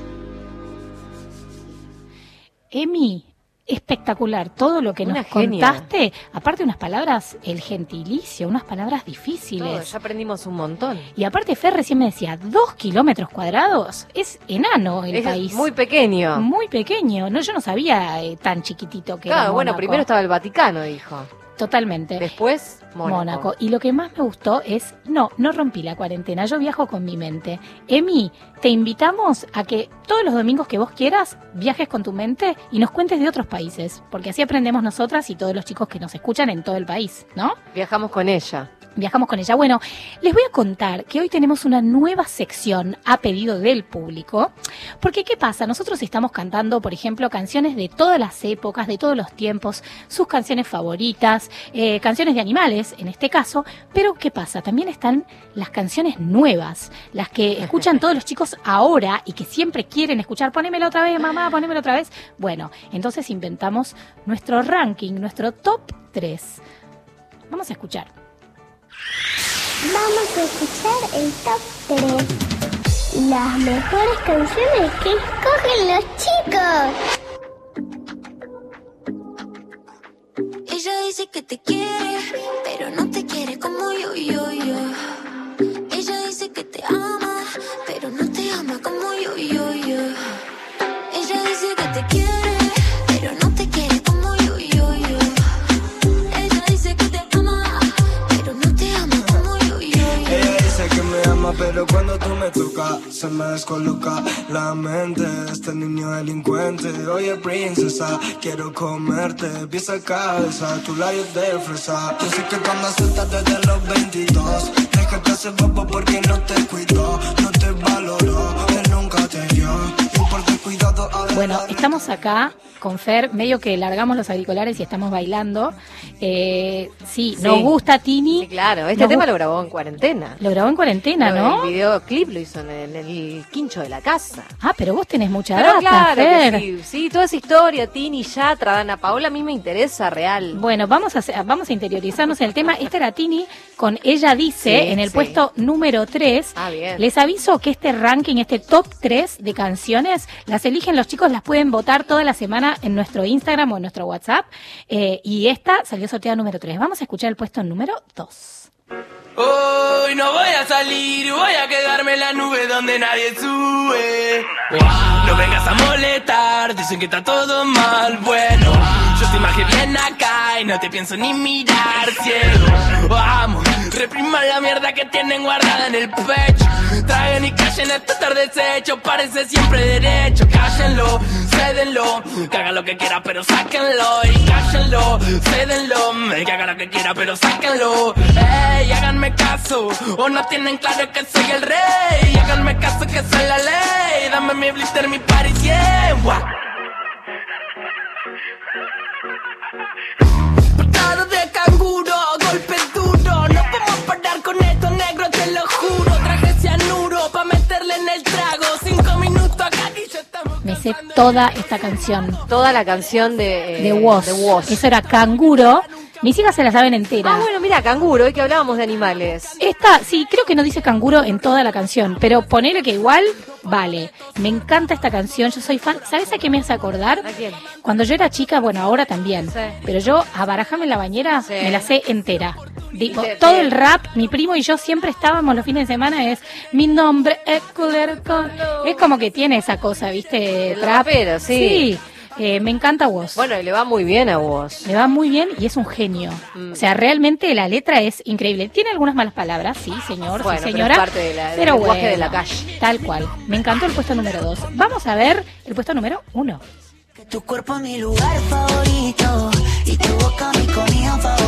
Emi, espectacular todo lo que Una nos genia. contaste. Aparte unas palabras, el gentilicio, unas palabras difíciles. Todo, ya aprendimos un montón. Y aparte Fer recién me decía, dos kilómetros cuadrados, es enano el Es país. muy pequeño. Muy pequeño. No, yo no sabía eh, tan chiquitito que Claro, era bueno, primero estaba el Vaticano, dijo. Totalmente. Después, Mónaco. Y lo que más me gustó es, no, no rompí la cuarentena, yo viajo con mi mente. Emi, te invitamos a que todos los domingos que vos quieras viajes con tu mente y nos cuentes de otros países, porque así aprendemos nosotras y todos los chicos que nos escuchan en todo el país, ¿no? Viajamos con ella. Viajamos con ella. Bueno, les voy a contar que hoy tenemos una nueva sección a pedido del público. Porque, ¿qué pasa? Nosotros estamos cantando, por ejemplo, canciones de todas las épocas, de todos los tiempos, sus canciones favoritas, eh, canciones de animales, en este caso. Pero, ¿qué pasa? También están las canciones nuevas, las que escuchan [LAUGHS] todos los chicos ahora y que siempre quieren escuchar. Ponémela otra vez, mamá, ponémela otra vez. Bueno, entonces inventamos nuestro ranking, nuestro top 3. Vamos a escuchar. Vamos a escuchar el top 3. Las mejores canciones que escogen los chicos. Ella dice que te quiere, pero no te quiere como yo, yo, yo. Ella dice que te ama, pero no te ama como yo, yo, yo. Ella dice que te quiere, pero cuando tú me tocas se me descoloca la mente de este niño delincuente. Oye, princesa, quiero comerte, pieza cabeza, tu labios de fresa. Yo sé que cuando sueltas desde los 22, déjate ese bobo porque no te cuidó, no te valoró, él nunca te dio. Bueno, estamos acá con Fer, medio que largamos los auriculares y estamos bailando. Eh, sí, Sí. nos gusta Tini. Sí, claro, este tema lo grabó en cuarentena. Lo grabó en cuarentena, ¿no? El videoclip lo hizo en el, en el quincho de la casa. Ah, pero vos tenés mucha Pero data, claro Fer. que sí, sí, toda esa historia, Tini, Yatra, Dana Paola, a mí me interesa real. Bueno, vamos a, vamos a interiorizarnos en el tema. Esta era Tini con Ella Dice Sí, en el puesto número 3. Ah, bien. Les aviso que este ranking, este top 3 de canciones, las eligen los chicos, las pueden votar toda la semana en nuestro Instagram o en nuestro WhatsApp. Eh, y esta salió sorteada número 3. Vamos a escuchar el puesto número 2. Hoy no voy a salir, voy a quedarme en la nube donde nadie sube. No vengas a molestar, dicen que está todo mal. Bueno, yo te imaginé bien acá y no te pienso ni mirar ciego. Vamos, repriman la mierda que tienen guardada en el pecho. Traigan y callen esto estar deshecho, parece siempre derecho. Cállenlo, cédenlo, que haga lo que quiera, pero sáquenlo. Y cállenlo, cédenlo, que haga lo que quiera, pero sáquenlo. Ey, háganme caso, o no tienen claro que soy el rey. Háganme caso que soy la ley. Dame mi blister, mi party, yeah. Toda esta canción. Toda la canción de, eh, de Woz. de Woz. Eso era Canguro. Mis hijas se la saben entera. Ah, bueno, mira, canguro, hoy que hablábamos de animales. Esta, sí, creo que no dice canguro en toda la canción, pero ponele que igual, vale. Me encanta esta canción, yo soy fan. ¿Sabes a qué me hace acordar? ¿A quién? Cuando yo era chica, bueno, ahora también. Sí. Pero yo, a Barajame en la bañera, Sí. me la sé entera. Digo, todo el rap, mi primo y yo siempre estábamos los fines de semana, es mi nombre es Cooler Con. Es como que tiene esa cosa, ¿viste? El rapero, sí. Sí, eh, me encanta vos. Bueno, y le va muy bien a vos. Le va muy bien y es un genio. Mm. O sea, realmente la letra es increíble. Tiene algunas malas palabras, sí, señor, Bueno, sí, pero señora. es parte de la- del pero lenguaje de bueno, la calle. Tal cual. Me encantó el puesto número dos. Vamos a ver el puesto número uno. Tu cuerpo es mi lugar favorito y tu boca mi comida favorita.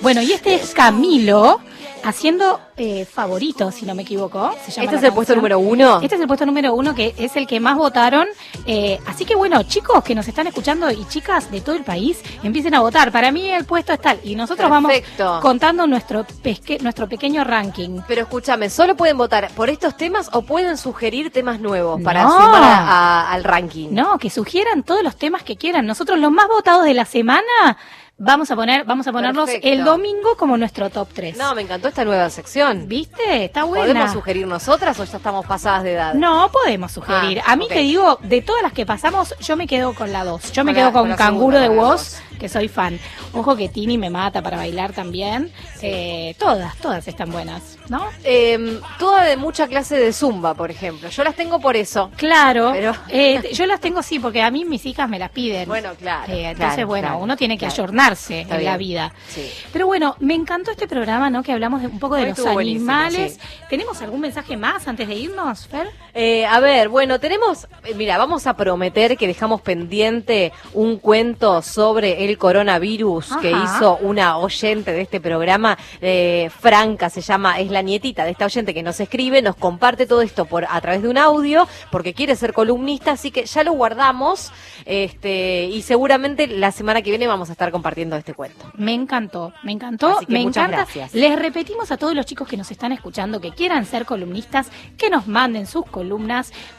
Bueno, y este es Camilo haciendo eh, favorito, si no me equivoco. se llama ¿Este es el puesto número uno? Este es el puesto número uno, que es el que más votaron. Eh, así que bueno, chicos que nos están escuchando y chicas de todo el país, empiecen a votar. Para mí el puesto es tal. Y nosotros Perfecto. vamos contando nuestro, pesque- nuestro pequeño ranking. Pero escúchame, ¿solo pueden votar por estos temas o pueden sugerir temas nuevos para No. sumar a- a- al ranking? No, que sugieran todos los temas que quieran. Nosotros los más votados de la semana Vamos a poner, vamos a ponerlos Perfecto. el domingo como nuestro top 3. No, me encantó esta nueva sección. ¿Viste? Está buena. ¿Podemos sugerir nosotras o ya estamos pasadas de edad? No, podemos sugerir. Ah, a mí te digo, de todas las que pasamos, yo me quedo con la 2. Yo me quedo con, Canguro de Woz, que soy fan. Ojo que Tini me mata para bailar también. Eh, todas, todas están buenas, ¿no? Eh, toda de mucha clase de zumba, por ejemplo. Yo las tengo por eso. Claro. Pero- Eh, yo las tengo sí, porque a mí mis hijas me las piden. Bueno, claro. Eh, entonces, claro, bueno, claro, uno tiene que claro. ayornarse Está en la vida. Sí. Pero bueno, me encantó este programa, ¿no? Que hablamos de, un poco de Hoy los animales. sí. ¿Tenemos algún mensaje más antes de irnos, Fer? Eh, a ver, bueno, tenemos, eh, mira, vamos a prometer que dejamos pendiente un cuento sobre el coronavirus que hizo una oyente de este programa, eh, Franca se llama, es la nietita de esta oyente que nos escribe, nos comparte todo esto por a través de un audio porque quiere ser columnista, así que ya lo guardamos, este, y seguramente la semana que viene vamos a estar compartiendo este cuento. Me encantó, me encantó, me muchas encanta. gracias. Les repetimos a todos los chicos que nos están escuchando que quieran ser columnistas, que nos manden sus columnas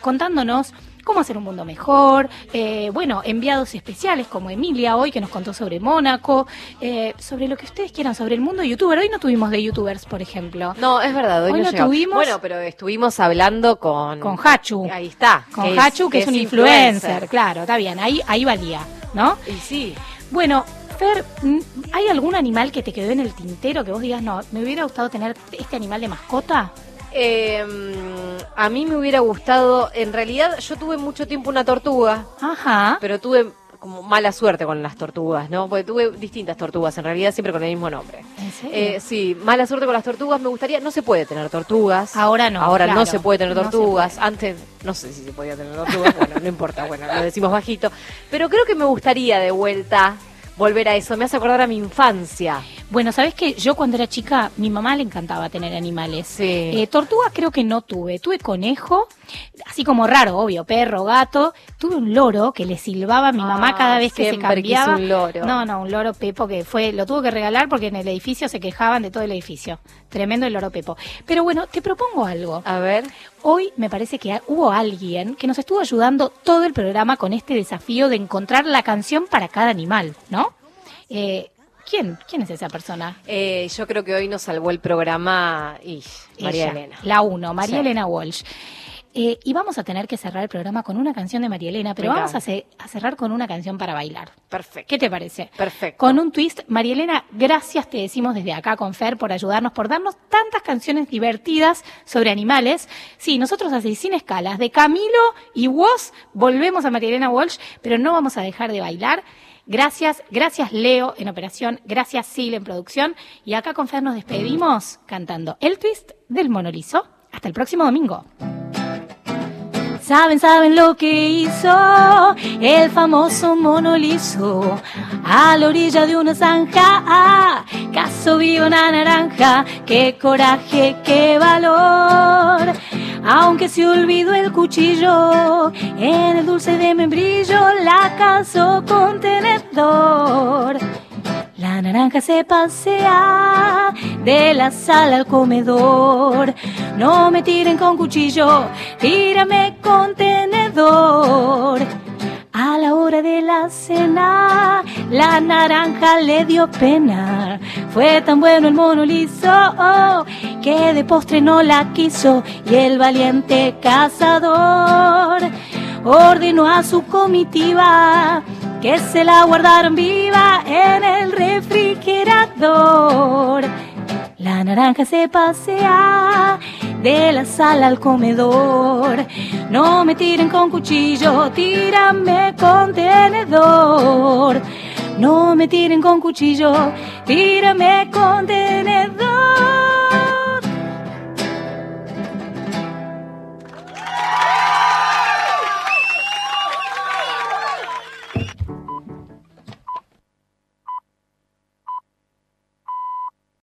contándonos cómo hacer un mundo mejor, eh, bueno, enviados especiales como Emilia hoy que nos contó sobre Mónaco, eh, sobre lo que ustedes quieran, sobre el mundo youtuber. Hoy no tuvimos de youtubers, por ejemplo. No, es verdad, hoy, Hoy no tuvimos- Bueno, pero estuvimos hablando con... Con Hachu. Ahí está. Con Hachu, que es, un influencer, claro, está bien, ahí, ahí valía, ¿no? Y sí. Bueno, Fer, mm, ¿hay algún animal que te quedó en el tintero que vos digas, no, me hubiera gustado tener este animal de mascota? Eh, a mí me hubiera gustado, en realidad yo tuve mucho tiempo una tortuga, Ajá. pero tuve como mala suerte con las tortugas, ¿no? Porque tuve distintas tortugas, en realidad siempre con el mismo nombre. ¿En serio? Eh, sí, mala suerte con las tortugas, me gustaría, no se puede tener tortugas. Ahora no, Ahora no se puede tener no tortugas. Antes, no sé si se podía tener tortugas, bueno, no importa, bueno, lo decimos bajito. Pero creo que me gustaría de vuelta volver a eso, me hace acordar a mi infancia. Bueno, ¿sabes que Yo cuando era chica, mi mamá le encantaba tener animales. Sí. Eh, tortuga creo que no tuve. Tuve conejo, así como raro, obvio, perro, gato. Tuve un loro que le silbaba a mi mamá Ah, cada vez que se cambiaba. un loro. No, no, un loro Pepo que fue, lo tuvo que regalar porque en el edificio se quejaban de todo el edificio. Tremendo el loro Pepo. Pero bueno, te propongo algo. A ver. Hoy me parece que hubo alguien que nos estuvo ayudando todo el programa con este desafío de encontrar la canción para cada animal, ¿no? Eh, ¿Quién? ¿Quién es esa persona? Eh, yo creo que hoy nos salvó el programa y María Ella, Elena. La uno, María Sí. Elena Walsh. Eh, y vamos a tener que cerrar el programa con una canción de María Elena, pero Venga. vamos a, ce- a cerrar con una canción para bailar. Perfecto. ¿Qué te parece? Perfecto. Con un twist, María Elena, gracias te decimos desde acá con Fer por ayudarnos, por darnos tantas canciones divertidas sobre animales. Sí, nosotros así, sin escalas, de Camilo y vos volvemos a María Elena Walsh, pero no vamos a dejar de bailar. Gracias, gracias Leo en operación, gracias Sil en producción. Y acá con Fer nos despedimos cantando el twist del monolizo. Hasta el próximo domingo. Saben, saben lo que hizo el famoso mono liso a la orilla de una zanja. Caso vio una naranja, qué coraje, qué valor. Aunque se olvidó el cuchillo en el dulce de membrillo, la calzó con tenedor. La naranja se pasea de la sala al comedor. No me tiren con cuchillo, tírame con tenedor. A la hora de la cena, la naranja le dio pena. Fue tan bueno el mono liso que de postre no la quiso. Y el valiente cazador ordenó a su comitiva que se la guardaron viva en el refrigerador. La naranja se pasea de la sala al comedor. No me tiren con cuchillo, tírame con tenedor. No me tiren con cuchillo, tírame con